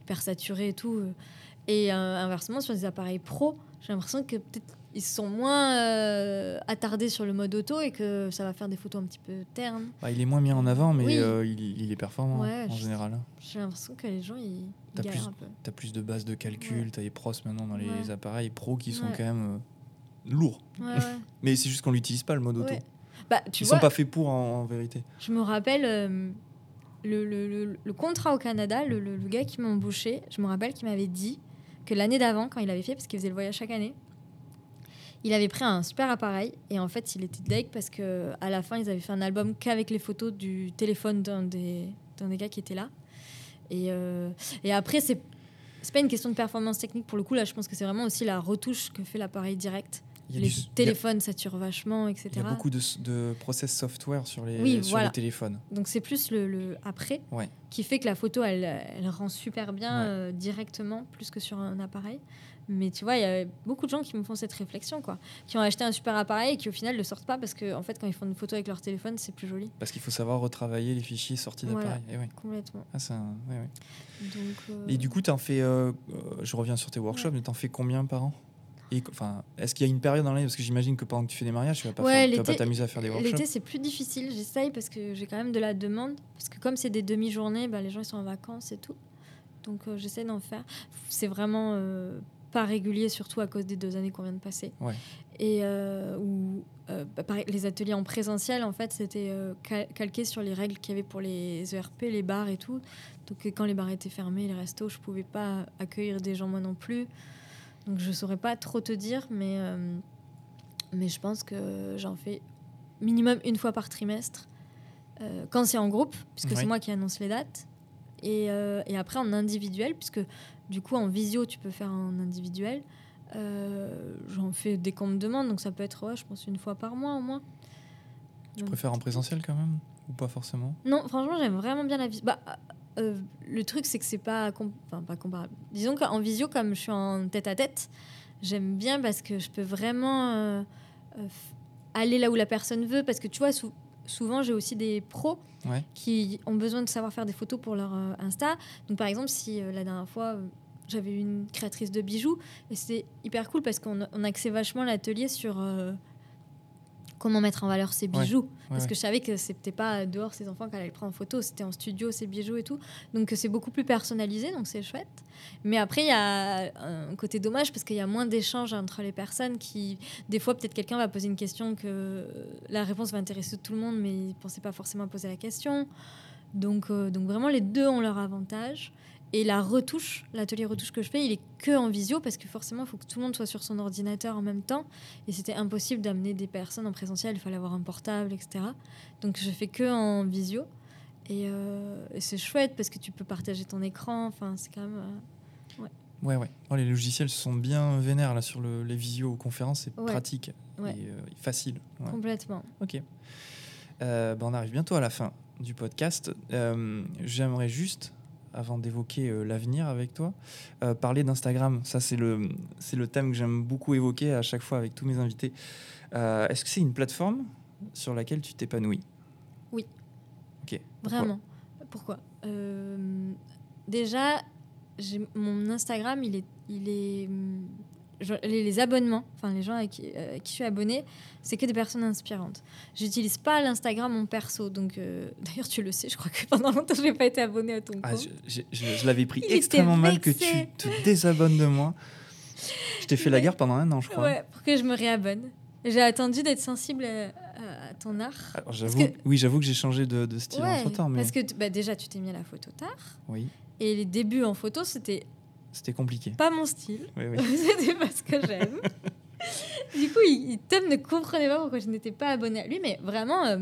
hyper saturées et tout. euh. Et euh, inversement, sur des appareils pro, j'ai l'impression que peut-être ils sont moins euh, attardés sur le mode auto et que ça va faire des photos un petit peu ternes. Bah, il est moins mis en avant, mais Oui. euh, il, il est performant Ouais, en général. J'ai l'impression que les gens, ils, T'as galèrent plus- un peu. Tu as plus de bases de calcul, Ouais. tu as les pros maintenant dans les Ouais. appareils pro qui sont quand même euh, lourds. Mais c'est juste qu'on l'utilise pas, le mode auto. Bah, tu Ils vois, sont pas faits pour en, en vérité. Je me rappelle euh, le, le- le- le contrat au Canada, le, gars qui m'a embauché, je me rappelle qu'il m'avait dit que l'année d'avant, quand il avait fait, parce qu'il faisait le voyage chaque année, il avait pris un super appareil et en fait il était deg parce que à la fin ils avaient fait un album qu'avec les photos du téléphone d'un des, d'un des gars qui était là. Et, euh, et après c'est c'est pas une question de performance technique pour le coup là je pense que c'est vraiment aussi la retouche que fait l'appareil direct les téléphones saturent vachement, etc. Il y a beaucoup de, process software sur les, sur les téléphones. Donc c'est plus le, après qui fait que la photo, elle, elle rend super bien euh, directement, plus que sur un appareil. Mais tu vois, il y a beaucoup de gens qui me font cette réflexion, quoi. Qui ont acheté un super appareil et qui au final ne sortent pas parce qu'en en fait, quand ils font une photo avec leur téléphone, c'est plus joli. Parce qu'il faut savoir retravailler les fichiers sortis d'appareil. Voilà, complètement. Ah, Donc, euh, Et du coup, tu en fais. Euh, je reviens sur tes workshops, mais tu en fais combien par an? Enfin, est-ce qu'il y a une période dans l'année Parce que j'imagine que pendant que tu fais des mariages, tu vas pas, vas pas t'amuser à faire des workshops. L'été, c'est plus difficile. J'essaye parce que j'ai quand même de la demande. Parce que comme c'est des demi-journées, bah, les gens ils sont en vacances et tout. Donc euh, j'essaie d'en faire. C'est vraiment euh, pas régulier, surtout à cause des deux années qu'on vient de passer. Et euh, où, bah, les ateliers en présentiel, en fait, c'était calqué sur les règles qu'il y avait pour les ERP, les bars et tout. Donc quand les bars étaient fermés, les restos, je pouvais pas accueillir des gens moi non plus. Donc je saurais pas trop te dire, mais, euh, mais je pense que j'en fais minimum une fois par trimestre. Euh, quand c'est en groupe, puisque c'est moi qui annonce les dates. Et, euh, et, après en individuel, puisque du coup en visio tu peux faire en individuel. J'en fais dès qu'on me demande, donc ça peut être, ouais, je pense, une fois par mois au moins. Tu préfères en présentiel quand même Ou pas forcément? Non, franchement, j'aime vraiment bien la visio. Bah, euh, le truc, c'est que c'est pas, enfin, pas comparable. Disons qu'en visio, comme je suis en tête à tête, j'aime bien parce que je peux vraiment euh, euh, aller là où la personne veut. Parce que tu vois, souvent, j'ai aussi des pros qui ont besoin de savoir faire des photos pour leur Insta. Donc, par exemple, si la dernière fois, j'avais une créatrice de bijoux, et c'était hyper cool parce qu'on on axait vachement l'atelier sur comment mettre en valeur ses bijoux. parce que je savais que c'était pas dehors ses enfants qu'elle allait prendre en photo, c'était en studio ses bijoux et tout. Donc c'est beaucoup plus personnalisé, donc c'est chouette. Mais après, il y a un côté dommage parce qu'il y a moins d'échanges entre les personnes qui, des fois, peut-être quelqu'un va poser une question que la réponse va intéresser tout le monde, mais il pensait pas forcément poser la question. Donc, euh, donc vraiment, les deux ont leur avantage. Et la retouche, l'atelier retouche que je fais, il est que en visio parce que forcément, il faut que tout le monde soit sur son ordinateur en même temps. Et c'était impossible d'amener des personnes en présentiel, il fallait avoir un portable, etc. Donc je fais que en visio. Et, euh, c'est chouette parce que tu peux partager ton écran. Enfin, c'est quand même. Euh, ouais. Ouais, ouais. Oh, les logiciels sont bien vénères là sur le, les visioconférences. C'est pratique et euh, facile. Complètement. Ok. Ben, on arrive bientôt à la fin du podcast. J'aimerais juste avant d'évoquer euh, l'avenir avec toi, euh, parler d'Instagram. Ça, c'est le, c'est le thème que j'aime beaucoup évoquer à chaque fois avec tous mes invités. Euh, est-ce que c'est une plateforme sur laquelle tu t'épanouis? Oui. Ok. Vraiment. Pourquoi? Déjà, mon Instagram, il est, il est les, abonnements, enfin les gens qui, euh, qui je suis abonnée, c'est que des personnes inspirantes. J'utilise pas l'Instagram mon perso, donc euh, d'ailleurs tu le sais, je crois que pendant longtemps je n'ai pas été abonnée à ton ah, compte. je, l'avais pris extrêmement mal que tu te désabonnes de moi. Je t'ai fait la guerre pendant un an, je crois. Ouais, pour que je me réabonne. J'ai attendu d'être sensible à, ton art. j'avoue, oui, j'avoue que j'ai changé de, style entre temps. Mais... Parce que bah, déjà, tu t'es mis à la photo tard. Oui. Et les débuts en photo, c'était c'était compliqué. Pas mon style. Oui, oui. C'était pas ce que j'aime. du coup, il, Tom ne comprenait pas pourquoi je n'étais pas abonnée à lui, mais vraiment, euh,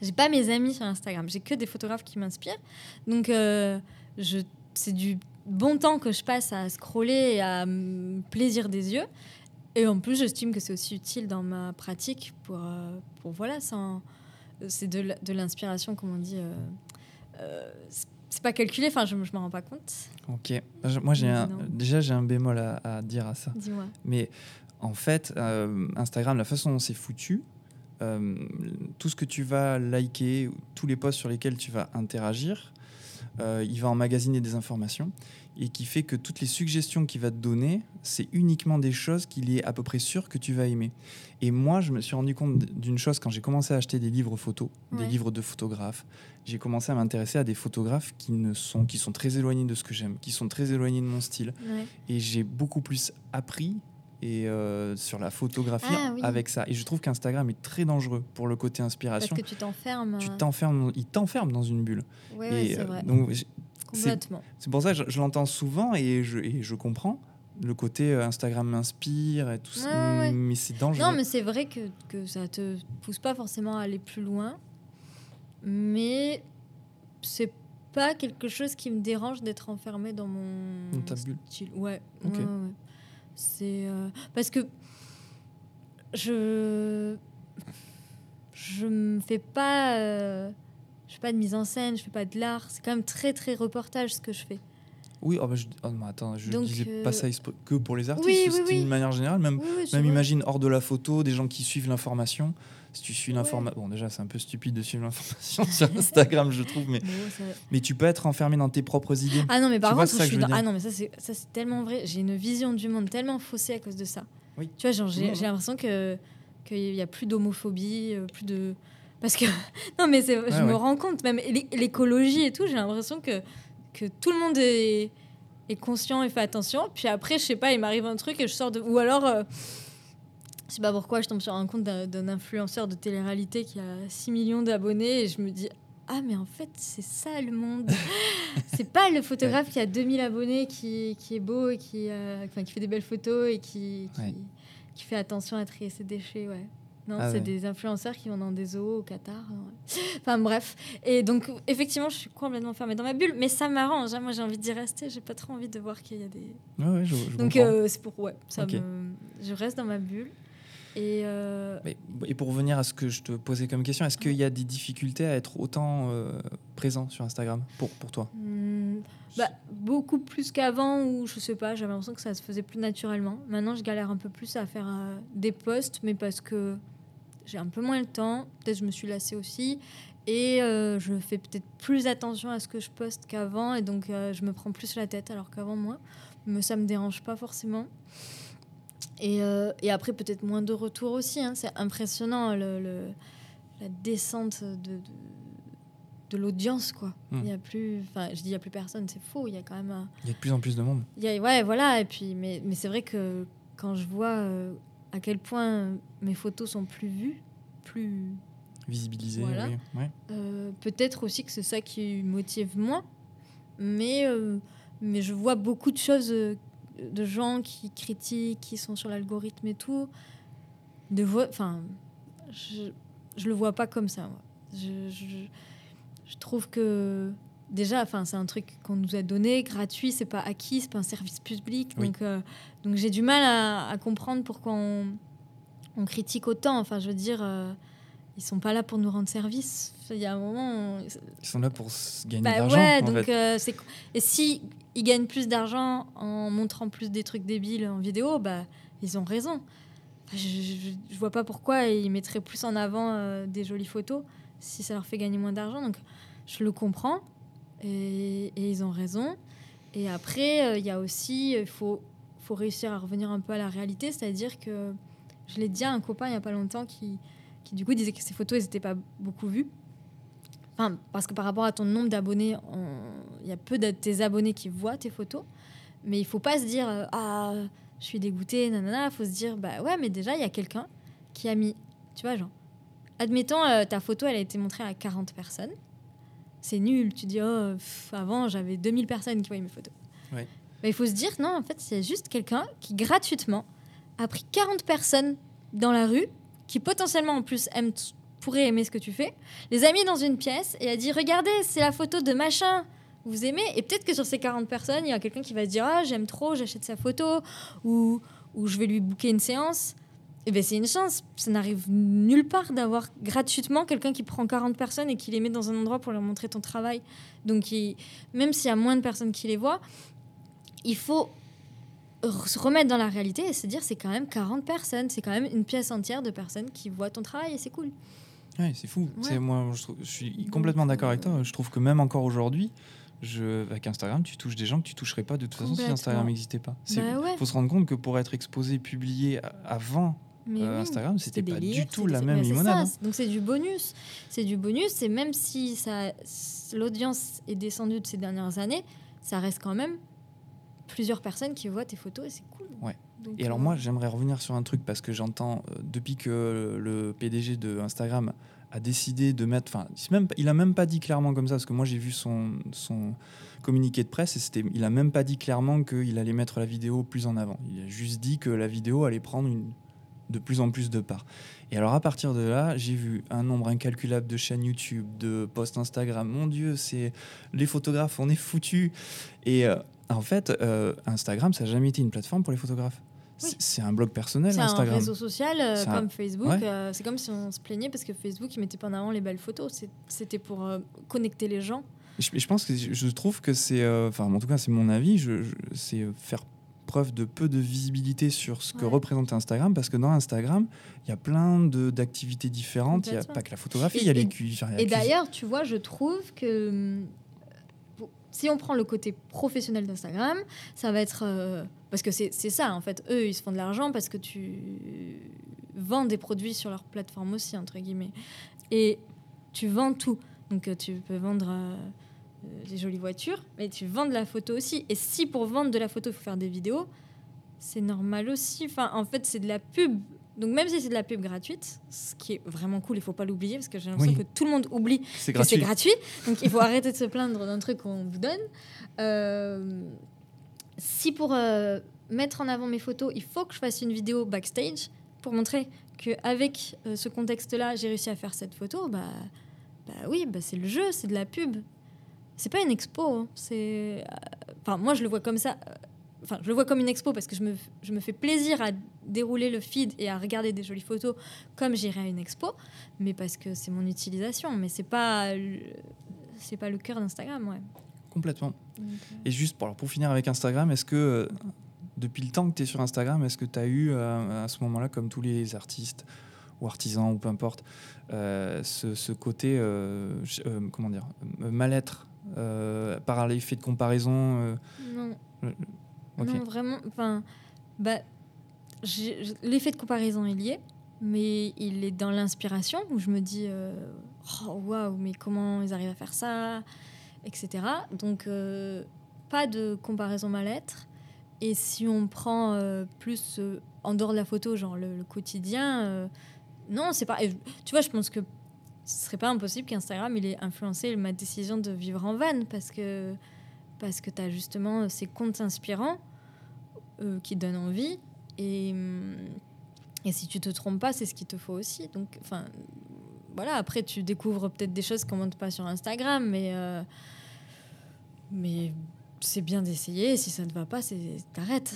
j'ai pas mes amis sur Instagram. J'ai que des photographes qui m'inspirent. Donc, euh, je, c'est du bon temps que je passe à scroller et à plaisir des yeux. Et en plus, j'estime que c'est aussi utile dans ma pratique pour, euh, pour voilà, c'est de, l'inspiration, comme on dit c'est pas calculé, enfin je, je m'en rends pas compte. Ok, moi j'ai déjà j'ai un bémol à, dire à ça. Dis-moi. Mais en fait, euh, Instagram, la façon dont c'est foutu, euh, tout ce que tu vas liker, tous les posts sur lesquels tu vas interagir, euh, il va emmagasiner des informations et qui fait que toutes les suggestions qu'il va te donner, c'est uniquement des choses qu'il est à peu près sûr que tu vas aimer. Et moi, je me suis rendu compte d'une chose quand j'ai commencé à acheter des livres photos, des livres de photographes. J'ai commencé à m'intéresser à des photographes qui ne sont qui sont très éloignés de ce que j'aime, qui sont très éloignés de mon style. Et j'ai beaucoup plus appris et euh, sur la photographie ah avec ça. Et je trouve qu'Instagram est très dangereux pour le côté inspiration. Parce que tu t'enfermes. Tu t'enfermes, il t'enferme dans une bulle. Oui, c'est euh, vrai. Donc, Complètement. C'est pour ça que je, l'entends souvent et je, et je comprends le côté euh, Instagram m'inspire et tout ça. Mais c'est dangereux. Non, mais c'est vrai que, que ça te pousse pas forcément à aller plus loin. Mais c'est pas quelque chose qui me dérange d'être enfermé dans mon. Dans ta Ouais. ouais, ouais. C'est. Euh, parce que. je je me fais pas euh, pas de mise en scène, je fais pas de l'art. C'est quand même très très reportage ce que je fais. Oui, oh bah je, oh, attends, je disais pas euh, ça que pour les artistes, oui, c'est une manière générale. Même, même imagine hors de la photo, des gens qui suivent l'information. Si tu suis l'information, bon déjà c'est un peu stupide de suivre l'information sur Instagram, je trouve, mais mais tu peux être enfermé dans tes propres idées. Ah non, mais par contre, je suis ah non, mais ça c'est tellement vrai. J'ai une vision du monde tellement faussée à cause de ça. Oui. Tu vois, j'ai l'impression que qu'il y a plus d'homophobie, euh, plus de parce que non mais je me rends compte même l'écologie et tout, j'ai l'impression que que tout le monde est, est, conscient et fait attention. Puis après, je sais pas, il m'arrive un truc et je sors de. Ou alors, euh, je sais pas pourquoi, je tombe sur un compte d'un influenceur de télé-réalité qui a 6 millions d'abonnés et je me dis. Ah, mais en fait, c'est ça le monde. c'est pas le photographe qui a 2000 abonnés qui, qui est beau et qui, euh, qui fait des belles photos et qui, qui, qui fait attention à trier ses déchets. Ouais. Non, ah c'est des influenceurs qui vont dans des zoos au Qatar. Enfin bref. Et donc, effectivement, je suis complètement fermée dans ma bulle, mais ça m'arrange. Hein. Moi, j'ai envie d'y rester. J'ai pas trop envie de voir qu'il y a des. Ouais, je, donc, euh, c'est pour. Ouais, ça je reste dans ma bulle. Et, euh, et pour revenir à ce que je te posais comme question, est-ce qu'il y a des difficultés à être autant euh, présent sur Instagram pour, pour toi? Hmm, bah, Beaucoup plus qu'avant, où je sais pas, j'avais l'impression que ça se faisait plus naturellement. Maintenant, je galère un peu plus à faire des posts, mais parce que j'ai un peu moins le temps. Peut-être je me suis lassée aussi. Et euh, je fais peut-être plus attention à ce que je poste qu'avant. Et donc, euh, je me prends plus la tête alors qu'avant, moi. Mais ça me dérange pas forcément. Et, euh, et après, peut-être moins de retours aussi. Hein. C'est impressionnant le, la descente de, de, de l'audience. quoi. Hmm. Il y a plus. Enfin, je dis il y a plus personne, c'est faux. Il y a quand même. Il y a de plus en plus de monde. Il y a, ouais, voilà. Et puis, mais, mais c'est vrai que quand je vois à quel point mes photos sont plus vues, plus visibilisées. Euh, peut-être aussi que c'est ça qui motive moins, mais, euh, mais je vois beaucoup de choses euh, de gens qui critiquent, qui sont sur l'algorithme et tout. De enfin, je, je le vois pas comme ça. Je, je, je trouve que déjà, enfin, c'est un truc qu'on nous a donné, gratuit, c'est pas acquis, c'est pas un service public. Donc, euh, donc j'ai du mal à, comprendre pourquoi on, on, critique autant. Enfin, je veux dire, euh, ils sont pas là pour nous rendre service. Il y a un moment. Ils sont là pour gagner bah, de l'argent. Ouais, donc euh, c'est et si ils gagnent plus d'argent en montrant plus des trucs débiles en vidéo, bah ils ont raison. je, je, vois pas pourquoi ils mettraient plus en avant des jolies photos si ça leur fait gagner moins d'argent. Donc je le comprends. Et, ils ont raison. Et après, euh, il y a aussi, il faut, faut réussir à revenir un peu à la réalité, c'est-à-dire que je l'ai dit à un copain il n'y a pas longtemps qui, qui, du coup, disait que ces photos, elles n'étaient pas beaucoup vues. Enfin, parce que par rapport à ton nombre d'abonnés, il y a peu de tes abonnés qui voient tes photos. Mais il faut pas se dire, euh, ah, je suis dégoûté, nanana. Il faut se dire, bah ouais, mais déjà, il y a quelqu'un qui a mis, tu vois, genre, admettons, euh, ta photo, elle a été montrée à 40 personnes c'est nul. Tu dis, oh, avant, j'avais 2000 personnes qui voyaient mes photos. Mais il faut se dire, non, en fait, c'est juste quelqu'un qui, gratuitement, a pris 40 personnes dans la rue, qui potentiellement, en plus, aiment, pourraient aimer ce que tu fais, les a mis dans une pièce et a dit, regardez, c'est la photo de machin. Vous aimez? Et peut-être que sur ces 40 personnes, il y a quelqu'un qui va se dire, ah, j'aime trop, j'achète sa photo, ou, ou je vais lui booker une séance. Eh ben, c'est une chance. Ça n'arrive nulle part d'avoir gratuitement quelqu'un qui prend 40 personnes et qui les met dans un endroit pour leur montrer ton travail. Donc, même s'il y a moins de personnes qui les voient, il faut se remettre dans la réalité et se dire c'est quand même 40 personnes, c'est quand même une pièce entière de personnes qui voient ton travail et c'est cool. Ouais, c'est fou. C'est moi, je, suis complètement d'accord avec toi. Je trouve que même encore aujourd'hui, je, avec Instagram, tu touches des gens que tu toucherais pas de toute façon si Instagram n'existait pas. Il bah faut se rendre compte que pour être exposé, publié avant euh, Instagram, c'était pas du tout la même limonade. Hein. Donc c'est du bonus. C'est du bonus. Et même si ça, l'audience est descendue de ces dernières années, ça reste quand même plusieurs personnes qui voient tes photos et c'est cool. Ouais. et alors euh, moi, j'aimerais revenir sur un truc parce que j'entends euh, depuis que le PDG de Instagram a décidé de mettre, enfin, même, il a même pas dit clairement comme ça parce que moi j'ai vu son, son communiqué de presse et c'était, il a même pas dit clairement qu'il allait mettre la vidéo plus en avant. Il a juste dit que la vidéo allait prendre une de plus en plus de parts. Et alors à partir de là, j'ai vu un nombre incalculable de chaînes YouTube, de posts Instagram. Mon Dieu, c'est les photographes, on est foutus. Et euh, en fait, euh, Instagram, ça n'a jamais été une plateforme pour les photographes. c'est un blog personnel, Instagram. C'est un réseau social euh, comme Facebook. Euh, c'est comme si on se plaignait parce que Facebook, il mettait pas en avant les belles photos. C'était pour euh, connecter les gens. Je, je, pense que je trouve que c'est, enfin, en tout cas, c'est mon avis. Je, c'est faire preuve de peu de visibilité sur ce que représente Instagram parce que dans Instagram, il y a plein d'activités différentes. Il n'y a pas que la photographie, il y a les cuisines. Et d'ailleurs, tu vois, je trouve que si on prend le côté professionnel d'Instagram, ça va être. Euh, parce que c'est ça, en fait. Eux, ils se font de l'argent parce que tu vends des produits sur leur plateforme aussi, entre guillemets. Et tu vends tout. Donc, euh, tu peux vendre euh, des jolies voitures, mais tu vends de la photo aussi. Et si pour vendre de la photo, il faut faire des vidéos, c'est normal aussi. Enfin, en fait, c'est de la pub donc même si c'est de la pub gratuite, ce qui est vraiment cool, il faut pas l'oublier parce que j'ai l'impression que tout le monde oublie que c'est gratuit. Donc il faut arrêter de se plaindre d'un truc qu'on vous donne. Euh, si pour euh, mettre en avant mes photos, il faut que je fasse une vidéo backstage pour montrer qu'avec avec euh, ce contexte-là, j'ai réussi à faire cette photo, bah, bah oui, bah c'est le jeu, c'est de la pub. C'est pas une expo. Hein. C'est, enfin moi je le vois comme ça enfin, je le vois comme une expo parce que je me, je me fais plaisir à dérouler le feed et à regarder des jolies photos comme j'irais à une expo, mais parce que c'est mon utilisation. Mais c'est pas, c'est pas le cœur d'Instagram, ouais. Complètement. Euh, et juste pour, pour finir avec Instagram, est-ce que euh, depuis le temps que tu es sur Instagram, est-ce que tu as eu euh, à ce moment-là, comme tous les artistes ou artisans ou peu importe, ce, ce, côté, comment dire, mal-être par l'effet de comparaison Non. Non, vraiment. Enfin, bah, l'effet de comparaison est lié, mais il est dans l'inspiration où je me dis euh, oh, waouh, mais comment ils arrivent à faire ça, etc. Donc, euh, pas de comparaison mal-être. Et si on prend euh, plus en dehors de la photo, genre le, quotidien, non, c'est pas. Tu vois, je pense que ce serait pas impossible qu'Instagram il ait influencé ma décision de vivre en van parce que parce que tu as justement ces comptes inspirants euh, qui donnent envie. Et, hum, et si tu te trompes pas, c'est ce qu'il te faut aussi. Donc, enfin, voilà, après, tu découvres peut-être des choses qu'on montre pas sur Instagram, mais, euh, mais c'est bien d'essayer. Si ça ne va pas, t'arrêtes.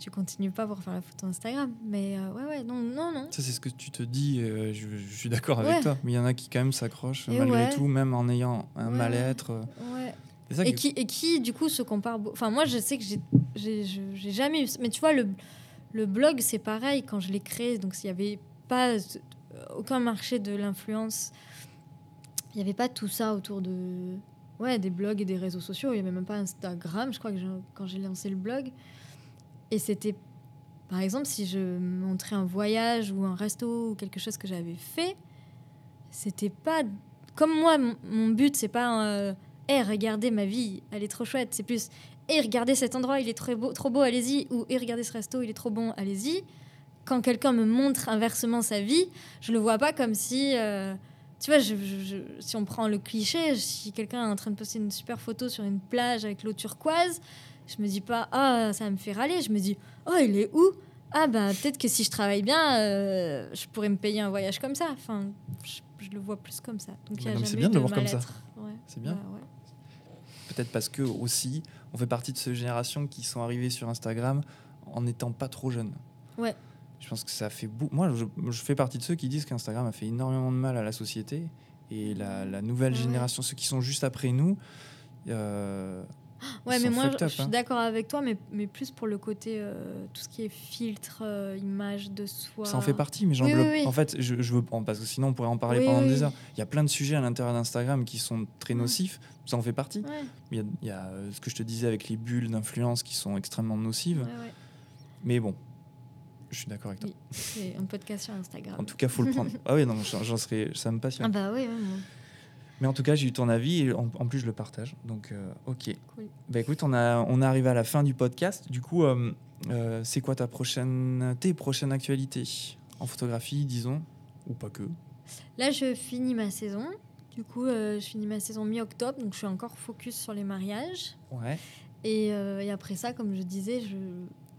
Tu continues pas pour faire la photo Instagram. Mais euh, ouais, ouais, non, non, non. Ça, c'est ce que tu te dis. je, suis d'accord avec toi. Mais il y en a qui, quand même, s'accrochent malgré tout, même en ayant un mal-être. Ouais et, qui, et qui, du coup, se compare. Enfin, moi, je sais que j'ai jamais eu. Mais tu vois, le, le blog, c'est pareil. Quand je l'ai créé, donc s'il n'y avait pas aucun marché de l'influence, il n'y avait pas tout ça autour de. Ouais, des blogs et des réseaux sociaux. Il n'y avait même pas Instagram, je crois, que quand j'ai lancé le blog. Et c'était. Par exemple, si je montrais un voyage ou un resto ou quelque chose que j'avais fait, c'était pas. Comme moi, mon, but, c'est pas hey, regardez ma vie, elle est trop chouette. C'est plus, et regardez cet endroit, il est trop beau, trop beau allez-y. Ou, et regardez ce resto, il est trop bon, allez-y. Quand quelqu'un me montre inversement sa vie, je le vois pas comme si. Euh, tu vois, si on prend le cliché, si quelqu'un est en train de poster une super photo sur une plage avec l'eau turquoise, je me dis pas, ah, ça me fait râler. Je me dis, oh, il est où? Ah, bah, peut-être que si je travaille bien, euh, je pourrais me payer un voyage comme ça. Enfin, je, le vois plus comme ça. Donc, c'est bien de le voir comme ça. C'est bien. Bah, peut-être parce que aussi, on fait partie de ces générations qui sont arrivées sur Instagram en n'étant pas trop jeunes. Ouais. Je pense que ça fait beaucoup. Moi, je, fais partie de ceux qui disent qu'Instagram a fait énormément de mal à la société et la, nouvelle génération, ceux qui sont juste après nous. Euh, Ouais, mais moi, je, suis hein. d'accord avec toi, mais, mais plus pour le côté, euh, tout ce qui est filtre, euh, image de soi. Ça en fait partie, mais j'en En fait, je, je, veux, parce que sinon on pourrait en parler pendant des heures. Il y a plein de sujets à l'intérieur d'Instagram qui sont très nocifs, ça en fait partie. Il y a, il y a euh, ce que je te disais avec les bulles d'influence qui sont extrêmement nocives. Mais bon, je suis d'accord avec toi. c'est un podcast sur Instagram. En tout cas, faut le prendre. ah oui, non, j'en serais, ça me passionne. Ah bah oui, mais en tout cas, j'ai eu ton avis et en, plus, je le partage. Donc, euh, ok. Bah, écoute, on, a, on est arrivé à la fin du podcast. Du coup, euh, euh, c'est quoi ta prochaine, tes prochaines actualités en photographie, disons, ou pas que? Là, je finis ma saison. Du coup, je finis ma saison mi-octobre, donc je suis encore focus sur les mariages. Ouais. Et, et après ça, comme je disais,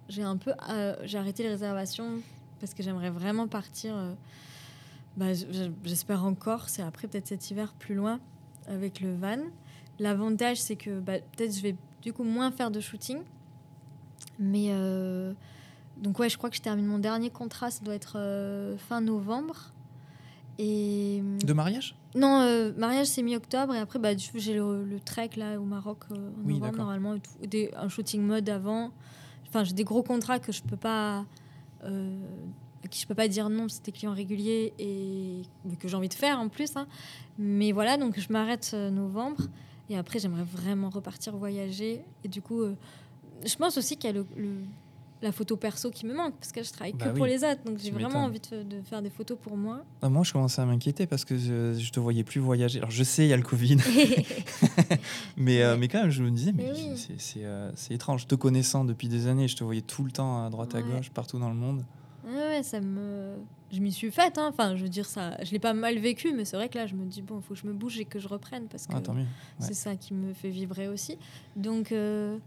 j'ai un peu, j'ai arrêté les réservations parce que j'aimerais vraiment partir bah, J'espère encore. C'est après peut-être cet hiver plus loin avec le van. L'avantage, c'est que bah, peut-être je vais du coup moins faire de shooting. Mais, euh, donc ouais, je crois que je termine mon dernier contrat, ça doit être fin novembre. Et... De mariage? Non, mariage c'est mi-octobre et après bah, j'ai le, trek là au Maroc en novembre normalement, des, un shooting mode avant. Enfin, j'ai des gros contrats que je peux pas à qui je peux pas dire non, c'est des clients réguliers et que j'ai envie de faire en plus. Hein. Mais voilà, donc je m'arrête euh, novembre et après j'aimerais vraiment repartir voyager. Et du coup, euh, je pense aussi qu'il y a le, la photo perso qui me manque parce que je travaille que bah pour les autres. Donc j'ai vraiment envie de, faire des photos pour moi. Ah, moi, je commençais à m'inquiéter parce que je, je, te voyais plus voyager. Alors je sais, il y a le Covid. mais, euh, mais quand même, je me disais, mais, c'est étrange. Te connaissant depuis des années, je te voyais tout le temps à droite à gauche, partout dans le monde. Ouais, ça me. Je m'y suis faite, hein. enfin, je veux dire, ça, je l'ai pas mal vécu, mais c'est vrai que là, je me dis, bon, il faut que je me bouge et que je reprenne parce que ah, c'est ça qui me fait vibrer aussi. Donc, euh,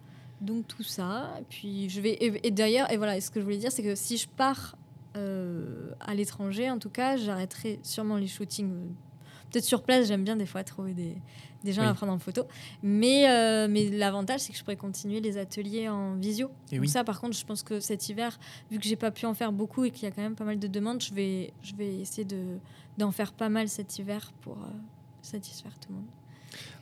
donc tout ça. Puis je vais. Et, d'ailleurs, et voilà, ce que je voulais dire, c'est que si je pars euh, à l'étranger, en tout cas, j'arrêterai sûrement les shootings. Peut-être sur place, j'aime bien des fois trouver des, des gens à prendre en photo. Mais, euh, mais l'avantage, c'est que je pourrais continuer les ateliers en visio. Et Donc ça, par contre, je pense que cet hiver, vu que j'ai pas pu en faire beaucoup et qu'il y a quand même pas mal de demandes, je vais, je vais essayer de, d'en faire pas mal cet hiver pour euh, satisfaire tout le monde.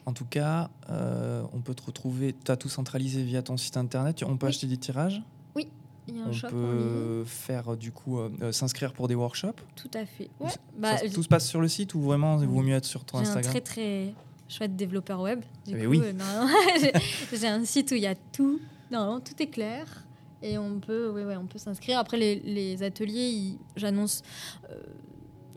En tout cas, euh, on peut te retrouver, tu as tout centralisé via ton site internet. On peut acheter des tirages? Oui, il y a un on peut faire du coup s'inscrire pour des workshops? Tout à fait. Ouais. Bah, tout se passe sur le site ou vraiment il vaut mieux être sur ton Instagram? Très très chouette développeur web. Du coup, oui. Euh, j'ai un site où il y a tout. Non, tout est clair. Et on peut, ouais, ouais, on peut s'inscrire. Après, les, les ateliers, j'annonce. Euh,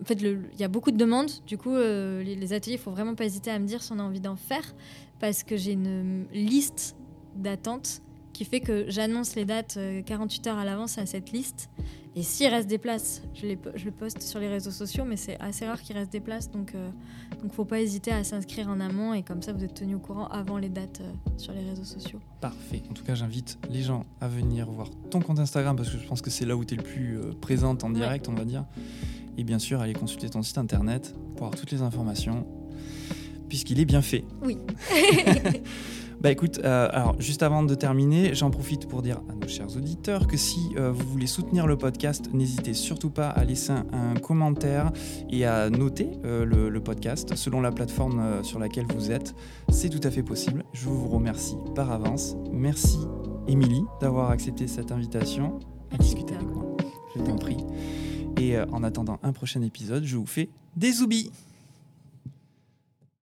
en fait, il y a beaucoup de demandes. Du coup, euh, les, les, ateliers, il faut vraiment pas hésiter à me dire si on a envie d'en faire. Parce que j'ai une liste d'attente qui fait que j'annonce les dates 48 heures à l'avance à cette liste. Et s'il reste des places, je, les, je le poste sur les réseaux sociaux, mais c'est assez rare qu'il reste des places. Donc, il euh, donc faut pas hésiter à s'inscrire en amont et comme ça, vous êtes tenu au courant avant les dates euh, sur les réseaux sociaux. Parfait. En tout cas, j'invite les gens à venir voir ton compte Instagram parce que je pense que c'est là où tu es le plus euh, présente en direct, on va dire. Et bien sûr, aller consulter ton site internet pour avoir toutes les informations, puisqu'il est bien fait. Oui. Bah écoute, euh, alors juste avant de terminer, j'en profite pour dire à nos chers auditeurs que si euh, vous voulez soutenir le podcast, n'hésitez surtout pas à laisser un, commentaire et à noter euh, le, podcast selon la plateforme sur laquelle vous êtes. C'est tout à fait possible. Je vous remercie par avance. Merci Émilie d'avoir accepté cette invitation à discuter avec moi. Je t'en prie. Et en attendant un prochain épisode, je vous fais des zoubis.